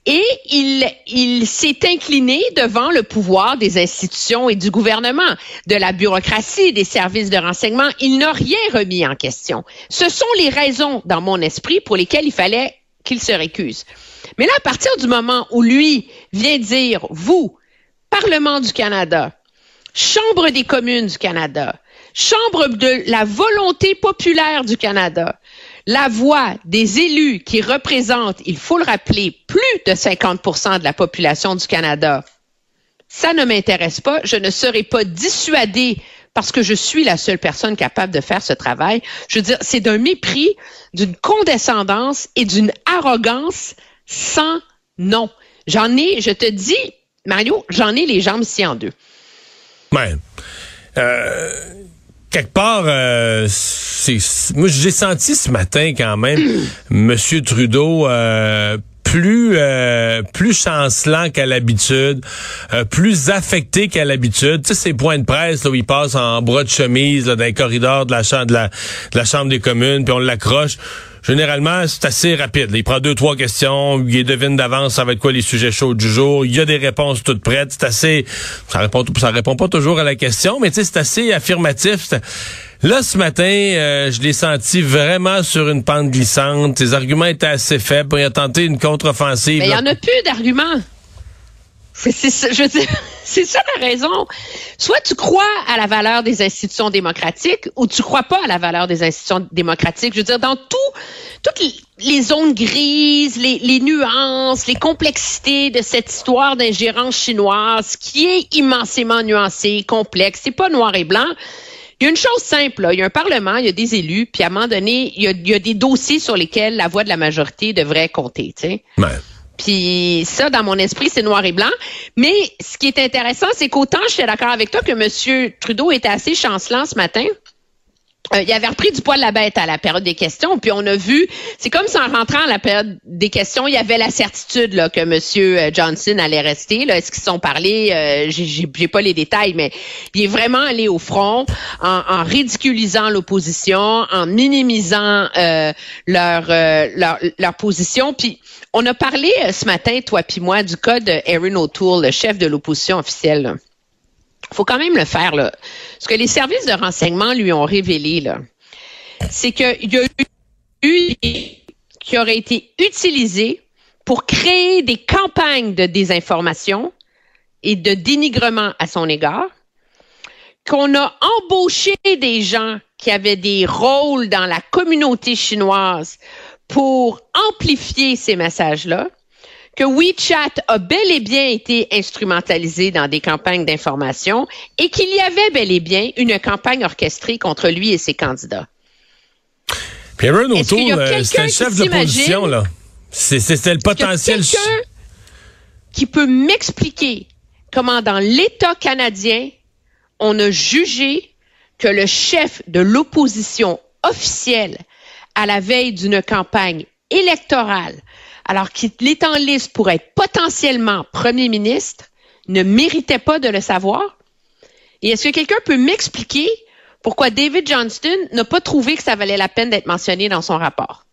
et il, il s'est incliné devant le pouvoir des institutions et du gouvernement, de la bureaucratie, des services de renseignement. Il n'a rien remis en question. Ce sont les raisons, dans mon esprit, pour lesquelles il fallait qu'il se récuse. Mais là, à partir du moment où lui vient dire, vous, Parlement du Canada, Chambre des communes du Canada, Chambre de la volonté populaire du Canada, la voix des élus qui représentent, il faut le rappeler, plus de 50% de la population du Canada, ça ne m'intéresse pas. Je ne serai pas dissuadée parce que je suis la seule personne capable de faire ce travail. Je veux dire, c'est d'un mépris, d'une condescendance et d'une arrogance sans nom. J'en ai, je te dis, Mario, j'en ai les jambes ici en deux. Ouais. Euh, quelque part, euh, c'est, moi j'ai senti ce matin quand même Monsieur Trudeau euh, plus euh, plus chancelant qu'à l'habitude, euh, plus affecté qu'à l'habitude. Tu sais, ces points de presse là, où il passe en bras de chemise là, dans les corridors de la, chambre, de la, de la Chambre des communes, puis on l'accroche. Généralement, c'est assez rapide. Il prend deux, trois questions, il devine d'avance ça va être quoi les sujets chauds du jour. Il y a des réponses toutes prêtes. C'est assez... Ça répond, ça répond pas toujours à la question, mais c'est assez affirmatif. Là, ce matin, euh, je l'ai senti vraiment sur une pente glissante. Ses arguments étaient assez faibles. Il a tenté une contre-offensive. Mais il n'y en a plus d'arguments. C'est ça la raison. Soit tu crois à la valeur des institutions démocratiques ou tu crois pas à la valeur des institutions démocratiques. Je veux dire, dans tout, toutes les zones grises, les, nuances, les complexités de cette histoire d'ingérence chinoise qui est immensément nuancée, complexe, c'est pas noir et blanc. Il y a une chose simple, il y a un Parlement, il y a des élus, puis à un moment donné, il y a, des dossiers sur lesquels la voix de la majorité devrait compter. Tu. Puis ça, dans mon esprit, c'est noir et blanc. Mais ce qui est intéressant, c'est qu'autant je suis d'accord avec toi que M. Trudeau était assez chancelant ce matin. Euh, il avait repris du poil de la bête à la période des questions, puis on a vu, c'est comme si en rentrant à la période des questions, il y avait la certitude là, que M. Johnson allait rester. Est-ce qu'ils sont parlé? Euh, j'ai pas les détails, mais il est vraiment allé au front en, ridiculisant l'opposition, en minimisant euh, leur, euh, leur, position. Puis on a parlé euh, ce matin, toi puis moi, du cas de Aaron O'Toole, le chef de l'opposition officielle. Faut quand même le faire. Là. Ce que les services de renseignement lui ont révélé, c'est qu'il y a eu qui aurait été utilisé pour créer des campagnes de désinformation et de dénigrement à son égard, qu'on a embauché des gens qui avaient des rôles dans la communauté chinoise pour amplifier ces messages-là, que WeChat a bel et bien été instrumentalisé dans des campagnes d'information et qu'il y avait bel et bien une campagne orchestrée contre lui et ses candidats. Pierre O'Toole, c'était le chef de l'opposition, là. C'était le potentiel. Quelqu'un qui peut m'expliquer comment dans l'État canadien, on a jugé que le chef de l'opposition officielle à la veille d'une campagne électorale alors qu'il est en liste pour être potentiellement premier ministre, ne méritait pas de le savoir? Et est-ce que quelqu'un peut m'expliquer pourquoi David Johnston n'a pas trouvé que ça valait la peine d'être mentionné dans son rapport?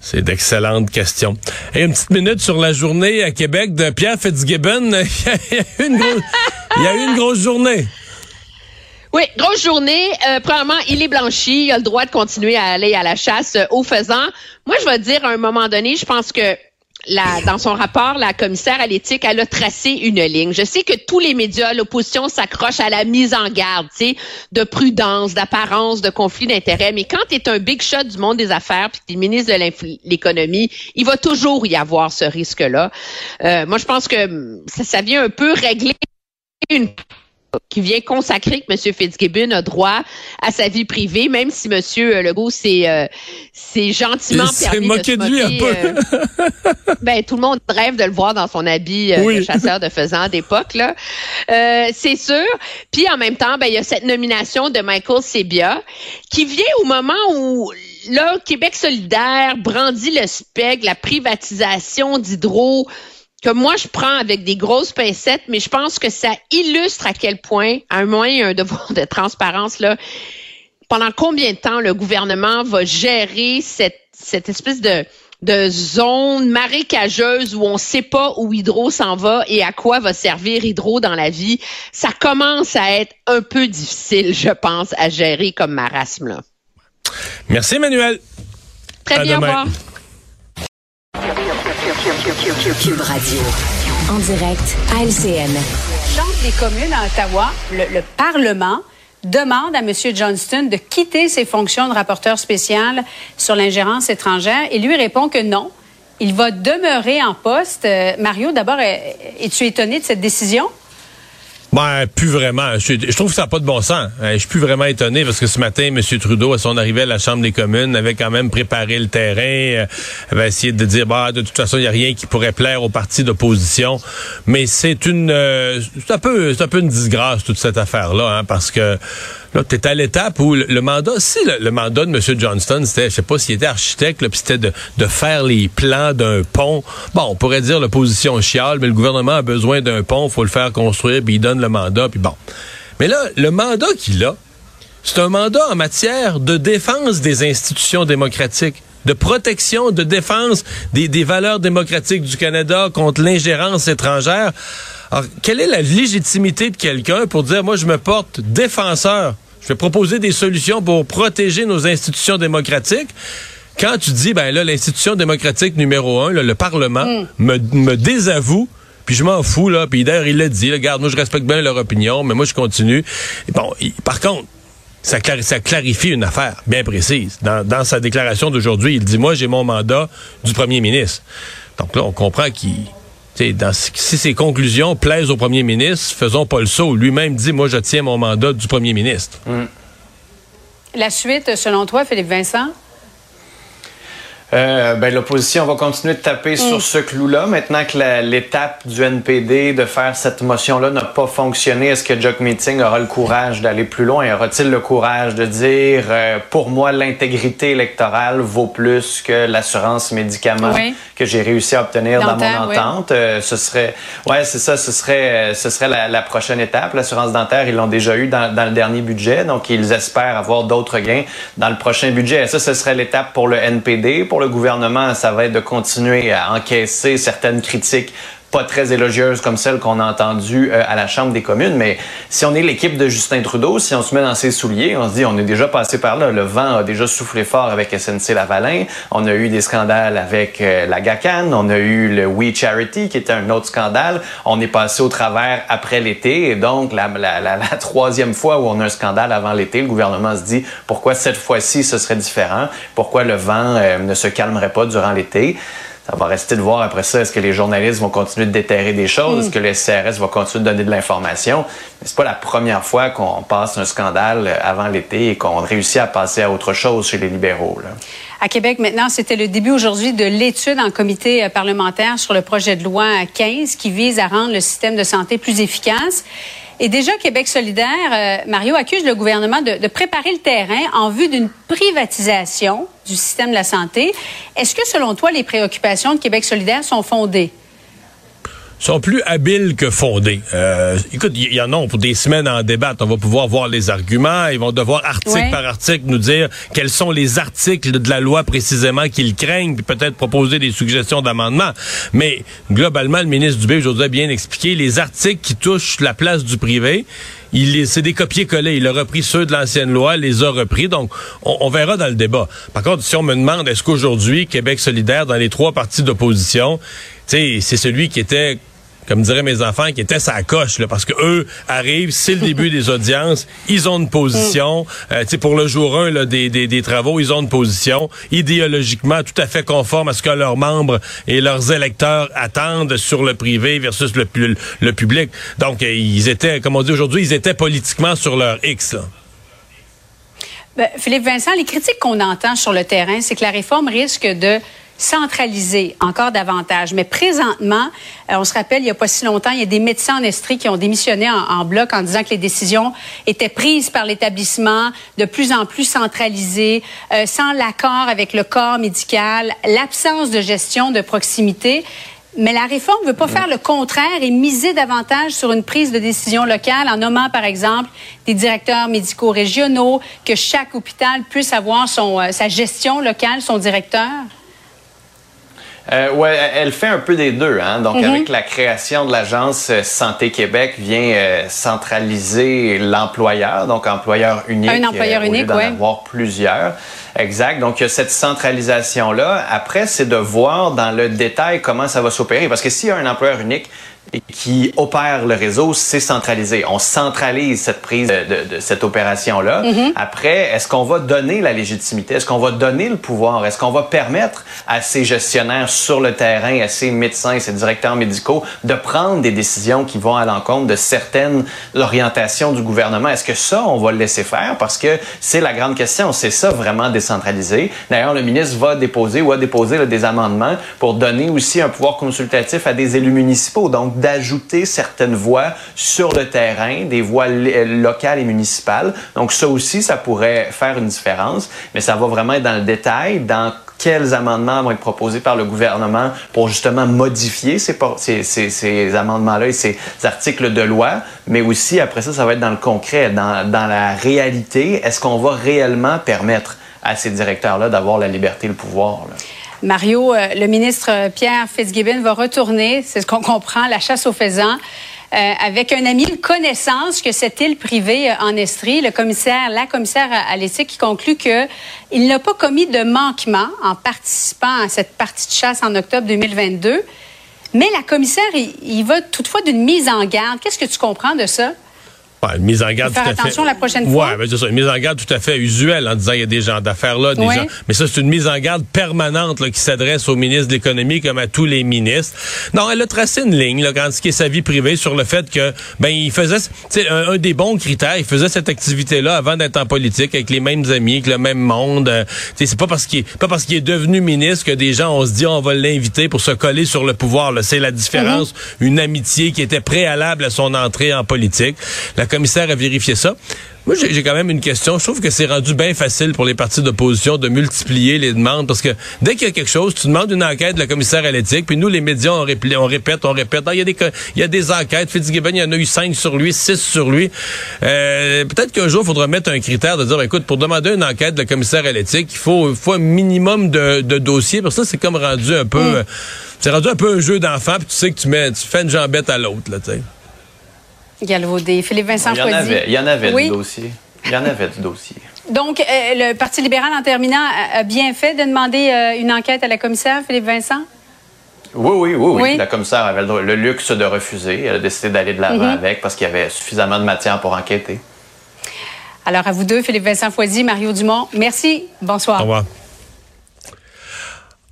C'est d'excellentes questions. Et une petite minute sur la journée à Québec de Pierre Fitzgibbon. il y a eu une grosse journée. Oui, grosse journée. Euh, premièrement, il est blanchi. Il a le droit de continuer à aller à la chasse euh, au faisant. Moi, je vais dire, à un moment donné, je pense que la, dans son rapport, la commissaire à l'éthique, elle a tracé une ligne. Je sais que tous les médias, l'opposition s'accroche à la mise en garde, tu sais, de prudence, d'apparence, de conflit d'intérêts. Mais quand tu un big shot du monde des affaires, puis tu ministre de l'économie, il va toujours y avoir ce risque-là. Euh, moi, je pense que ça, ça vient un peu régler une qui vient consacrer que M. Fitzgibbon a droit à sa vie privée, même si M. Legault s'est euh, gentiment permis moqué de, se moquer, de lui un peu. ben, tout le monde rêve de le voir dans son habit euh, de chasseur de faisans d'époque, là. Euh, c'est sûr. Puis en même temps, ben, il y a cette nomination de Michael Sebia qui vient au moment où là, Québec solidaire brandit le spec, la privatisation d'Hydro que moi je prends avec des grosses pincettes, mais je pense que ça illustre à quel point, à un moment, il y a un devoir de transparence là. Pendant combien de temps le gouvernement va gérer cette, cette espèce de, de zone marécageuse où on ne sait pas où Hydro s'en va et à quoi va servir Hydro dans la vie, ça commence à être un peu difficile, je pense, à gérer comme marasme. Là. Merci, Emmanuel. Très bien, au revoir. Cube Radio. En direct à LCN. Chambre des communes à Ottawa, le, le Parlement demande à M. Johnston de quitter ses fonctions de rapporteur spécial sur l'ingérence étrangère et lui répond que non. Il va demeurer en poste. Euh, Mario, d'abord, es-tu étonné de cette décision? Ben, plus vraiment. Je, trouve que ça n'a pas de bon sens. Euh, je suis plus vraiment étonné parce que ce matin, M. Trudeau, à son arrivée à la Chambre des communes, avait quand même préparé le terrain, euh, avait essayé de dire, bah, de toute façon, il n'y a rien qui pourrait plaire aux partis d'opposition. Mais c'est une, euh, c'est un peu, c'est un peu une disgrâce toute cette affaire-là, hein, parce que Là, tu es à l'étape où le, mandat, si le, mandat de M. Johnston, c'était, je sais pas s'il était architecte, puis c'était de, faire les plans d'un pont. Bon, on pourrait dire l'opposition chiale, mais le gouvernement a besoin d'un pont, faut le faire construire, puis il donne le mandat, puis bon. Mais là, le mandat qu'il a, c'est un mandat en matière de défense des institutions démocratiques de protection, de défense des valeurs démocratiques du Canada contre l'ingérence étrangère. Alors, quelle est la légitimité de quelqu'un pour dire, moi, je me porte défenseur, je vais proposer des solutions pour protéger nos institutions démocratiques? Quand tu dis, ben là, l'institution démocratique numéro un, le Parlement, mm. me, me désavoue, puis je m'en fous, là. Puis d'ailleurs, il l'a dit, regarde, moi, je respecte bien leur opinion, mais moi, je continue. bon, par contre, ça, ça, clarifie une affaire bien précise. Dans, dans sa déclaration d'aujourd'hui, il dit, moi, j'ai mon mandat du premier ministre. Donc là, on comprend qu'il si ses conclusions plaisent au premier ministre, faisons pas le saut. Lui-même dit, moi, je tiens mon mandat du premier ministre. La suite, selon toi, Philippe Vincent? Euh, ben, l'opposition va continuer de taper sur mm. ce clou-là. Maintenant que l'étape du NPD de faire cette motion-là n'a pas fonctionné, est-ce que Jock Meeting aura le courage d'aller plus loin? Aura-t-il le courage de dire, euh, pour moi, l'intégrité électorale vaut plus que l'assurance médicaments que j'ai réussi à obtenir dans mon entente? Euh, ce serait, ouais, c'est ça, ce serait, ce serait la, prochaine étape. L'assurance dentaire, ils l'ont déjà eu dans, dans, le dernier budget, donc ils espèrent avoir d'autres gains dans le prochain budget. Et ça, ce serait l'étape pour le NPD. Pour le gouvernement, ça va être de continuer à encaisser certaines critiques pas très élogieuse comme celle qu'on a entendue euh, à la Chambre des communes, mais si on est l'équipe de Justin Trudeau, si on se met dans ses souliers, on se dit on est déjà passé par là, le vent a déjà soufflé fort avec SNC Lavalin, on a eu des scandales avec euh, la GACAN, on a eu le We Charity qui était un autre scandale, on est passé au travers après l'été. Et donc la, la, la, troisième fois où on a un scandale avant l'été, le gouvernement se dit pourquoi cette fois-ci ce serait différent, pourquoi le vent euh, ne se calmerait pas durant l'été? Ça va rester de voir après ça, est-ce que les journalistes vont continuer de déterrer des choses, est-ce que le CRS va continuer de donner de l'information. C'est pas la première fois qu'on passe un scandale avant l'été et qu'on réussit à passer à autre chose chez les libéraux. À Québec, maintenant, c'était le début aujourd'hui de l'étude en comité euh, parlementaire sur le projet de loi 15 qui vise à rendre le système de santé plus efficace. Et déjà, Québec solidaire, euh, Mario accuse le gouvernement de, de préparer le terrain en vue d'une privatisation du système de la santé. Est-ce que, selon toi, les préoccupations de Québec solidaire sont fondées? Sont plus habiles que fondés. Euh, écoute, il y, en a pour des semaines à en débattre. On va pouvoir voir les arguments. Ils vont devoir article par article nous dire quels sont les articles de la loi précisément qu'ils craignent, puis peut-être proposer des suggestions d'amendement. Mais globalement, le ministre Dubé aujourd'hui a bien expliqué les articles qui touchent la place du privé. Il c'est des copier-coller. Il a repris ceux de l'ancienne loi, les a repris. Donc, on, on, verra dans le débat. Par contre, si on me demande est-ce qu'aujourd'hui Québec solidaire dans les trois partis d'opposition, c'est celui qui était comme diraient mes enfants, qui étaient sa coche, parce que eux arrivent, c'est le début des audiences, ils ont une position, euh, pour le jour 1 là, des, des, des, travaux, ils ont une position idéologiquement tout à fait conforme à ce que leurs membres et leurs électeurs attendent sur le privé versus le, le, public. Donc, euh, ils étaient, comme on dit aujourd'hui, ils étaient politiquement sur leur X. Là. Ben, Philippe Vincent, les critiques qu'on entend sur le terrain, c'est que la réforme risque de centraliser encore davantage. Mais présentement, euh, on se rappelle, il n'y a pas si longtemps, il y a des médecins en Estrie qui ont démissionné en, bloc en disant que les décisions étaient prises par l'établissement, de plus en plus centralisées, euh, sans l'accord avec le corps médical, l'absence de gestion de proximité. Mais la réforme ne veut pas faire le contraire et miser davantage sur une prise de décision locale en nommant, par exemple, des directeurs médicaux régionaux, que chaque hôpital puisse avoir son, euh, sa gestion locale, son directeur. Euh, ouais, elle fait un peu des deux. Hein? Donc, Mhm. avec la création de l'agence euh, Santé Québec, vient euh, centraliser l'employeur, donc employeur unique. Un employeur euh, au lieu unique, ouais. avoir plusieurs. Exact. Donc, il y a cette centralisation-là. Après, c'est de voir dans le détail comment ça va s'opérer. Parce que s'il y a un employeur unique, et qui opère le réseau, c'est centralisé. On centralise cette prise de, de- de cette opération-là. Mhm. Après, est-ce qu'on va donner la légitimité? Est-ce qu'on va donner le pouvoir? Est-ce qu'on va permettre à ces gestionnaires sur le terrain, à ces médecins, ces directeurs médicaux de prendre des décisions qui vont à l'encontre de certaines orientations du gouvernement? Est-ce que ça, on va le laisser faire? Parce que c'est la grande question. C'est ça vraiment décentralisé. D'ailleurs, le ministre va déposer ou a déposé là, des amendements pour donner aussi un pouvoir consultatif à des élus municipaux. Donc, d'ajouter certaines voix sur le terrain, des voix li- euh, locales et municipales. Donc, ça aussi, ça pourrait faire une différence, mais ça va vraiment être dans le détail, dans quels amendements vont être proposés par le gouvernement pour justement modifier ces amendements-là et ces articles de loi, mais aussi après ça, ça va être dans le concret, dans, dans la réalité. Est-ce qu'on va réellement permettre à ces directeurs-là d'avoir la liberté et le pouvoir? là? Mario, euh, le ministre Pierre Fitzgibbon va retourner, c'est ce qu'on comprend, la chasse aux faisans. euh, avec un ami, une connaissance que cette île privée euh, en Estrie, le commissaire, la commissaire à, qui conclut que il n'a pas commis de manquement en participant à cette partie de chasse en octobre 2022. Mais la commissaire, il va toutefois d'une mise en garde. Qu'est-ce que tu comprends de ça? Ouais, une mise en garde faire tout à fait. attention la prochaine fois. Ouais, ben c'est ça, une mise en garde tout à fait usuelle en disant il y a des gens d'affaires là, des Ouais. gens. Mais ça, c'est une mise en garde permanente là, qui s'adresse au ministre de l'Économie comme à tous les ministres. Non, elle a tracé une ligne là, quand ce qui est sa vie privée sur le fait que ben il faisait tu un, un des bons critères, il faisait cette activité-là avant d'être en politique avec les mêmes amis, avec le même monde. Euh, c'est pas parce qu'il est pas parce qu'il est devenu ministre que des gens on se dit on va l'inviter pour se coller sur le pouvoir. là. C'est la différence, une amitié qui était préalable à son entrée en politique. La commissaire a vérifié ça. Moi, j'ai quand même une question. Je trouve que c'est rendu bien facile pour les partis d'opposition de multiplier les demandes parce que dès qu'il y a quelque chose, tu demandes une enquête de la commissaire à l'éthique, puis nous, les médias, on, répète, on répète. Ah, Il y, a des il y a des enquêtes. Fitzgibbon, il y en a eu cinq sur lui, six sur lui. Euh, Peut-être qu'un jour, il faudra mettre un critère de dire, ben, écoute, pour demander une enquête de la commissaire à l'éthique, il faut, faut un minimum de, de dossiers. Parce que ça, c'est comme rendu un peu... euh, C'est rendu un peu un jeu d'enfant, puis tu sais que tu mets, tu fais une jambette à l'autre, là, tu sais. Galvaudé. Philippe Vincent Il y en Foisy. avait, il y en avait Oui. du dossier. Il y en avait du dossier. Donc, euh, le Parti libéral, en terminant, a, bien fait de demander euh, une enquête à la commissaire, Philippe Vincent? Oui, oui, oui, oui. La commissaire avait le luxe de refuser. Elle a décidé d'aller de l'avant Mhm. avec parce qu'il y avait suffisamment de matière pour enquêter. Alors, à vous deux, Philippe Vincent Foisy, Mario Dumont, merci. Bonsoir. Au revoir.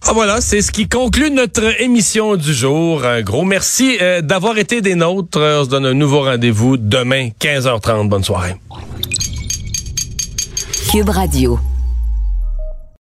Ah voilà, c'est ce qui conclut notre émission du jour. Un gros merci euh, d'avoir été des nôtres. On se donne un nouveau rendez-vous demain, 15h30. Bonne soirée. Cube Radio.